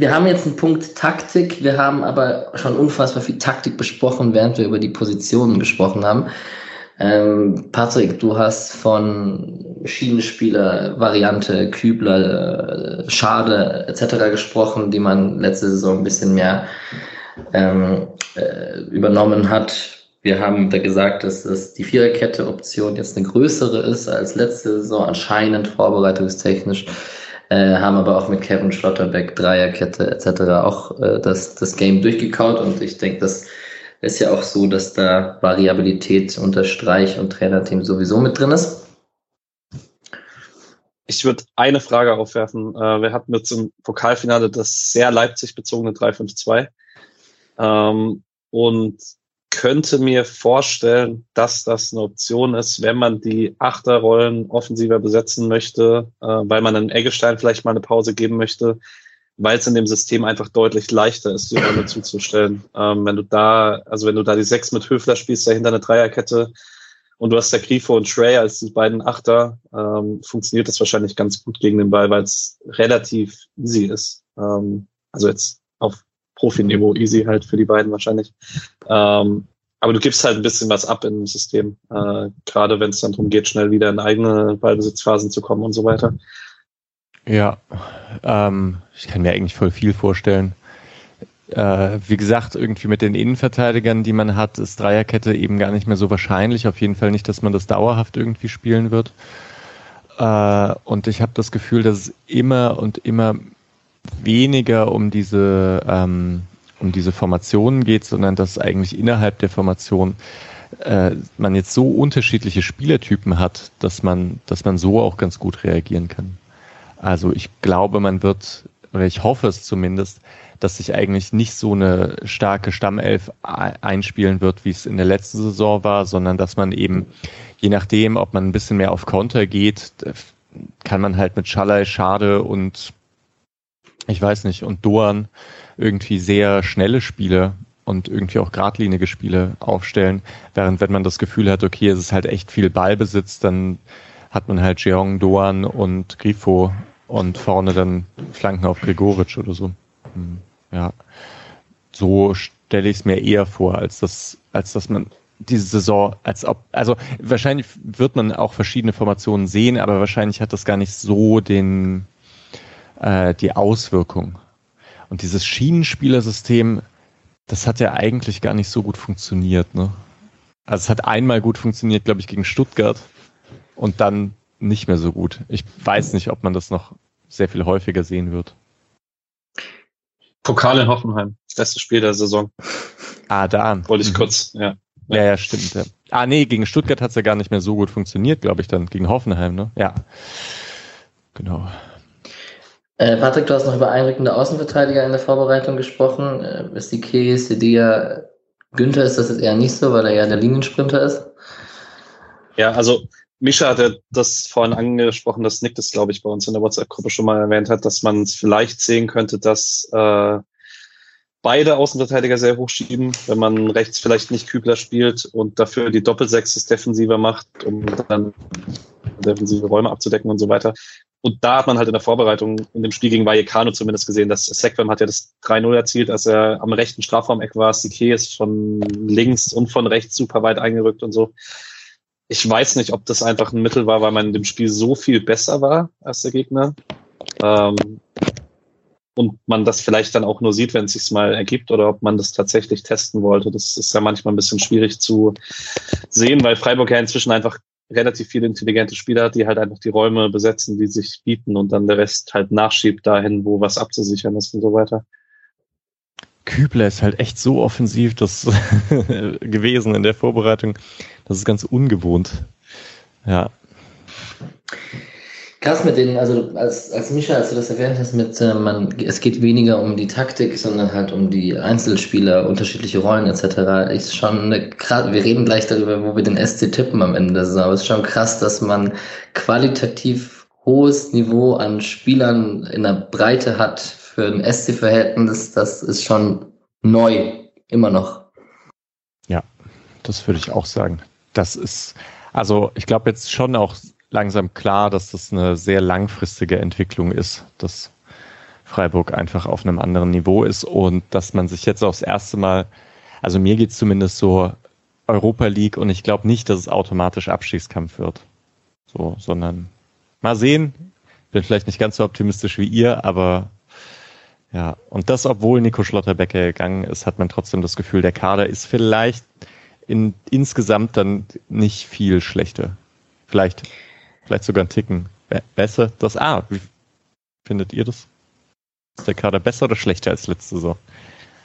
wir haben jetzt einen Punkt Taktik, wir haben aber schon unfassbar viel Taktik besprochen, während wir über die Positionen gesprochen haben. Ähm, Patrick, du hast von Schienenspieler, Variante, Kübler, äh, Schade etc. gesprochen, die man letzte Saison ein bisschen mehr ähm, äh, übernommen hat. Wir haben da gesagt, dass es die Viererkette-Option jetzt eine größere ist als letzte Saison, anscheinend vorbereitungstechnisch äh, haben aber auch mit Kevin Schlotterbeck, Dreierkette etc. auch äh, das, das Game durchgekaut und ich denke, das ist ja auch so, dass da Variabilität unter Streich und Trainerteam sowieso mit drin ist. Ich würde eine Frage aufwerfen. Äh, wir hatten jetzt im Pokalfinale das sehr Leipzig bezogene 3-5-2. Ähm, und könnte mir vorstellen, dass das eine Option ist, wenn man die Achterrollen offensiver besetzen möchte, äh, weil man einem Eggestein vielleicht mal eine Pause geben möchte, weil es in dem System einfach deutlich leichter ist, die Rolle zuzustellen. Ähm, wenn du da, also wenn du da die Sechs mit Höfler spielst, dahinter eine Dreierkette und du hast der Grifo und Trey als die beiden Achter, ähm, funktioniert das wahrscheinlich ganz gut gegen den Ball, weil es relativ easy ist. Ähm, also jetzt auf Profi-Niveau easy halt für die beiden wahrscheinlich. Ähm, aber du gibst halt ein bisschen was ab im System, äh, gerade wenn es dann darum geht, schnell wieder in eigene Ballbesitzphasen zu kommen und so weiter. Ja, ähm, ich kann mir eigentlich voll viel vorstellen. Äh, wie gesagt, irgendwie mit den Innenverteidigern, die man hat, ist Dreierkette eben gar nicht mehr so wahrscheinlich. Auf jeden Fall nicht, dass man das dauerhaft irgendwie spielen wird. Äh, und ich habe das Gefühl, dass es immer und immer weniger um diese, ähm, um diese Formationen geht, sondern dass eigentlich innerhalb der Formation äh, man jetzt so unterschiedliche Spielertypen hat, dass man, dass man so auch ganz gut reagieren kann. Also ich glaube, man wird, oder ich hoffe es zumindest, dass sich eigentlich nicht so eine starke Stammelf einspielen wird, wie es in der letzten Saison war, sondern dass man eben, je nachdem, ob man ein bisschen mehr auf Konter geht, kann man halt mit Schallei, Schade und ich weiß nicht, und Doan irgendwie sehr schnelle Spiele und irgendwie auch geradlinige Spiele aufstellen. Während wenn man das Gefühl hat, okay, es ist halt echt viel Ballbesitz, dann hat man halt Jeong, Doan und Grifo und vorne dann Flanken auf Gregoritsch oder so. Hm, ja, so stelle ich es mir eher vor, als dass, als dass man diese Saison, als ob, also wahrscheinlich wird man auch verschiedene Formationen sehen, aber wahrscheinlich hat das gar nicht so den, äh, die Auswirkung. Und dieses Schienenspielersystem, das hat ja eigentlich gar nicht so gut funktioniert. Ne? Also es hat einmal gut funktioniert, glaube ich, gegen Stuttgart und dann nicht mehr so gut. Ich weiß nicht, ob man das noch sehr viel häufiger sehen wird. Pokal in Hoffenheim, das beste Spiel der Saison. Ah, da. Wollte ich mhm. kurz, ja. Ja, ja, stimmt. Ja. Ah, nee, gegen Stuttgart hat es ja gar nicht mehr so gut funktioniert, glaube ich, dann. Gegen Hoffenheim, ne? Ja. Genau. Äh, Patrick, du hast noch über einrückende Außenverteidiger in der Vorbereitung gesprochen. Äh, ist die Kegi, Sedia, Günther ist das jetzt eher nicht so, weil er ja der Liniensprinter ist? Ja, also Misha hatte das vorhin angesprochen, dass Nick das, glaube ich, bei uns in der WhatsApp-Gruppe schon mal erwähnt hat, dass man es vielleicht sehen könnte, dass äh, beide Außenverteidiger sehr hoch schieben, wenn man rechts vielleicht nicht Kübler spielt und dafür die Doppelsechs defensiver macht, um dann defensive Räume abzudecken und so weiter. Und da hat man halt in der Vorbereitung in dem Spiel gegen Vallecano zumindest gesehen, dass Sekwem hat ja das 3-0 erzielt, als er am rechten Strafraumeck war. Sique ist von links und von rechts super weit eingerückt und so. Ich weiß nicht, ob das einfach ein Mittel war, weil man in dem Spiel so viel besser war als der Gegner. Ähm, und man das vielleicht dann auch nur sieht, wenn es sich mal ergibt oder ob man das tatsächlich testen wollte. Das ist ja manchmal ein bisschen schwierig zu sehen, weil Freiburg ja inzwischen einfach relativ viele intelligente Spieler hat, die halt einfach die Räume besetzen, die sich bieten und dann der Rest halt nachschiebt dahin, wo was abzusichern ist und so weiter. Kübler ist halt echt so offensiv das gewesen in der Vorbereitung. Das ist ganz ungewohnt. Ja. Krass mit denen, also als, als Mischa, als du das erwähnt hast, mit äh, man, es geht weniger um die Taktik, sondern halt um die Einzelspieler, unterschiedliche Rollen etc. Ist schon eine krass, wir reden gleich darüber, wo wir den SC tippen am Ende aber es ist schon krass, dass man qualitativ hohes Niveau an Spielern in der Breite hat für ein SC-Verhältnis, das ist schon neu, immer noch. Ja, das würde ich auch sagen. Das ist, also ich glaube jetzt schon auch langsam klar, dass das eine sehr langfristige Entwicklung ist, dass Freiburg einfach auf einem anderen Niveau ist und dass man sich jetzt aufs erste Mal, also mir geht es zumindest so Europa League und ich glaube nicht, dass es automatisch Abstiegskampf wird. So, sondern mal sehen. Bin vielleicht nicht ganz so optimistisch wie ihr, aber ja, und das, obwohl Nico Schlotterbecker gegangen ist, hat man trotzdem das Gefühl, der Kader ist vielleicht in, insgesamt dann nicht viel schlechter. Vielleicht vielleicht sogar einen Ticken besser. Das A, wie findet ihr das? Ist der Kader besser oder schlechter als letzte Saison?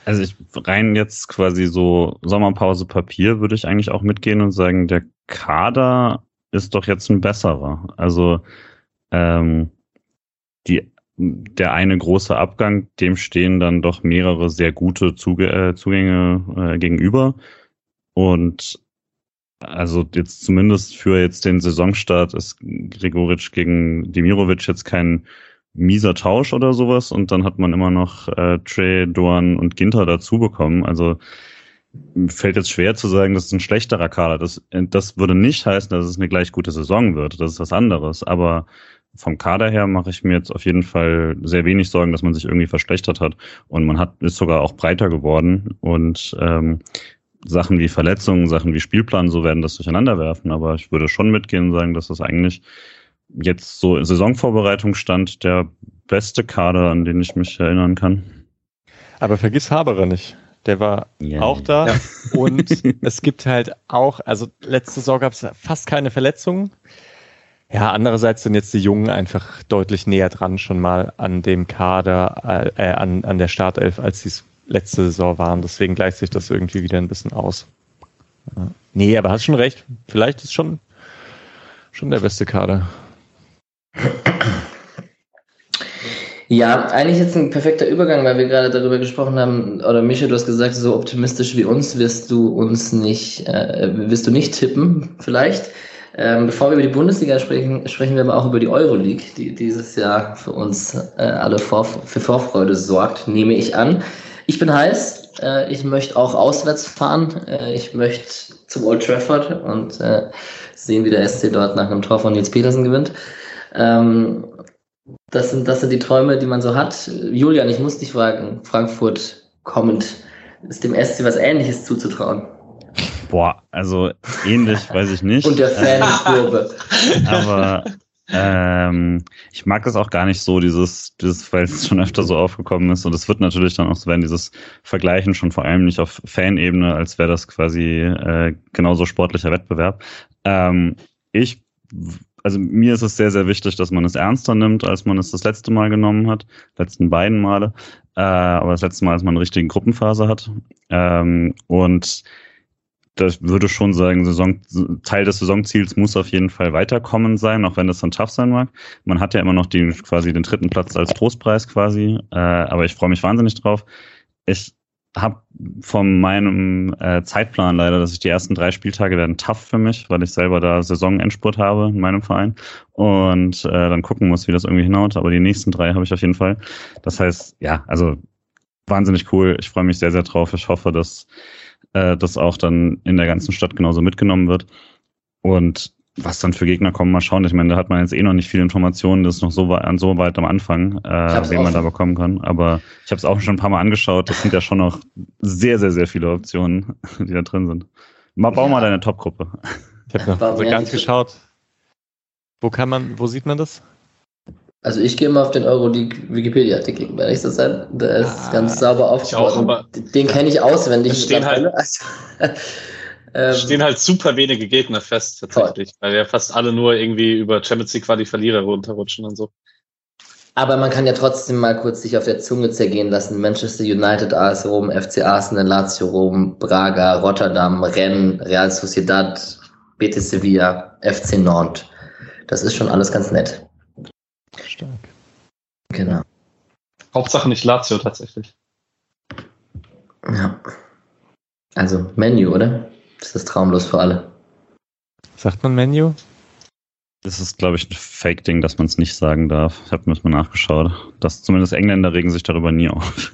Also ich rein jetzt quasi so Sommerpause Papier würde ich eigentlich auch mitgehen und sagen, der Kader ist doch jetzt ein besserer. Also ähm, die, der eine große Abgang, dem stehen dann doch mehrere sehr gute Zuge, äh, Zugänge äh, gegenüber. und also jetzt zumindest für jetzt den Saisonstart ist Gregoritsch gegen Dimirovic jetzt kein mieser Tausch oder sowas und dann hat man immer noch äh, Trey, Dorn und Ginter dazu bekommen. Also fällt jetzt schwer zu sagen, das ist ein schlechterer Kader. Das, das würde nicht heißen, dass es eine gleich gute Saison wird. Das ist was anderes. Aber vom Kader her mache ich mir jetzt auf jeden Fall sehr wenig Sorgen, dass man sich irgendwie verschlechtert hat. Und man hat ist sogar auch breiter geworden. Und ähm, Sachen wie Verletzungen, Sachen wie Spielplan, so werden das durcheinander werfen. Aber ich würde schon mitgehen und sagen, dass das eigentlich jetzt so in Saisonvorbereitung stand der beste Kader, an den ich mich erinnern kann. Aber vergiss Haberer nicht. Der war yeah. auch da. Ja. Und es gibt halt auch, also letzte Saison gab es fast keine Verletzungen. Ja, andererseits sind jetzt die Jungen einfach deutlich näher dran schon mal an dem Kader, äh, an, an der Startelf, als sie es letzte Saison waren. Deswegen gleicht sich das irgendwie wieder ein bisschen aus. Ja. Nee, aber hast schon recht. Vielleicht ist schon, schon der beste Kader. Ja, eigentlich jetzt ein perfekter Übergang, weil wir gerade darüber gesprochen haben, oder Michael, du hast gesagt, so optimistisch wie uns wirst du uns nicht, äh, wirst du nicht tippen, vielleicht. Ähm, bevor wir über die Bundesliga sprechen, sprechen wir aber auch über die Euroleague, die dieses Jahr für uns äh, alle vor, für Vorfreude sorgt, nehme ich an. Ich bin heiß, äh, ich möchte auch auswärts fahren, äh, ich möchte zum Old Trafford und äh, sehen, wie der SC dort nach einem Tor von Nils Petersen gewinnt. Ähm, das sind, das sind die Träume, die man so hat. Julian, ich muss dich fragen, Frankfurt kommend, ist dem SC was Ähnliches zuzutrauen? Boah, also ähnlich weiß ich nicht. Und der Fankurve. Aber ähm, ich mag das auch gar nicht so, dieses, dieses, weil es schon öfter so aufgekommen ist. Und es wird natürlich dann auch so werden, dieses Vergleichen schon vor allem nicht auf Fanebene, als wäre das quasi äh, genauso sportlicher Wettbewerb. Ähm, ich also mir ist es sehr, sehr wichtig, dass man es ernster nimmt, als man es das letzte Mal genommen hat, letzten beiden Male. Äh, aber das letzte Mal, als man eine richtige Gruppenphase hat. Ähm, und das würde schon sagen, Saison, Teil des Saisonziels muss auf jeden Fall weiterkommen sein, auch wenn das dann tough sein mag. Man hat ja immer noch die, quasi den dritten Platz als Trostpreis quasi, äh, aber ich freue mich wahnsinnig drauf. Ich habe von meinem äh, Zeitplan leider, dass ich die ersten drei Spieltage werden tough für mich, weil ich selber da Saisonendspurt habe in meinem Verein und äh, dann gucken muss, wie das irgendwie hinhaut. Aber die nächsten drei habe ich auf jeden Fall. Das heißt, ja, also wahnsinnig cool. Ich freue mich sehr, sehr drauf. Ich hoffe, dass äh, das auch dann in der ganzen Stadt genauso mitgenommen wird. Und was dann für Gegner kommen, mal schauen. Ich meine, da hat man jetzt eh noch nicht viele Informationen, das ist noch so weit, so weit am Anfang, äh, wen man da bekommen kann. Aber ich habe es auch schon ein paar Mal angeschaut. Das sind ja schon noch sehr, sehr, sehr viele Optionen, die da drin sind. Mal bau ja. mal deine Top-Gruppe. Ich habe noch so ganz geschaut. Wo kann man, wo sieht man das? Also ich gehe mal auf den Euroleague Wikipedia-Artikel, wenn ich das sein. Der ist ah, ganz sauber aufgebaut. Den kenne ich auswendig. Stehen halt, ähm, stehen halt super wenige Gegner fest, tatsächlich, toll. weil ja fast alle nur irgendwie über Champions League Quali Verlierer runterrutschen und so. Aber man kann ja trotzdem mal kurz sich auf der Zunge zergehen lassen. Manchester United, AS Rom, FC Arsenal, Lazio Rom, Braga, Rotterdam, Rennes, Real Sociedad, Betis Sevilla, FC Nantes. Das ist schon alles ganz nett. Stark. Genau. Hauptsache nicht Lazio tatsächlich. Ja. Also Menu, oder? Das ist traumlos für alle. Sagt man Menu? Das ist, glaube ich, ein Fake-Ding, dass man es nicht sagen darf. Ich habe mir das mal nachgeschaut. Das, zumindest Engländer regen sich darüber nie auf.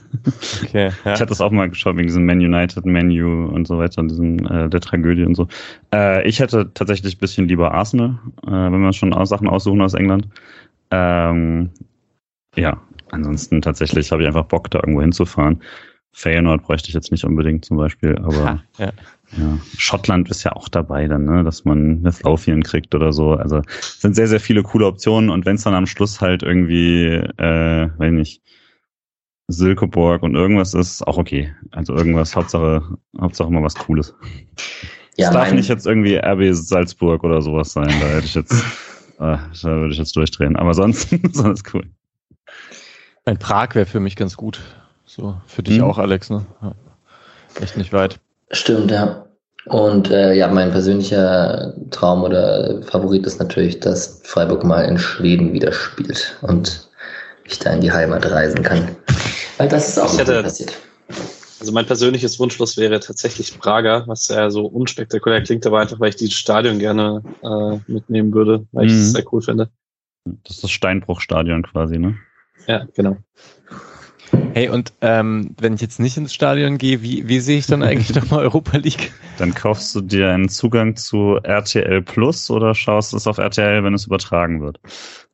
Okay, ja. Ich hatte das auch mal geschaut wegen diesem Man United Menu und so weiter, diesem, äh, der Tragödie und so. Äh, ich hätte tatsächlich ein bisschen lieber Arsenal, äh, wenn wir schon Sachen aussuchen aus England. Ähm, ja, ansonsten tatsächlich habe ich einfach Bock, da irgendwo hinzufahren. Feyenoord bräuchte ich jetzt nicht unbedingt zum Beispiel, aber ha, ja. Ja. Schottland ist ja auch dabei dann, ne, dass man Lothlorien kriegt oder so. Also sind sehr, sehr viele coole Optionen und wenn es dann am Schluss halt irgendwie, äh, weiß nicht, Silkeborg und irgendwas ist, auch okay. Also irgendwas, Hauptsache, Hauptsache mal was Cooles. Ja, es darf nicht jetzt irgendwie RB Salzburg oder sowas sein. Da hätte ich jetzt, da würde ich jetzt durchdrehen. Aber sonst, sonst cool. Ein Prag wäre für mich ganz gut. So, für dich hm. auch, Alex, ne? Ja. Echt nicht weit. Stimmt, ja. Und äh, ja, mein persönlicher Traum oder Favorit ist natürlich, dass Freiburg mal in Schweden wieder spielt und ich da in die Heimat reisen kann. Weil das ist auch ich hätte, passiert. Also mein persönliches Wunschlos wäre tatsächlich Prager, was ja so unspektakulär klingt, aber einfach, weil ich dieses Stadion gerne äh, mitnehmen würde, weil ich es Mhm. sehr cool finde. Das ist das Steinbruchstadion quasi, ne? Ja, genau. Hey, und ähm, wenn ich jetzt nicht ins Stadion gehe, wie, wie sehe ich dann eigentlich nochmal Europa League? Dann kaufst du dir einen Zugang zu RTL Plus oder schaust es auf RTL, wenn es übertragen wird.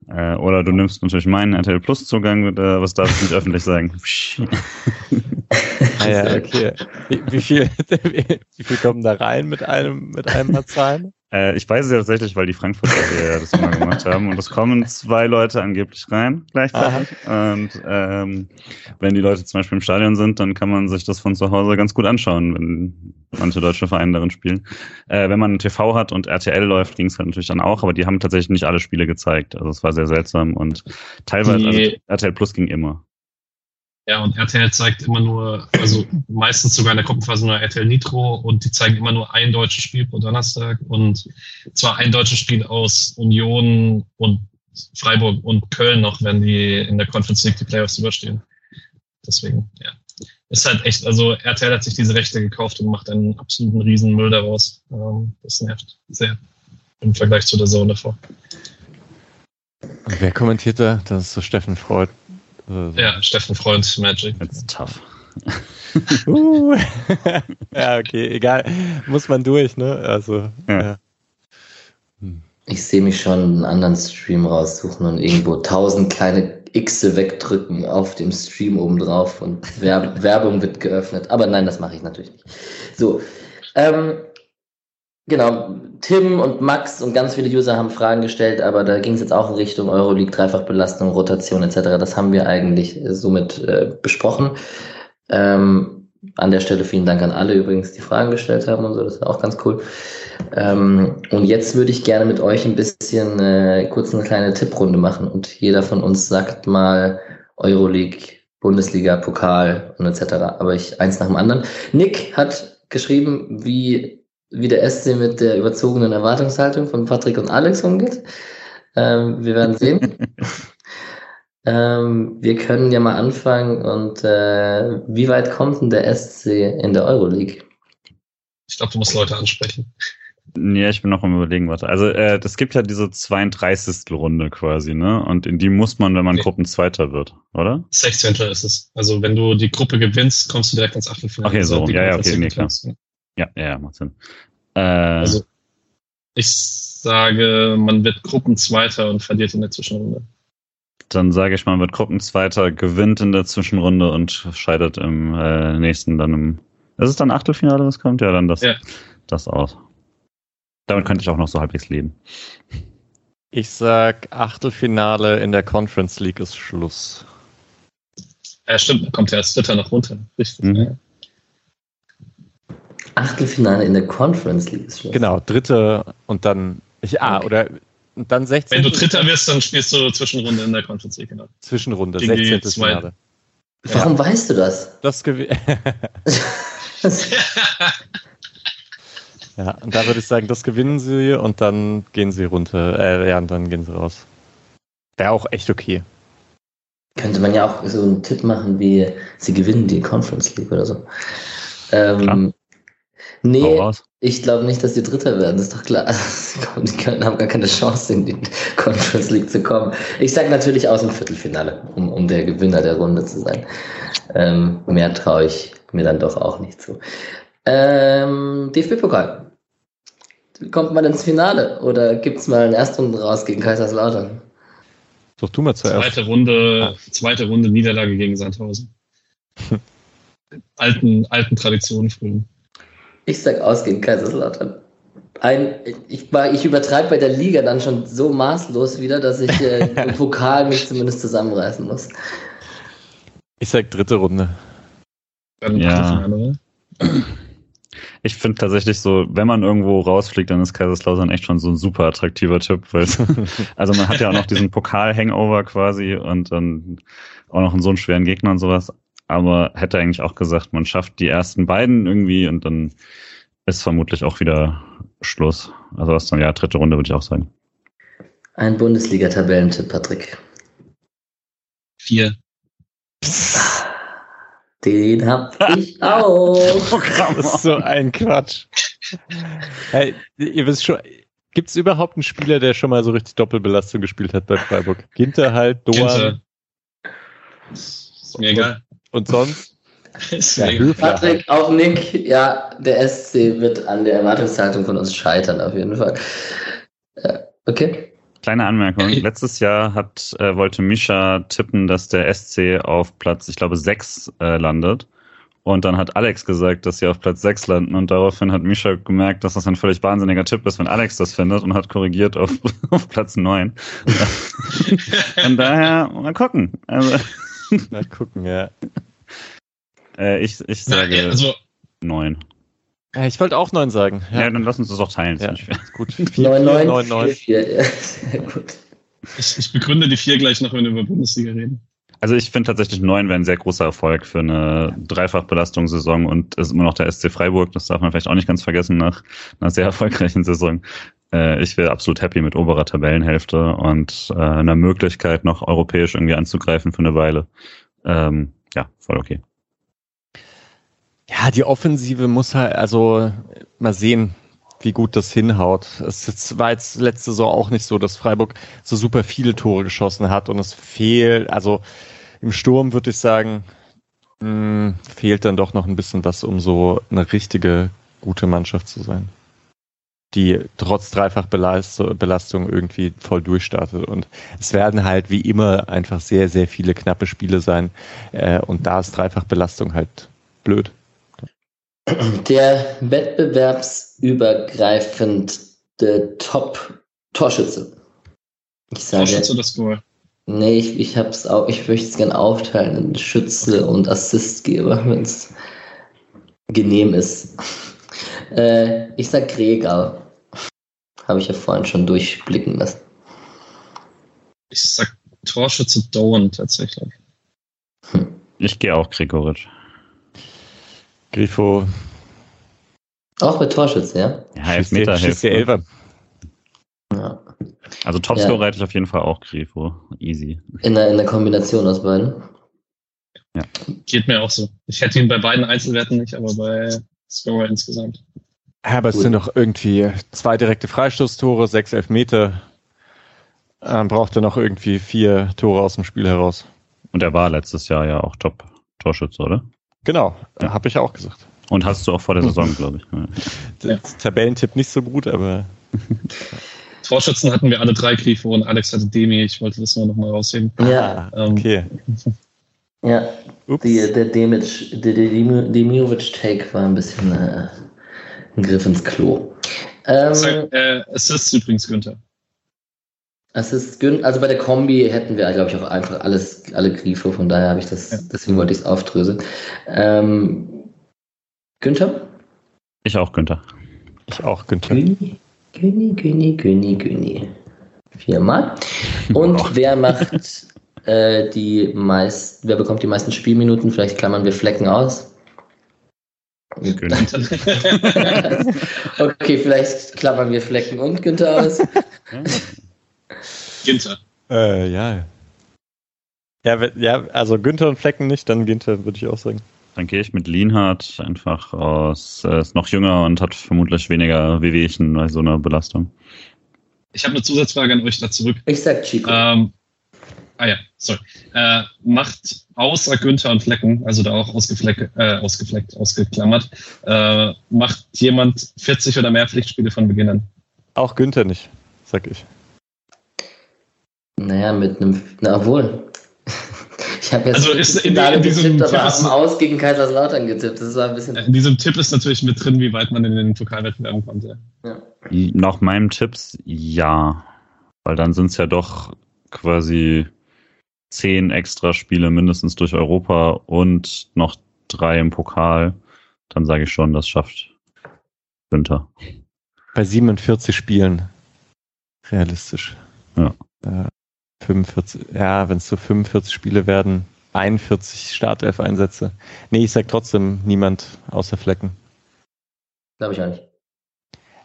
Äh, oder du nimmst natürlich meinen RTL Plus Zugang, äh, was darf ich nicht öffentlich sagen. Ah ja, okay. Wie, wie, viel, wie viel kommen da rein mit einem, mit einem Mal zahlen? Äh, ich weiß es ja tatsächlich, weil die Frankfurter ja das immer gemacht haben. Und es kommen zwei Leute angeblich rein gleichzeitig. Und ähm, wenn die Leute zum Beispiel im Stadion sind, dann kann man sich das von zu Hause ganz gut anschauen, wenn manche deutsche Vereine darin spielen. Äh, wenn man einen TV hat und RTL läuft, ging es halt natürlich dann auch, aber die haben tatsächlich nicht alle Spiele gezeigt. Also es war sehr seltsam und teilweise, Die- also RTL Plus ging immer. Ja, und RTL zeigt immer nur, also meistens sogar in der Gruppenphase nur RTL Nitro und die zeigen immer nur ein deutsches Spiel pro Donnerstag und zwar ein deutsches Spiel aus Union und Freiburg und Köln noch, wenn die in der Conference League die Playoffs überstehen. Deswegen, ja. Ist halt echt, also RTL hat sich diese Rechte gekauft und macht einen absoluten Riesenmüll daraus. Ähm, das nervt sehr im Vergleich zu der Zone davor. Wer kommentiert da? Das ist so Steffen Freud. Äh, Ja, Steffen Freund Magic. It's tough. Uh. ja, okay, egal. Muss man durch, ne? Also, Ja. ja. Ich sehe mich schon einen anderen Stream raussuchen und irgendwo tausend kleine Xe wegdrücken auf dem Stream oben drauf und Werb Werbung wird geöffnet. Aber nein, das mache ich natürlich nicht. So, ähm, genau, Tim und Max und ganz viele User haben Fragen gestellt, aber da ging es jetzt auch in Richtung Euroleague, Dreifachbelastung, Rotation etc. Das haben wir eigentlich äh, somit äh, besprochen. Ähm, an der Stelle vielen Dank an alle übrigens, die Fragen gestellt haben und so, das war auch ganz cool. Ähm, und jetzt würde ich gerne mit euch ein bisschen äh, kurz eine kleine Tipprunde machen und jeder von uns sagt mal Euroleague, Bundesliga, Pokal und etc. Aber ich eins nach dem anderen. Nick hat geschrieben, wie, wie der SC mit der überzogenen Erwartungshaltung von Patrick und Alex umgeht. Ähm, wir werden sehen. ähm, wir können ja mal anfangen und äh, wie weit kommt denn der SC in der Euroleague? Ich glaube, du musst Leute ansprechen. Ja, ich bin noch am überlegen, warte. Also äh, das gibt ja diese 32. Runde quasi, ne? Und in die muss man, wenn man Okay. Gruppenzweiter wird, oder? 16. ist es. Also wenn du die Gruppe gewinnst, kommst du direkt ins Achtelfinale. Okay, so. Also Ja, ja, okay, nee, klar. Ja, ja, macht Sinn. Äh, Also ich sage, man wird Gruppenzweiter und verliert in der Zwischenrunde. dann sage ich mal, wird Gruppenzweiter, gewinnt in der Zwischenrunde und scheidet im äh, nächsten dann im. Ist es dann Achtelfinale, was kommt? Ja, dann das, Ja. das aus. Damit könnte ich auch noch so halbwegs leben. Ich sag, Achtelfinale in der Conference League ist Schluss. Ja, stimmt, da kommt ja als Dritter noch runter. Richtig. Mhm. Ja. Achtelfinale in der Conference League ist schon. Genau, dritte und dann. Ich, ah, Okay. oder und dann 16. Wenn du Dritter wirst, dann spielst du Zwischenrunde in der Conference League, genau. Zwischenrunde, Gegen die 16. zwei- Finale. Warum weißt du das? Das Ja, und da würde ich sagen, das gewinnen sie und dann gehen sie runter. Äh, ja, und dann gehen sie raus. Wäre auch echt okay. Könnte man ja auch so einen Tipp machen, wie sie gewinnen die Conference League oder so. Ähm, nee, ich glaube nicht, dass die Dritter werden, das ist doch klar. Die können, haben gar keine Chance, in die Conference League zu kommen. Ich sage natürlich aus dem Viertelfinale, um, um der Gewinner der Runde zu sein. Ähm, mehr traue ich mir dann doch auch nicht zu. Ähm, DFB-Pokal. Kommt man ins Finale oder gibt es mal einen Erstrunden raus gegen Kaiserslautern? Doch du mal zuerst. Zweite Runde, zweite Runde Niederlage gegen Sandhausen. alten, alten Traditionen früher. Ich sag aus gegen Kaiserslautern. Ein, ich, ich übertreibe bei der Liga dann schon so maßlos wieder, dass ich äh, im Pokal mich zumindest zusammenreißen muss. Ich sag dritte Runde. Dann Ja. Ich finde tatsächlich so, wenn man irgendwo rausfliegt, dann ist Kaiserslautern echt schon so ein super attraktiver Tipp, weil es- also man hat ja auch noch diesen Pokal-Hangover quasi und dann auch noch einen so einen schweren Gegner und sowas. Aber hätte eigentlich auch gesagt, man schafft die ersten beiden irgendwie und dann ist vermutlich auch wieder Schluss. Also das ist dann ja dritte Runde, würde ich auch sagen. Ein Bundesliga-Tabellentipp, Patrick. Vier. Den hab ich auch. Das ist so ein Quatsch. Hey, ihr wisst schon, gibt es überhaupt einen Spieler, der schon mal so richtig Doppelbelastung gespielt hat bei Freiburg? Ginter halt, Doan Ginter. Ist mir egal. Und sonst? Ja. Patrick, auch Nick, ja, der SC wird an der Erwartungshaltung von uns scheitern, auf jeden Fall. Ja, okay. Kleine Anmerkung. Letztes Jahr hat, äh, wollte Misha tippen, dass der SC auf Platz, ich glaube, 6 äh, landet. Und dann hat Alex gesagt, dass sie auf Platz 6 landen. Und daraufhin hat Misha gemerkt, dass das ein völlig wahnsinniger Tipp ist, wenn Alex das findet und hat korrigiert auf, auf Platz 9. Von daher, mal gucken. Also, Mal gucken, ja. Äh, ich, ich sage ja, also, 9. Ja, Ich wollte auch neun sagen. Ja. Ja, dann lass uns das auch teilen. ja. gut. 9-9, 9-9. 4-4, ja, sehr gut. ich, ich begründe die vier gleich noch, wenn wir über Bundesliga reden. Also ich finde tatsächlich 9 wäre ein sehr großer Erfolg für eine Dreifachbelastungssaison und ist immer noch der SC Freiburg. Das darf man vielleicht auch nicht ganz vergessen nach einer sehr erfolgreichen Saison. Äh, ich wäre absolut happy mit oberer Tabellenhälfte und äh, einer Möglichkeit, noch europäisch irgendwie anzugreifen für eine Weile. Ähm, ja, voll okay. Ja, die Offensive muss halt, also mal sehen, wie gut das hinhaut. Es war jetzt letzte Saison auch nicht so, dass Freiburg so super viele Tore geschossen hat und es fehlt, also im Sturm würde ich sagen, mh, fehlt dann doch noch ein bisschen was, um so eine richtige gute Mannschaft zu sein. Die trotz Dreifachbelastung irgendwie voll durchstartet. Und es werden halt wie immer einfach sehr, sehr viele knappe Spiele sein. Äh, und da ist Dreifachbelastung halt blöd. Der wettbewerbsübergreifende Top-Torschütze. Ich sage, Torschütze oder Score? nee, ich, ich hab's auch, ich möchte es gerne aufteilen in Schütze und Assistgeber, wenn es genehm ist. Äh, ich sag Gregor. Habe ich ja vorhin schon durchblicken lassen. Ich sag Torschütze Doan tatsächlich. Ich gehe auch Gregoritsch. Grifo, Auch mit Torschütze, ja? Ja, Elfmeter schießt der hilft. Elfer. ja. Also Topscorer hätte ich auf jeden Fall auch Grifo. Easy. In der, in der Kombination aus beiden. Geht mir auch so. Ich hätte ihn bei beiden Einzelwerten nicht, aber bei Scorer insgesamt. Ja, aber es sind doch irgendwie zwei direkte Freistoßtore, sechs Elfmeter. Dann braucht er noch irgendwie vier Tore aus dem Spiel heraus. Und er war letztes Jahr ja auch Top-Torschütze, oder? Genau, Ja. habe ich auch gesagt. Und hast du auch vor der Saison, glaube ich. Ja. Ja. Tabellentipp nicht so gut, aber Torschützen hatten wir alle drei Grifo und Alex hatte Demi. Ich wollte das nur noch mal rausheben. Ja, Ah, okay. ja. Die, der Demic, der, der Demi- Demiovic-Take war ein bisschen äh, ein Griff ins Klo. Ähm, Sag, äh, Assists übrigens Günther. Assist Gün, also bei der Kombi hätten wir, glaube ich, auch einfach alles, alle Grifo, von daher habe ich das, Ja. deswegen wollte ich es aufdröseln. Ähm, Günther? Ich auch, Günther. Ich auch, Günther. Güni, Güni, Güni, Güni, Güni. Viermal. Und wer macht äh, die meist, wer bekommt die meisten Spielminuten? Vielleicht klammern wir Flecken aus. Günther. okay, vielleicht klammern wir Flecken und Günther aus. Ginter. Äh, ja. Ja, ja, also Günther und Flecken nicht, dann Günther, würde ich auch sagen. Dann gehe ich mit Lienhardt einfach aus, er ist noch jünger und hat vermutlich weniger Wehwehchen bei so einer Belastung. Ich habe eine Zusatzfrage an euch da zurück. Ich sag Chico. Ähm, ah ja, sorry. Äh, macht außer Günther und Flecken, also da auch ausgefleckt, äh, ausgefleckt, ausgeklammert, äh, macht jemand 40 oder mehr Pflichtspiele von Beginn an? Auch Günther nicht, sag ich. Naja, mit einem, na wohl. Ich habe jetzt Also ist in- Finale in diesem getippt, aber Tipp ist- am Aus gegen Kaiserslautern getippt. Das war ein bisschen. In diesem Tipp ist natürlich mit drin, wie weit man in den Pokalwettbewerben konnte. Ja. Nach meinem Tipps ja, weil dann sind es ja doch quasi zehn extra Spiele mindestens durch Europa und noch drei im Pokal. Dann sage ich schon, das schafft Günther. Bei 47 Spielen. Realistisch. Ja. Äh, 45, ja, wenn es so 45 Spiele werden, 41 Startelf-Einsätze. Nee, ich sag trotzdem niemand außer Flecken. Glaube ich auch nicht.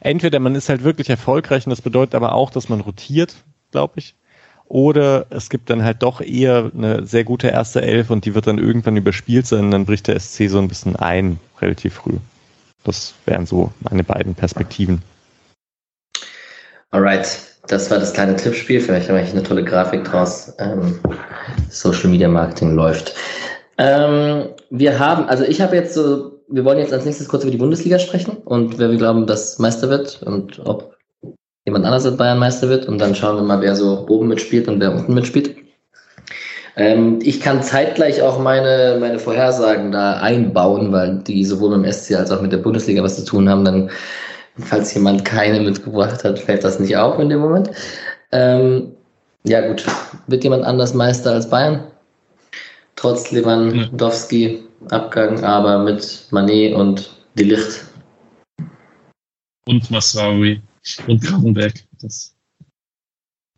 Entweder man ist halt wirklich erfolgreich und das bedeutet aber auch, dass man rotiert, glaube ich. Oder es gibt dann halt doch eher eine sehr gute erste Elf und die wird dann irgendwann überspielt sein und dann bricht der SC so ein bisschen ein, relativ früh. Das wären so meine beiden Perspektiven. Alright, das war das kleine Tippspiel. Vielleicht habe ich eine tolle Grafik draus. Ähm, Social Media Marketing läuft. Ähm, wir haben, also ich habe jetzt so, wir wollen jetzt als nächstes kurz über die Bundesliga sprechen und wer wir glauben, dass Meister wird und ob jemand anders als Bayern Meister wird und dann schauen wir mal, wer so oben mitspielt und wer unten mitspielt. Ähm, ich kann zeitgleich auch meine, meine Vorhersagen da einbauen, weil die sowohl mit dem SC als auch mit der Bundesliga was zu tun haben. Dann, falls jemand keine mitgebracht hat, fällt das nicht auf in dem Moment. Ähm, ja gut, wird jemand anders Meister als Bayern? Trotz Lewandowski Abgang, aber mit Manet und Die Licht. Und Masraoui und Gravenberg. Das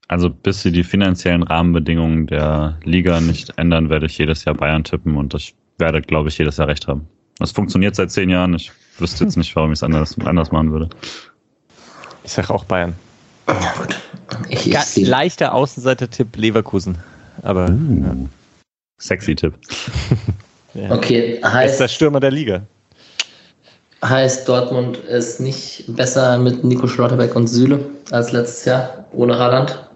also bis sie die finanziellen Rahmenbedingungen der Liga nicht ändern, werde ich jedes Jahr Bayern tippen und ich werde, glaube ich, jedes Jahr recht haben. Das funktioniert seit zehn Jahren. Ich wüsste jetzt nicht, warum ich es anders, anders machen würde. Ich sage auch Bayern. Ja, gut. Ich, ich leichter Außenseiter-Tipp Leverkusen. Aber uh, ja. sexy Tipp. ja. Okay, heißt. Ist der Stürmer der Liga. Heißt Dortmund ist nicht besser mit Nico Schlotterbeck und Süle als letztes Jahr ohne Haaland?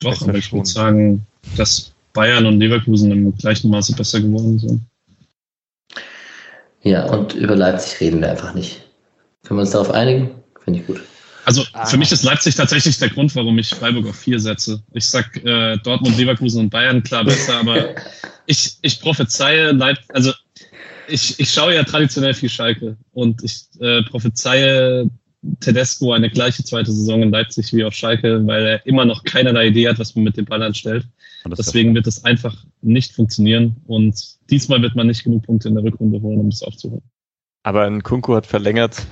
Doch, aber ich würde sagen, dass Bayern und Leverkusen im gleichen Maße besser geworden sind. Ja, und über Leipzig reden wir einfach nicht. Können wir uns darauf einigen? Finde ich gut. Also ah. für mich ist Leipzig tatsächlich der Grund, warum ich Freiburg auf vier setze. Ich sag äh, Dortmund, Leverkusen und Bayern klar besser, aber ich, ich prophezeie Leipzig, also ich, ich schaue ja traditionell viel Schalke und ich äh, prophezeie Tedesco eine gleiche zweite Saison in Leipzig wie auf Schalke, weil er immer noch keinerlei Idee hat, was man mit dem Ball anstellt. Deswegen wird es einfach nicht funktionieren und diesmal wird man nicht genug Punkte in der Rückrunde holen, um es aufzuholen. Aber ein Kunku hat verlängert.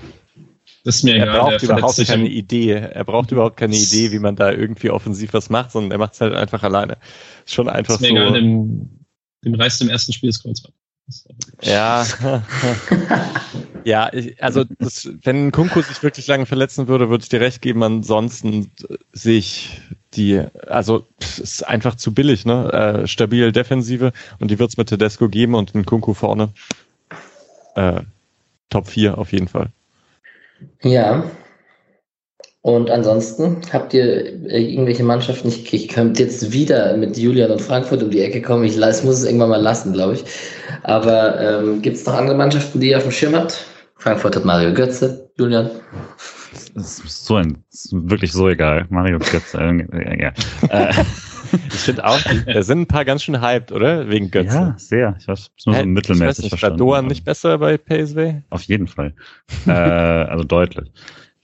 Das ist mir er egal. Er braucht überhaupt keine Idee. Er braucht überhaupt keine Idee, wie man da irgendwie offensiv was macht, sondern er macht es halt einfach alleine. Ist schon einfach ist mir so. Egal, dem, dem reißt im ersten Spiel das Kreuzband. Ja. ja, ich, also das, wenn Kunku sich wirklich lange verletzen würde, würde ich dir recht geben. Ansonsten sehe ich die, also ist einfach zu billig, ne? Äh, stabil Defensive und die wird es mit Tedesco geben und den Kunku vorne. Äh, Top 4 auf jeden Fall. Ja, und ansonsten habt ihr äh, irgendwelche Mannschaften, ich, ich könnte jetzt wieder mit Julian und Frankfurt um die Ecke kommen, ich muss es irgendwann mal lassen, glaube ich. Aber ähm, gibt es noch andere Mannschaften, die ihr auf dem Schirm habt? Frankfurt hat Mario Götze, Julian. Das ist so ein, ist wirklich so egal. Mario Götze, äh, ja. Äh, ich finde auch, da sind ein paar ganz schön hyped, oder? Wegen Götze. Ja, sehr. Ich weiß, nur so mittelmäßig ich weiß nicht, War Doan nicht besser bei PSV? Auf jeden Fall. äh, also deutlich.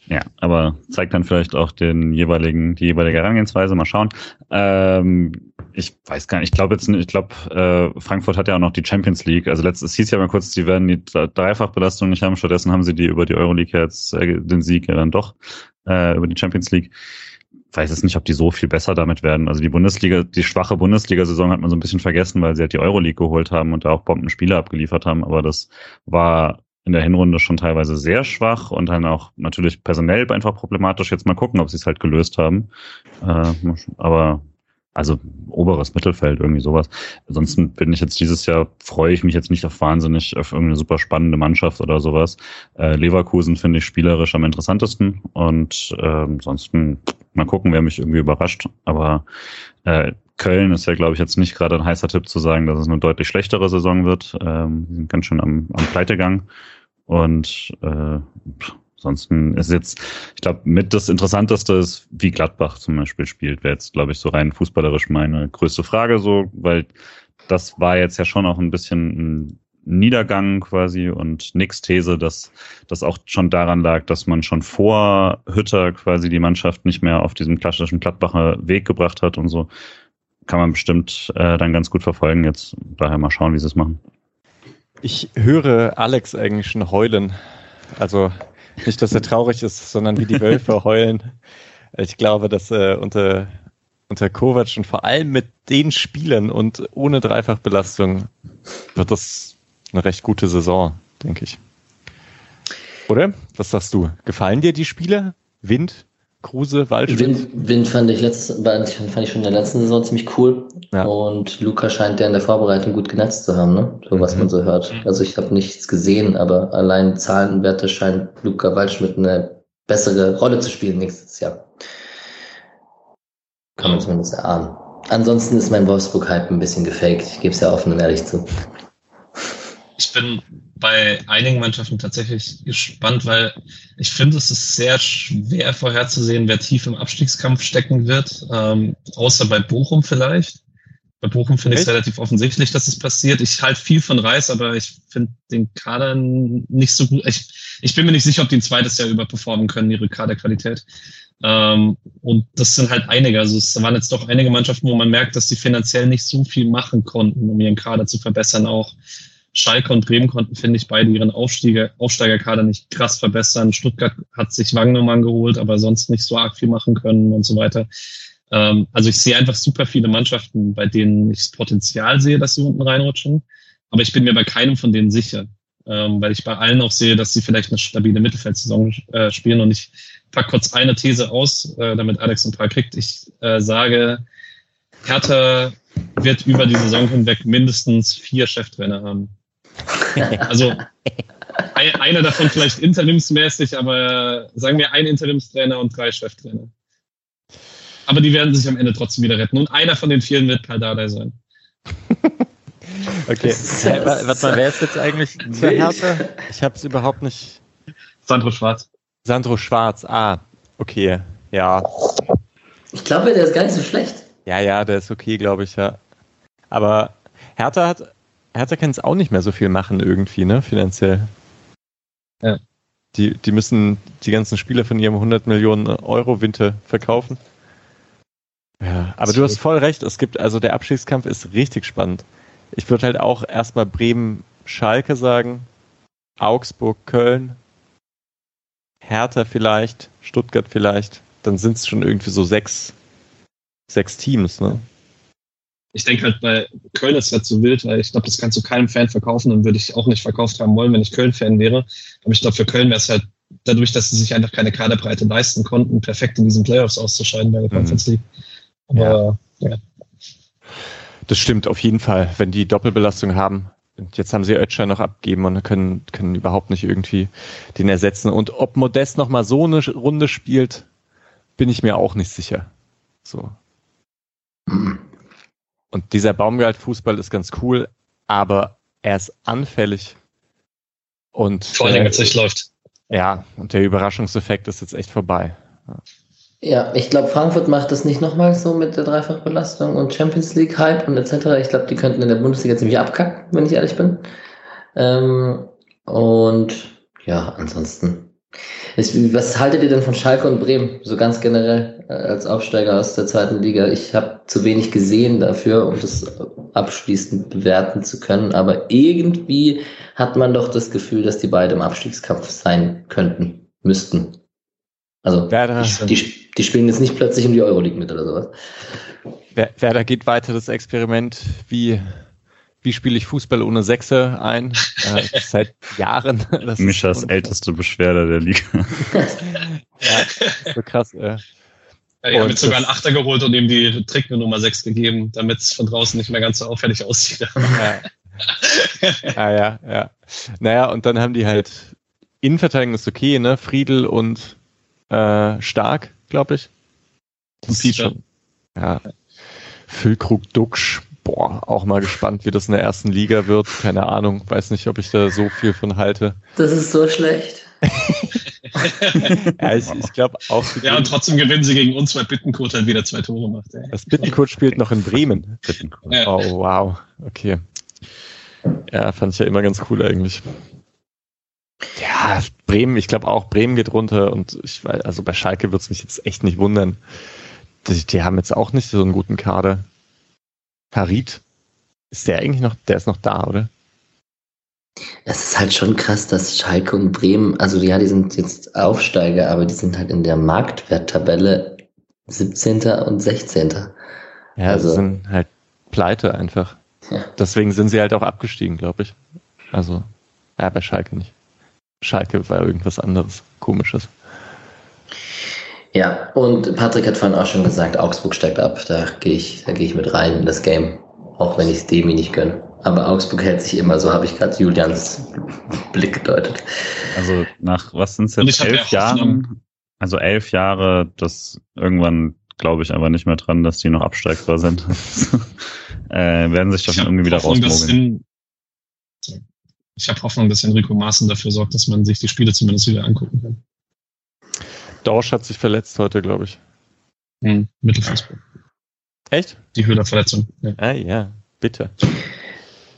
Ja, aber zeigt dann vielleicht auch den jeweiligen, die jeweilige Herangehensweise. Mal schauen. Ähm, ich weiß gar nicht, ich glaube jetzt nicht, ich glaube, äh, Frankfurt hat ja auch noch die Champions League. Also letztes hieß ja mal kurz, die werden die Dreifachbelastung nicht haben. Stattdessen haben sie die über die Euroleague jetzt äh, den Sieg ja dann doch äh, über die Champions League. Weiß jetzt nicht, ob die so viel besser damit werden. Also die Bundesliga, die schwache Bundesliga-Saison hat man so ein bisschen vergessen, weil sie halt die Euroleague geholt haben und da auch Bombenspiele abgeliefert haben. Aber das war in der Hinrunde schon teilweise sehr schwach und dann auch natürlich personell einfach problematisch. Jetzt mal gucken, ob sie es halt gelöst haben. Äh, aber also oberes Mittelfeld, irgendwie sowas. Ansonsten bin ich jetzt dieses Jahr, freue ich mich jetzt nicht auf wahnsinnig auf irgendeine super spannende Mannschaft oder sowas. Äh, Leverkusen finde ich spielerisch am interessantesten und äh, ansonsten mal gucken, wer mich irgendwie überrascht. Aber äh, Köln ist ja, glaube ich, jetzt nicht gerade ein heißer Tipp zu sagen, dass es eine deutlich schlechtere Saison wird. Ähm, sind ganz schön am, am Pleitegang. Und äh, ansonsten ist jetzt, ich glaube, mit das Interessanteste ist, wie Gladbach zum Beispiel spielt, wäre jetzt, glaube ich, so rein fußballerisch meine größte Frage so, weil das war jetzt ja schon auch ein bisschen ein Niedergang quasi und nix These, dass das auch schon daran lag, dass man schon vor Hütter quasi die Mannschaft nicht mehr auf diesem klassischen Gladbacher Weg gebracht hat und so. Kann man bestimmt äh, dann ganz gut verfolgen. Jetzt daher mal schauen, wie sie es machen. Ich höre Alex eigentlich schon heulen. Also nicht, dass er traurig ist, sondern wie die Wölfe heulen. Ich glaube, dass äh, unter, unter Kovac und vor allem mit den Spielern und ohne Dreifachbelastung wird das eine recht gute Saison, denke ich. Oder? Was sagst du? Gefallen dir die Spiele? Wind? Kruse, Waldschmidt. Wind, Wind fand ich letztes, fand ich schon in der letzten Saison ziemlich cool. Ja. Und Luca scheint ja in der Vorbereitung gut genetzt zu haben, ne? So was Mhm. man so hört. Also ich habe nichts gesehen, aber allein Zahlenwerte scheint Luca Waldschmidt eine bessere Rolle zu spielen nächstes Jahr. Kann man zumindest erahnen. Ansonsten ist mein Wolfsburg-Hype ein bisschen gefaked. Ich gebe es ja offen und ehrlich zu. Ich bin bei einigen Mannschaften tatsächlich gespannt, weil ich finde, es ist sehr schwer vorherzusehen, wer tief im Abstiegskampf stecken wird, ähm, außer bei Bochum vielleicht. Bei Bochum finde ich es relativ offensichtlich, dass es passiert. Ich halte viel von Reis, aber ich finde den Kader nicht so gut. Ich, ich bin mir nicht sicher, ob die ein zweites Jahr überperformen können, ihre Kaderqualität. Ähm, und das sind halt einige. Also es waren jetzt doch einige Mannschaften, wo man merkt, dass sie finanziell nicht so viel machen konnten, um ihren Kader zu verbessern. Auch Schalke und Bremen konnten, finde ich, beide ihren Aufsteiger, Aufsteigerkader nicht krass verbessern. Stuttgart hat sich Wagnermann geholt, aber sonst nicht so arg viel machen können und so weiter. Ähm, also ich sehe einfach super viele Mannschaften, bei denen ich das Potenzial sehe, dass sie unten reinrutschen. Aber ich bin mir bei keinem von denen sicher, ähm, weil ich bei allen auch sehe, dass sie vielleicht eine stabile Mittelfeldsaison äh, spielen. Und ich pack kurz eine These aus, äh, damit Alex ein paar kriegt. Ich äh, sage, Hertha wird über die Saison hinweg mindestens vier Cheftrainer haben. Also ein, einer davon vielleicht interimsmäßig, aber sagen wir ein Interimstrainer und drei Cheftrainer. Aber die werden sich am Ende trotzdem wieder retten. Und einer von den vielen wird Paldada sein. Okay. Warte mal, wer ist jetzt eigentlich zur Hertha? Ich habe es überhaupt nicht. Sandro Schwarz. Sandro Schwarz, ah, okay. Ja, Ich glaube, der ist gar nicht so schlecht. ja, ja, der ist okay, glaube ich, ja. Aber Hertha hat, Hertha kann es auch nicht mehr so viel machen irgendwie, ne, finanziell. Ja. Die, die müssen die ganzen Spieler von ihrem 100 Millionen Euro Winter verkaufen. Ja, aber du hast voll recht. Es gibt, also der Abstiegskampf ist richtig spannend. Ich würde halt auch erstmal Bremen, Schalke sagen, Augsburg, Köln, Hertha vielleicht, Stuttgart vielleicht. Dann sind es schon irgendwie so sechs, sechs Teams, ne? Ich denke halt, bei Köln ist halt so wild, weil ich glaube, das kannst du keinem Fan verkaufen und würde ich auch nicht verkauft haben wollen, wenn ich Köln-Fan wäre. Aber ich glaube, für Köln wäre es halt dadurch, dass sie sich einfach keine Kaderbreite leisten konnten, perfekt in diesen Playoffs auszuscheiden bei der Mhm. Conference League. Aber ja. Das stimmt auf jeden Fall, wenn die Doppelbelastung haben. Und jetzt haben sie Ötscher noch abgegeben und können, können überhaupt nicht irgendwie den ersetzen. Und ob Modest noch mal so eine Runde spielt, bin ich mir auch nicht sicher. So. Und dieser Baumgart-Fußball ist ganz cool, aber er ist anfällig. Und vor allem, wenn es nicht läuft. ja, und der Überraschungseffekt ist jetzt echt vorbei. Ja, ich glaube, Frankfurt macht das nicht nochmal so mit der Dreifachbelastung und Champions League Hype und etc. Ich glaube, die könnten in der Bundesliga ziemlich abkacken, wenn ich ehrlich bin. Ähm, und ja, ansonsten. Ich, was haltet ihr denn von Schalke und Bremen, so ganz generell äh, als Aufsteiger aus der zweiten Liga? Ich habe zu wenig gesehen dafür, um das abschließend bewerten zu können, aber irgendwie hat man doch das Gefühl, dass die beide im Abstiegskampf sein könnten, müssten. Also Werder, die, die spielen jetzt nicht plötzlich um die Euroleague mit oder sowas. Wer- Werder geht weiter das Experiment, wie, wie spiele ich Fußball ohne Sechse ein? Äh, seit Jahren. Das ist Mischas älteste Beschwerde der Liga. Ja, so krass. Äh. Ja, die haben jetzt sogar einen Achter geholt und ihm die Trick mit Nummer 6 gegeben, damit es von draußen nicht mehr ganz so auffällig aussieht. Ja. ah, ja, ja. Naja, und dann haben die halt Innenverteidigung ist okay, ne? Friedel und äh, Stark, glaube ich. Das sieht Ja. schon. Ja. Füllkrug Duxch, boah, auch mal gespannt, wie das in der ersten Liga wird. Keine Ahnung, weiß nicht, ob ich da so viel von halte. Das ist so schlecht. Ja, ich, ich glaube auch. Ja, und trotzdem gewinnen sie gegen uns, weil Bittenkurt halt wieder zwei Tore macht. Ey. Das Bittenkurt spielt noch in Bremen. Ja. Oh, wow. Okay. Ja, fand ich ja immer ganz cool eigentlich. Ja, Bremen, ich glaube auch, Bremen geht runter und ich weiß, also bei Schalke wird es mich jetzt echt nicht wundern. Die, die haben jetzt auch nicht so einen guten Kader. Harit, ist der eigentlich noch, der ist noch da, oder? Es ist halt schon krass, dass Schalke und Bremen, also ja, die sind jetzt Aufsteiger, aber die sind halt in der Marktwerttabelle 17. und 16. Ja, Also- sie sind halt pleite einfach. Ja. Deswegen sind sie halt auch abgestiegen, glaube ich. Also, ja, bei Schalke nicht. Schalke war irgendwas anderes, komisches. Ja, und Patrick hat vorhin auch schon gesagt, Augsburg steigt ab. Da gehe ich, da gehe ich mit rein in das Game. Auch wenn ich es Demi nicht gönne. Aber Augsburg hält sich immer, so habe ich gerade Julians Blick gedeutet. Also nach was sind es jetzt elf Jahren? Also elf Jahre, das irgendwann glaube ich aber nicht mehr dran, dass die noch absteigbar sind. äh, werden sich doch irgendwie wieder rausmogeln. Ich habe Hoffnung, dass Enrico Maaßen dafür sorgt, dass man sich die Spiele zumindest wieder angucken kann. Dorsch hat sich verletzt heute, glaube ich. Hm, Mittelfußball. Echt? Die Höhlerverletzung. Ja. Ah ja, bitte.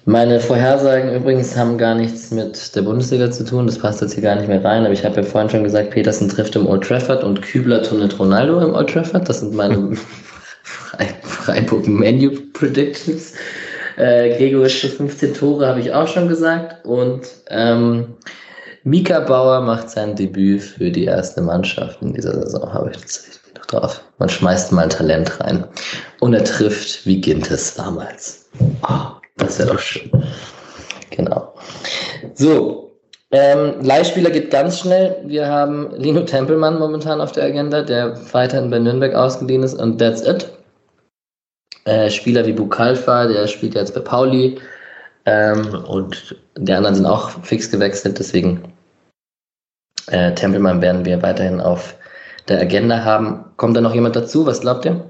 Meine Vorhersagen übrigens haben gar nichts mit der Bundesliga zu tun. Das passt jetzt hier gar nicht mehr rein. Aber ich habe ja vorhin schon gesagt, Petersen trifft im Old Trafford und Kübler tunnelt Ronaldo im Old Trafford. Das sind meine Freiburg Menu Predictions. Äh, für 15 Tore habe ich auch schon gesagt. Und ähm, Mika Bauer macht sein Debüt für die erste Mannschaft in dieser Saison, habe ich tatsächlich noch drauf. Man schmeißt mal ein Talent rein. Und er trifft wie Gintes damals. Oh, das wäre doch schön. Genau. So, ähm, Leihspieler geht ganz schnell. Wir haben Lino Tempelmann momentan auf der Agenda, der weiterhin bei Nürnberg ausgeliehen ist und that's it. Äh, Spieler wie Bukalfa, der spielt jetzt bei Pauli. Ähm, und die anderen sind auch fix gewechselt, deswegen äh, Tempelmann werden wir weiterhin auf der Agenda haben. Kommt da noch jemand dazu? Was glaubt ihr?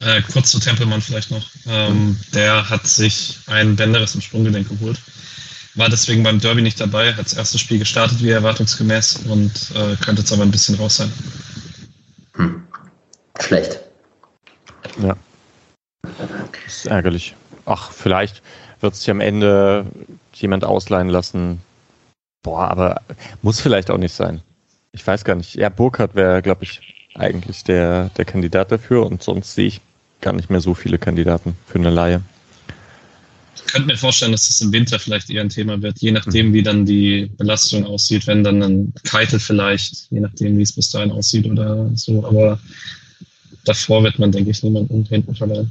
Äh, kurz zu Tempelmann vielleicht noch. Ähm, der hat sich ein Bänderes im Sprunggelenk geholt. War deswegen beim Derby nicht dabei, hat das erste Spiel gestartet wie erwartungsgemäß und äh, könnte jetzt aber ein bisschen raus sein. Hm. Schlecht. Ja. Das ist ärgerlich. Ach, vielleicht wird sich am Ende jemand ausleihen lassen, Boah, aber muss vielleicht auch nicht sein. Ich weiß gar nicht. Ja, Burkhardt wäre, glaube ich, eigentlich der, der Kandidat dafür und sonst sehe ich gar nicht mehr so viele Kandidaten für eine Laie. Ich könnte mir vorstellen, dass das im Winter vielleicht eher ein Thema wird, je nachdem, wie dann die Belastung aussieht, wenn dann ein Keitel vielleicht, je nachdem, wie es bis dahin aussieht oder so. Aber davor wird man, denke ich, niemanden hinten verleihen.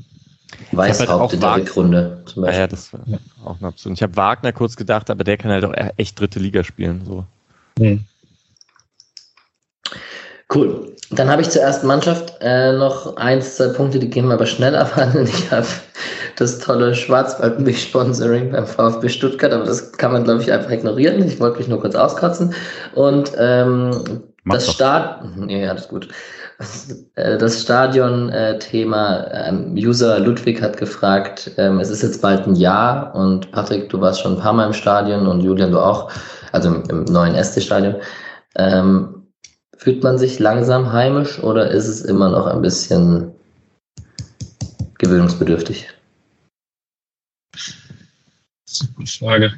Weißhaupt in der Rückrunde zum Beispiel. Ja, das war auch eine Option. Ich habe Wagner kurz gedacht, aber der kann halt auch echt dritte Liga spielen. So. Hm. Cool. Dann habe ich zur ersten Mannschaft äh, noch eins, zwei Punkte, die gehen wir aber schnell abhandeln. Ich habe das tolle Schwarzwald-Sponsoring beim VfB Stuttgart, aber das kann man, glaube ich, einfach ignorieren. Ich wollte mich nur kurz auskotzen. Und ähm, das Start. Nee, alles gut. Äh, das Stadion-Thema, ähm, User Ludwig hat gefragt, ähm, es ist jetzt bald ein Jahr und Patrick, du warst schon ein paar Mal im Stadion und Julian, du auch, also im, neuen SC-Stadion. Ähm, fühlt man sich langsam heimisch oder ist es immer noch ein bisschen gewöhnungsbedürftig? Das ist eine gute Frage.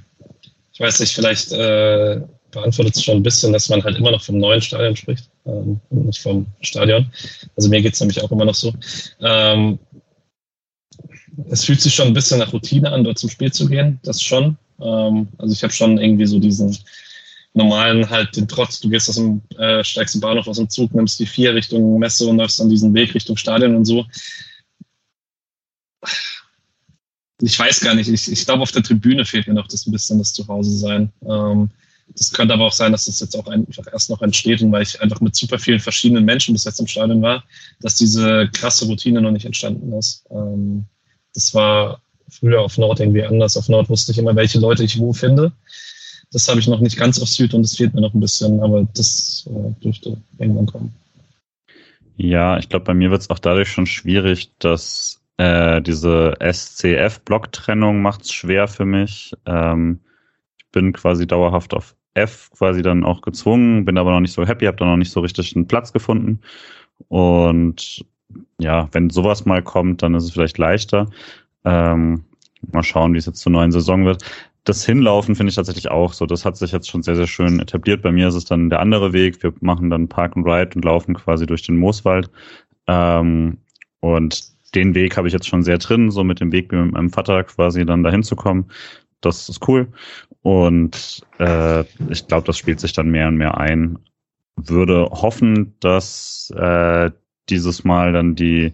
Ich weiß nicht, vielleicht äh, beantwortet es schon ein bisschen, dass man halt immer noch vom neuen Stadion spricht ähm, und nicht vom Stadion. Also mir geht es nämlich auch immer noch so. Ähm, es fühlt sich schon ein bisschen nach Routine an, dort zum Spiel zu gehen. Das schon. Ähm, also ich habe schon irgendwie so diesen normalen halt den Trotz. Du gehst aus dem äh, steigst im Bahnhof aus dem Zug, nimmst die vier Richtung Messe und läufst dann diesen Weg Richtung Stadion und so. Ich weiß gar nicht. Ich, ich glaube, auf der Tribüne fehlt mir noch das ein bisschen das Zuhause sein. Ähm, das könnte aber auch sein, dass das jetzt auch einfach erst noch entsteht und weil ich einfach mit super vielen verschiedenen Menschen bis jetzt im Stadion war, dass diese krasse Routine noch nicht entstanden ist. Ähm, das war früher auf Nord irgendwie anders. Auf Nord wusste ich immer, welche Leute ich wo finde. Das habe ich noch nicht ganz auf Süd und das fehlt mir noch ein bisschen, aber das äh, dürfte irgendwann kommen. Ja, ich glaube, bei mir wird es auch dadurch schon schwierig, dass äh, diese SCF-Block-Trennung macht es schwer für mich. Ähm, bin quasi dauerhaft auf F quasi dann auch gezwungen, bin aber noch nicht so happy, habe da noch nicht so richtig einen Platz gefunden. Und ja, wenn sowas mal kommt, dann ist es vielleicht leichter. Ähm, mal schauen, wie es jetzt zur neuen Saison wird. Das Hinlaufen finde ich tatsächlich auch so. Das hat sich jetzt schon sehr, sehr schön etabliert. Bei mir ist es dann der andere Weg. Wir machen dann Park and Ride und laufen quasi durch den Mooswald. Ähm, und den Weg habe ich jetzt schon sehr drin, so mit dem Weg mit meinem Vater quasi dann dahin zu kommen. Das ist cool. Und äh, ich glaube, das spielt sich dann mehr und mehr ein. Würde hoffen, dass äh, dieses Mal dann die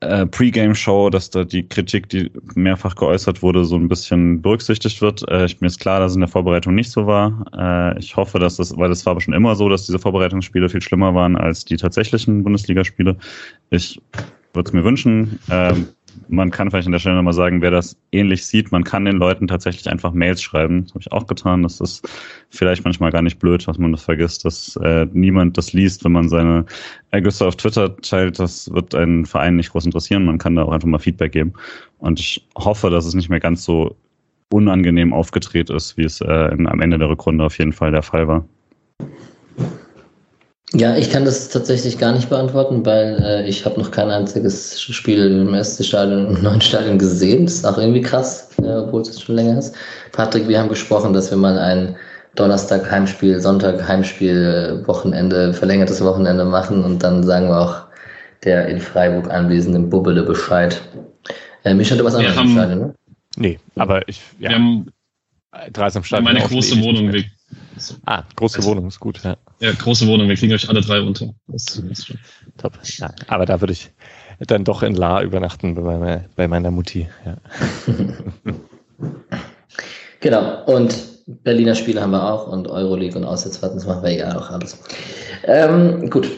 äh, Pre-Game-Show, dass da die Kritik, die mehrfach geäußert wurde, so ein bisschen berücksichtigt wird. Äh, ich, mir ist klar, dass es in der Vorbereitung nicht so war. Äh, ich hoffe, dass das, weil es war aber schon immer so, dass diese Vorbereitungsspiele viel schlimmer waren als die tatsächlichen Bundesligaspiele. Ich würde es mir wünschen. Ähm, man kann vielleicht an der Stelle nochmal sagen, wer das ähnlich sieht, man kann den Leuten tatsächlich einfach Mails schreiben. Das habe ich auch getan. Das ist vielleicht manchmal gar nicht blöd, dass man das vergisst, dass äh, niemand das liest, wenn man seine Ergüsse auf Twitter teilt. Das wird einen Verein nicht groß interessieren. Man kann da auch einfach mal Feedback geben. Und ich hoffe, dass es nicht mehr ganz so unangenehm aufgedreht ist, wie es äh, in, am Ende der Rückrunde auf jeden Fall der Fall war. Ja, ich kann das tatsächlich gar nicht beantworten, weil äh, ich habe noch kein einziges Spiel im ersten Stadion, im neuen Stadion gesehen. Das ist auch irgendwie krass, äh, obwohl es schon länger ist. Patrick, wir haben gesprochen, dass wir mal ein Donnerstag Heimspiel, Sonntag Heimspiel, Wochenende, verlängertes Wochenende machen und dann sagen wir auch der in Freiburg anwesenden Bubbele Bescheid. Äh, Mischa, du was anderes im Stadion, ne? Nee, aber ich, ja. Wir haben, drei am Stadion. Meine große Wohnung weg. Ah, große also, Wohnung ist gut, ja. Ja, große Wohnung, wir kriegen euch alle drei unter. Das ist schon. Top. Ja, aber da würde ich dann doch in La übernachten bei meiner, bei meiner Mutti. Ja. genau, und Berliner Spiele haben wir auch und Euroleague und Auswärtsfahrten, das machen wir ja auch alles. Ähm, gut,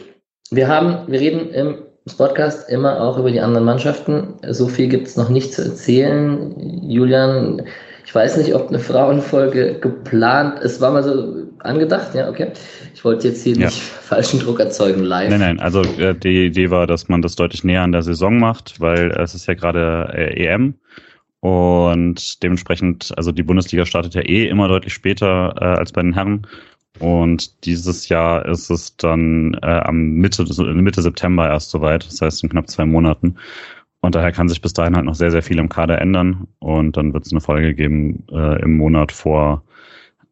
wir haben, wir reden im Podcast immer auch über die anderen Mannschaften. So viel gibt es noch nicht zu erzählen. Julian, ich weiß nicht, ob eine Frauenfolge geplant ist. War mal so angedacht, ja, okay. Ich wollte jetzt hier ja. nicht falschen Druck erzeugen live. Nein, nein, also äh, die Idee war, dass man das deutlich näher an der Saison macht, weil es ist ja gerade äh, EM und dementsprechend, also die Bundesliga startet ja eh immer deutlich später äh, als bei den Herren. Und dieses Jahr ist es dann äh, am Mitte, Mitte September erst soweit, das heißt in knapp zwei Monaten. Und daher kann sich bis dahin halt noch sehr, sehr viel im Kader ändern. Und dann wird es eine Folge geben äh, im Monat vor,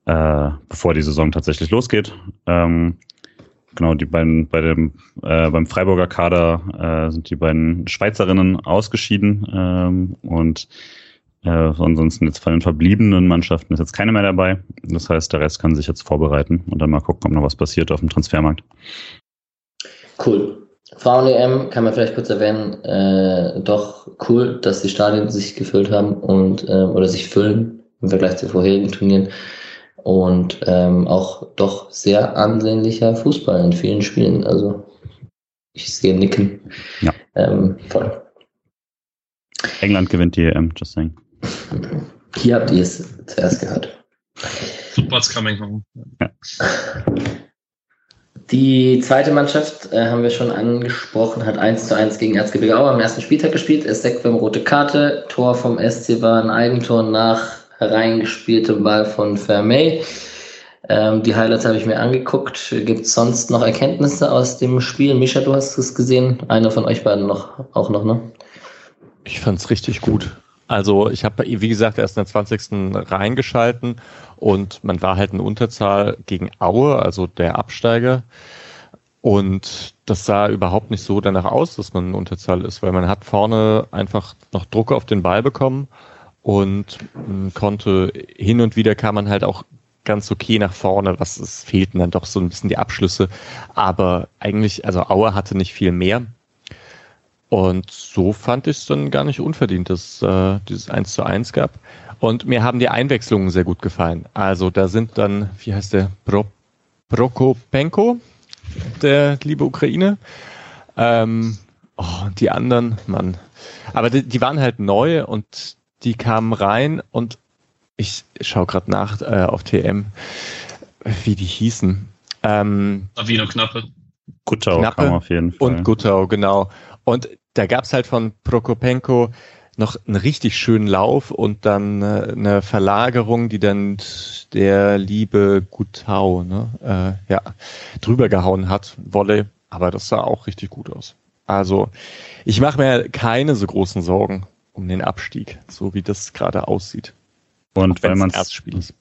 äh, bevor die Saison tatsächlich losgeht. Ähm, genau, die beiden bei dem äh, beim Freiburger Kader äh, sind die beiden Schweizerinnen ausgeschieden ähm, und äh, ansonsten jetzt von den verbliebenen Mannschaften ist jetzt keine mehr dabei. Das heißt, der Rest kann sich jetzt vorbereiten und dann mal gucken, ob noch was passiert auf dem Transfermarkt. Cool. Frauen-EM kann man vielleicht kurz erwähnen, äh, doch cool, dass die Stadien sich gefüllt haben und äh, oder sich füllen im Vergleich zu vorherigen Turnieren. Und ähm, auch doch sehr ansehnlicher Fußball in vielen Spielen. Also ich sehe Nicken. Ja. Ähm, voll. England gewinnt die EM, just saying. Hier habt ihr es zuerst gehört. Football's coming home. Ja. Die zweite Mannschaft äh, haben wir schon angesprochen, hat 1 zu 1 gegen Erzgebirge Aue am ersten Spieltag gespielt. Es Esekwem rote Karte, Tor vom SC war ein Eigentor nach hereingespieltem Ball von Vermey. Ähm, die Highlights habe ich mir angeguckt. Gibt es sonst noch Erkenntnisse aus dem Spiel? Misha, du hast es gesehen. Einer von euch beiden noch, auch noch, ne? Ich fand es richtig gut. Also ich habe, wie gesagt, erst in der 20. reingeschalten und man war halt in Unterzahl gegen Aue, also der Absteiger. Und das sah überhaupt nicht so danach aus, dass man in Unterzahl ist, weil man hat vorne einfach noch Druck auf den Ball bekommen und konnte hin und wieder kam man halt auch ganz okay nach vorne, was es fehlten dann doch so ein bisschen die Abschlüsse, aber eigentlich, also Aue hatte nicht viel mehr und so fand ich es dann gar nicht unverdient, dass äh, dieses 1 zu 1 gab. Und mir haben die Einwechslungen sehr gut gefallen. Also da sind dann, wie heißt der, Pro, Prokopenko, der liebe Ukraine. Ähm, oh, die anderen, Mann. Aber die, die waren halt neu und die kamen rein und ich schaue gerade nach äh, auf TM, wie die hießen. Ähm, Avino Knappe. Guttau Knappe auf jeden Fall. Und Guttau, genau. Und da gab's halt von Prokopenko noch einen richtig schönen Lauf und dann äh, eine Verlagerung, die dann der liebe Gutau ne, äh, ja, drüber gehauen hat, Wolle, aber das sah auch richtig gut aus. Also ich mache mir keine so großen Sorgen um den Abstieg, so wie das gerade aussieht. Und weil man Erstspiel ist.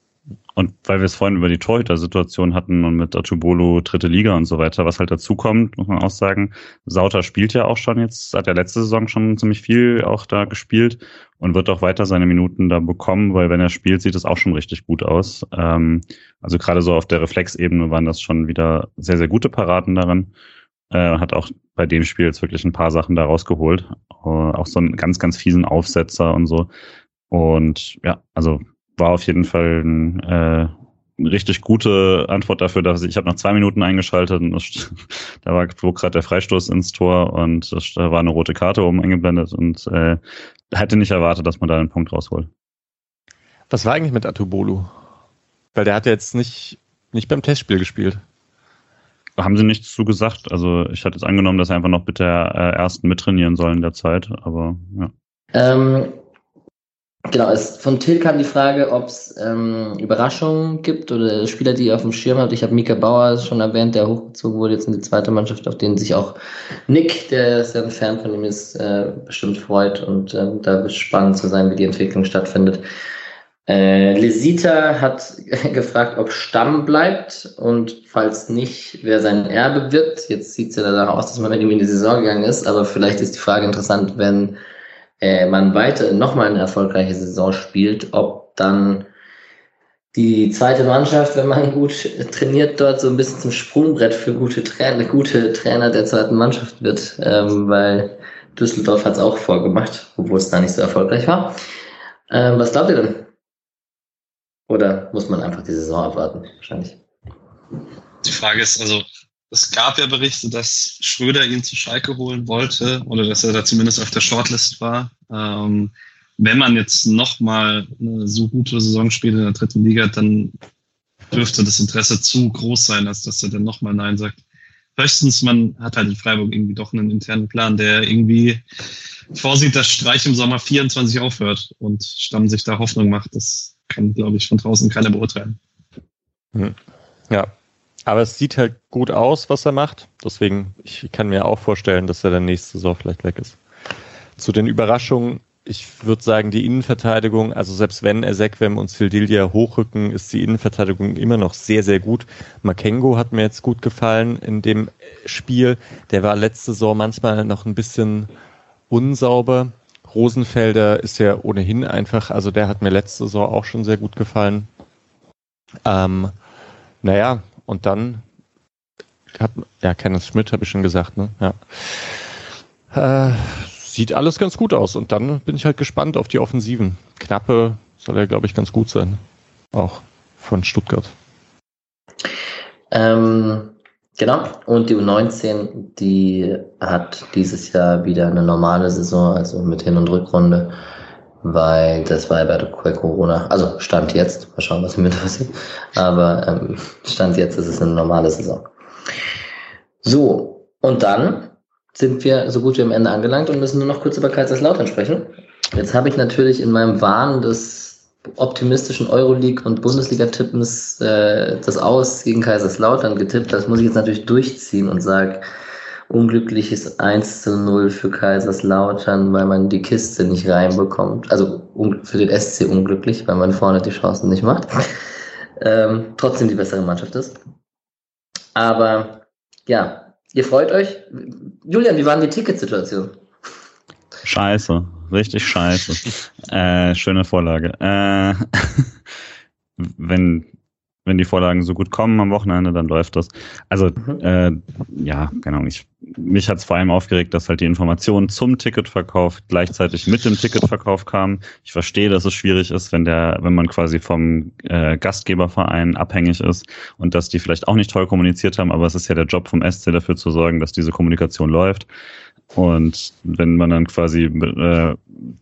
Und weil wir es vorhin über die Torhüter-Situation hatten und mit Atubolo dritte Liga und so weiter, was halt dazu kommt, muss man auch sagen, Sauter spielt ja auch schon jetzt, hat ja letzte Saison schon ziemlich viel auch da gespielt und wird auch weiter seine Minuten da bekommen, weil wenn er spielt, sieht es auch schon richtig gut aus. Ähm, also gerade so auf der Reflexebene waren das schon wieder sehr, sehr gute Paraden darin. Äh, hat auch bei dem Spiel jetzt wirklich ein paar Sachen da rausgeholt. Äh, auch so einen ganz, ganz fiesen Aufsetzer und so. Und ja, also war auf jeden Fall ein, äh, eine richtig gute Antwort dafür, dass ich, ich habe nach zwei Minuten eingeschaltet und da war gerade der Freistoß ins Tor und da war eine rote Karte oben eingeblendet und äh, hätte nicht erwartet, dass man da einen Punkt rausholt. Was war eigentlich mit Atubolu? Weil der hat ja jetzt nicht, nicht beim Testspiel gespielt. Haben sie nichts zu gesagt. Also ich hatte jetzt angenommen, dass er einfach noch bitte äh, ersten mittrainieren soll in der Zeit, aber ja. Ähm, genau, es, von Till kam die Frage, ob es ähm, Überraschungen gibt oder Spieler, die ihr auf dem Schirm habt. Ich habe Mika Bauer schon erwähnt, der hochgezogen wurde jetzt in die zweite Mannschaft, auf den sich auch Nick, der sehr ein Fan von ihm ist, äh, bestimmt freut und ähm, da wird spannend zu sein, wie die Entwicklung stattfindet. Äh, Lesita hat gefragt, ob Stamm bleibt und falls nicht, wer sein Erbe wird. Jetzt sieht es ja danach aus, dass man mit ihm in die Saison gegangen ist, aber vielleicht ist die Frage interessant, wenn äh, man weiter nochmal eine erfolgreiche Saison spielt, ob dann die zweite Mannschaft, wenn man gut trainiert, dort so ein bisschen zum Sprungbrett für gute Trainer, gute Trainer der zweiten Mannschaft wird, ähm, weil Düsseldorf hat es auch vorgemacht, obwohl es da nicht so erfolgreich war. Ähm, was glaubt ihr denn? Oder muss man einfach die Saison abwarten? Wahrscheinlich. Die Frage ist, also es gab ja Berichte, dass Schröder ihn zu Schalke holen wollte oder dass er da zumindest auf der Shortlist war. Ähm, wenn man jetzt nochmal eine so gute Saison spielt in der dritten Liga, dann dürfte das Interesse zu groß sein, als dass er dann nochmal Nein sagt. Höchstens, man hat halt in Freiburg irgendwie doch einen internen Plan, der irgendwie vorsieht, dass Streich im Sommer 24 aufhört und Stamm sich da Hoffnung macht. Das kann, glaube ich, von draußen keiner beurteilen. Hm. Ja, aber es sieht halt gut aus, was er macht. Deswegen, ich kann mir auch vorstellen, dass er dann nächste Saison vielleicht weg ist. Zu den Überraschungen, ich würde sagen, die Innenverteidigung, also selbst wenn Ezequem und Sildilia hochrücken, ist die Innenverteidigung immer noch sehr, sehr gut. Makengo hat mir jetzt gut gefallen in dem Spiel. Der war letzte Saison manchmal noch ein bisschen unsauber. Rosenfelder ist ja ohnehin einfach, also der hat mir letzte Saison auch schon sehr gut gefallen. Ähm, naja, und dann hat, ja, Kenneth Schmidt habe ich schon gesagt, ne? Ja. Äh, sieht alles ganz gut aus. Und dann bin ich halt gespannt auf die Offensiven. Knappe soll ja, glaube ich, ganz gut sein. Auch von Stuttgart. Ähm, Genau, und die U19, die hat dieses Jahr wieder eine normale Saison, also mit Hin- und Rückrunde, weil das war ja bei Corona, also Stand jetzt, mal schauen, was mit passiert, aber ähm, Stand jetzt ist es eine normale Saison. So, und dann sind wir so gut wie am Ende angelangt und müssen nur noch kurz über Kaiserslautern sprechen. Jetzt habe ich natürlich in meinem Wahn des optimistischen Euroleague- und Bundesliga-Tippens äh, das Aus gegen Kaiserslautern getippt. Das muss ich jetzt natürlich durchziehen und sage, unglückliches 1 zu 0 für Kaiserslautern, weil man die Kiste nicht reinbekommt. Also für den SC unglücklich, weil man vorne die Chancen nicht macht. Ähm, trotzdem die bessere Mannschaft ist. Aber ja, ihr freut euch. Julian, wie war die Ticketsituation? Scheiße, richtig scheiße. äh, schöne Vorlage. Äh, wenn, wenn die Vorlagen so gut kommen am Wochenende, dann läuft das. Also, mhm. äh, ja, keine Ahnung. Ich, mich hat es vor allem aufgeregt, dass halt die Informationen zum Ticketverkauf gleichzeitig mit dem Ticketverkauf kamen. Ich verstehe, dass es schwierig ist, wenn der, wenn man quasi vom äh, Gastgeberverein abhängig ist und dass die vielleicht auch nicht toll kommuniziert haben, aber es ist ja der Job vom SC dafür zu sorgen, dass diese Kommunikation läuft. Und wenn man dann quasi äh,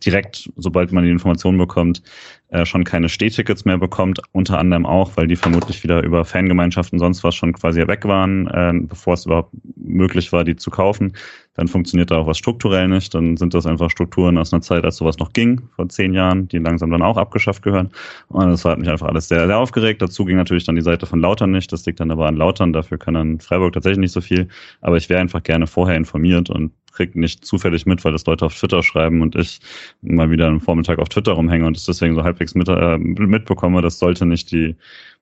direkt, sobald man die Information bekommt, äh, schon keine Stehtickets mehr bekommt, unter anderem auch, weil die vermutlich wieder über Fangemeinschaften sonst was schon quasi weg waren, äh, bevor es überhaupt möglich war, die zu kaufen, dann funktioniert da auch was strukturell nicht. Dann sind das einfach Strukturen aus einer Zeit, als sowas noch ging, vor zehn Jahren, die langsam dann auch abgeschafft gehören. Und das hat mich einfach alles sehr, sehr aufgeregt. Dazu ging natürlich dann die Seite von Lautern nicht. Das liegt dann aber an Lautern. Dafür kann dann Freiburg tatsächlich nicht so viel. Aber ich wäre einfach gerne vorher informiert und kriege nicht zufällig mit, weil das Leute auf Twitter schreiben und ich mal wieder am Vormittag auf Twitter rumhänge und es deswegen so halbwegs mit, äh, mitbekomme. Das sollte nicht die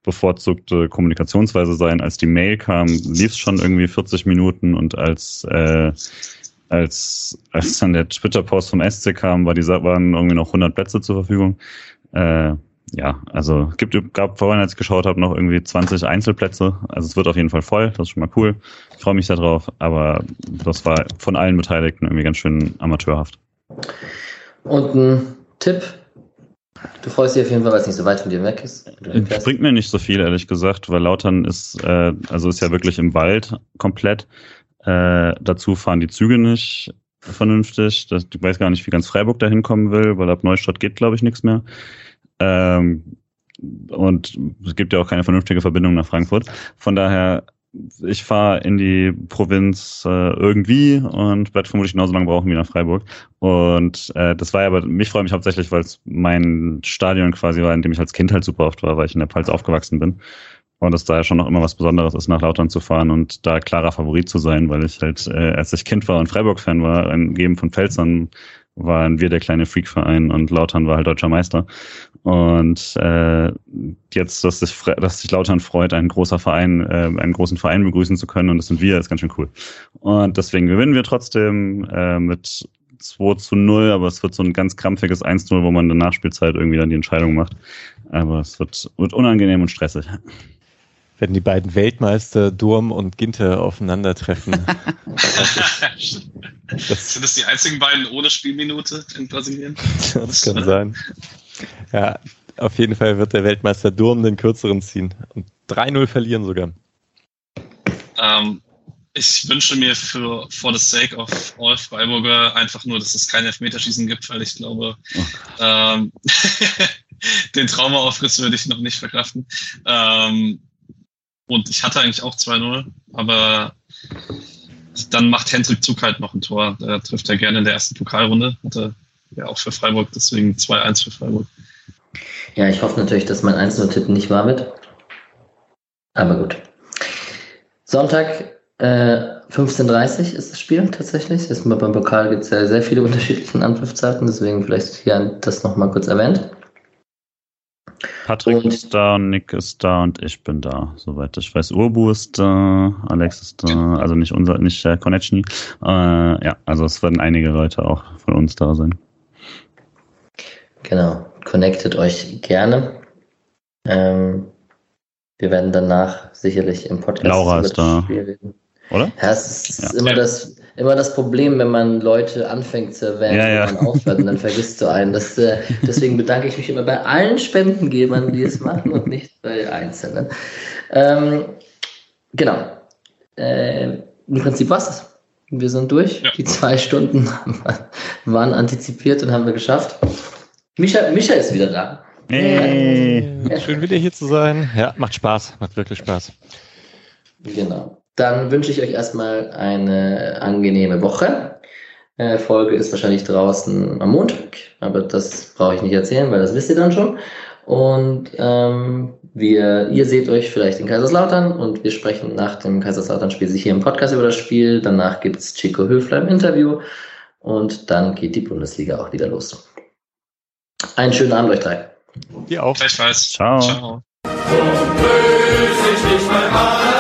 bevorzugte Kommunikationsweise sein. Als die Mail kam, lief es schon irgendwie 40 Minuten und als äh, als als dann der Twitter-Post vom SC kam, war die, waren irgendwie noch 100 Plätze zur Verfügung. Äh, ja, also gibt, gab vorhin, als ich geschaut habe, noch irgendwie 20 Einzelplätze. Also es wird auf jeden Fall voll, das ist schon mal cool. Ich freue mich darauf, aber das war von allen Beteiligten irgendwie ganz schön amateurhaft. Und ein Tipp? Du freust dich auf jeden Fall, weil es nicht so weit von dir weg ist. Das bringt mir nicht so viel, ehrlich gesagt, weil Lautern ist, äh, also ist ja wirklich im Wald komplett. Äh, dazu fahren die Züge nicht vernünftig. Das, ich weiß gar nicht, wie ganz Freiburg da hinkommen will, weil ab Neustadt geht, glaube ich, nichts mehr. Ähm, und es gibt ja auch keine vernünftige Verbindung nach Frankfurt. Von daher, ich fahre in die Provinz äh, irgendwie und werde vermutlich genauso lange brauchen wie nach Freiburg. Und äh, das war ja aber, mich freue mich hauptsächlich, weil es mein Stadion quasi war, in dem ich als Kind halt super oft war, weil ich in der Pfalz aufgewachsen bin. Und es da ja schon noch immer was Besonderes ist, nach Lautern zu fahren und da klarer Favorit zu sein, weil ich halt, äh, als ich Kind war und Freiburg-Fan war, ein Geben von Pfälzern, waren wir der kleine Freak-Verein und Lautern war halt deutscher Meister. Und äh, jetzt, dass sich, dass sich Lautern freut, einen großer Verein, äh, einen großen Verein begrüßen zu können, und das sind wir, ist ganz schön cool. Und deswegen gewinnen wir trotzdem äh, mit 2 zu 0, aber es wird so ein ganz krampfiges 1-0, wo man in der Nachspielzeit irgendwie dann die Entscheidung macht. Aber es wird, wird unangenehm und stressig wenn die beiden Weltmeister Durm und Ginter aufeinandertreffen. das, Sind das die einzigen beiden ohne Spielminute in Brasilien? das kann sein. Ja, auf jeden Fall wird der Weltmeister Durm den kürzeren ziehen und 3-0 verlieren sogar. Ähm, ich wünsche mir für for the sake of all Freiburger einfach nur, dass es kein Elfmeterschießen gibt, weil ich glaube, oh ähm, den Traumaaufriss würde ich noch nicht verkraften. Ähm, und ich hatte eigentlich auch 2-0, aber dann macht Hendrik Zug halt noch ein Tor. Da trifft er gerne in der ersten Pokalrunde. Hatte ja auch für Freiburg, deswegen 2-1 für Freiburg. Ja, ich hoffe natürlich, dass mein 1-0-Tipp nicht wahr wird. Aber gut. Sonntag äh, 15.30 ist das Spiel tatsächlich. Ist, beim Pokal gibt es ja sehr viele unterschiedliche Anpfiffzeiten, deswegen vielleicht hier das nochmal kurz erwähnt. Patrick und, ist da, Nick ist da und ich bin da, soweit ich weiß. Urbu ist da, Alex ist da, also nicht unser, nicht der Connection. Äh, ja, also es werden einige Leute auch von uns da sein. Genau, connectet euch gerne. Ähm, wir werden danach sicherlich im Podcast Laura ist da. Oder? Ja, es ist ja. immer das immer das Problem, wenn man Leute anfängt zu erwähnen ja, ja. und man aufhört und dann vergisst du einen. Das, äh, deswegen bedanke ich mich immer bei allen Spendengebern, die es machen und nicht bei Einzelnen. Ähm, genau. Äh, Im Prinzip war es Wir sind durch. Ja. Die zwei Stunden waren antizipiert und haben wir geschafft. Micha, Micha ist wieder da. Hey. Schön wieder hier zu sein. Ja, macht Spaß. Macht wirklich Spaß. Genau. Dann wünsche ich euch erstmal eine angenehme Woche. Äh, Folge ist wahrscheinlich draußen am Montag, aber das brauche ich nicht erzählen, weil das wisst ihr dann schon. Und ähm, wir, ihr seht euch vielleicht in Kaiserslautern und wir sprechen nach dem Kaiserslautern-Spiel sich hier im Podcast über das Spiel. Danach gibt es Chico Höfler im Interview und dann geht die Bundesliga auch wieder los. Einen schönen Abend euch drei. Dir auch. Gleichfalls. Ciao. Ciao. So böse ich nicht mal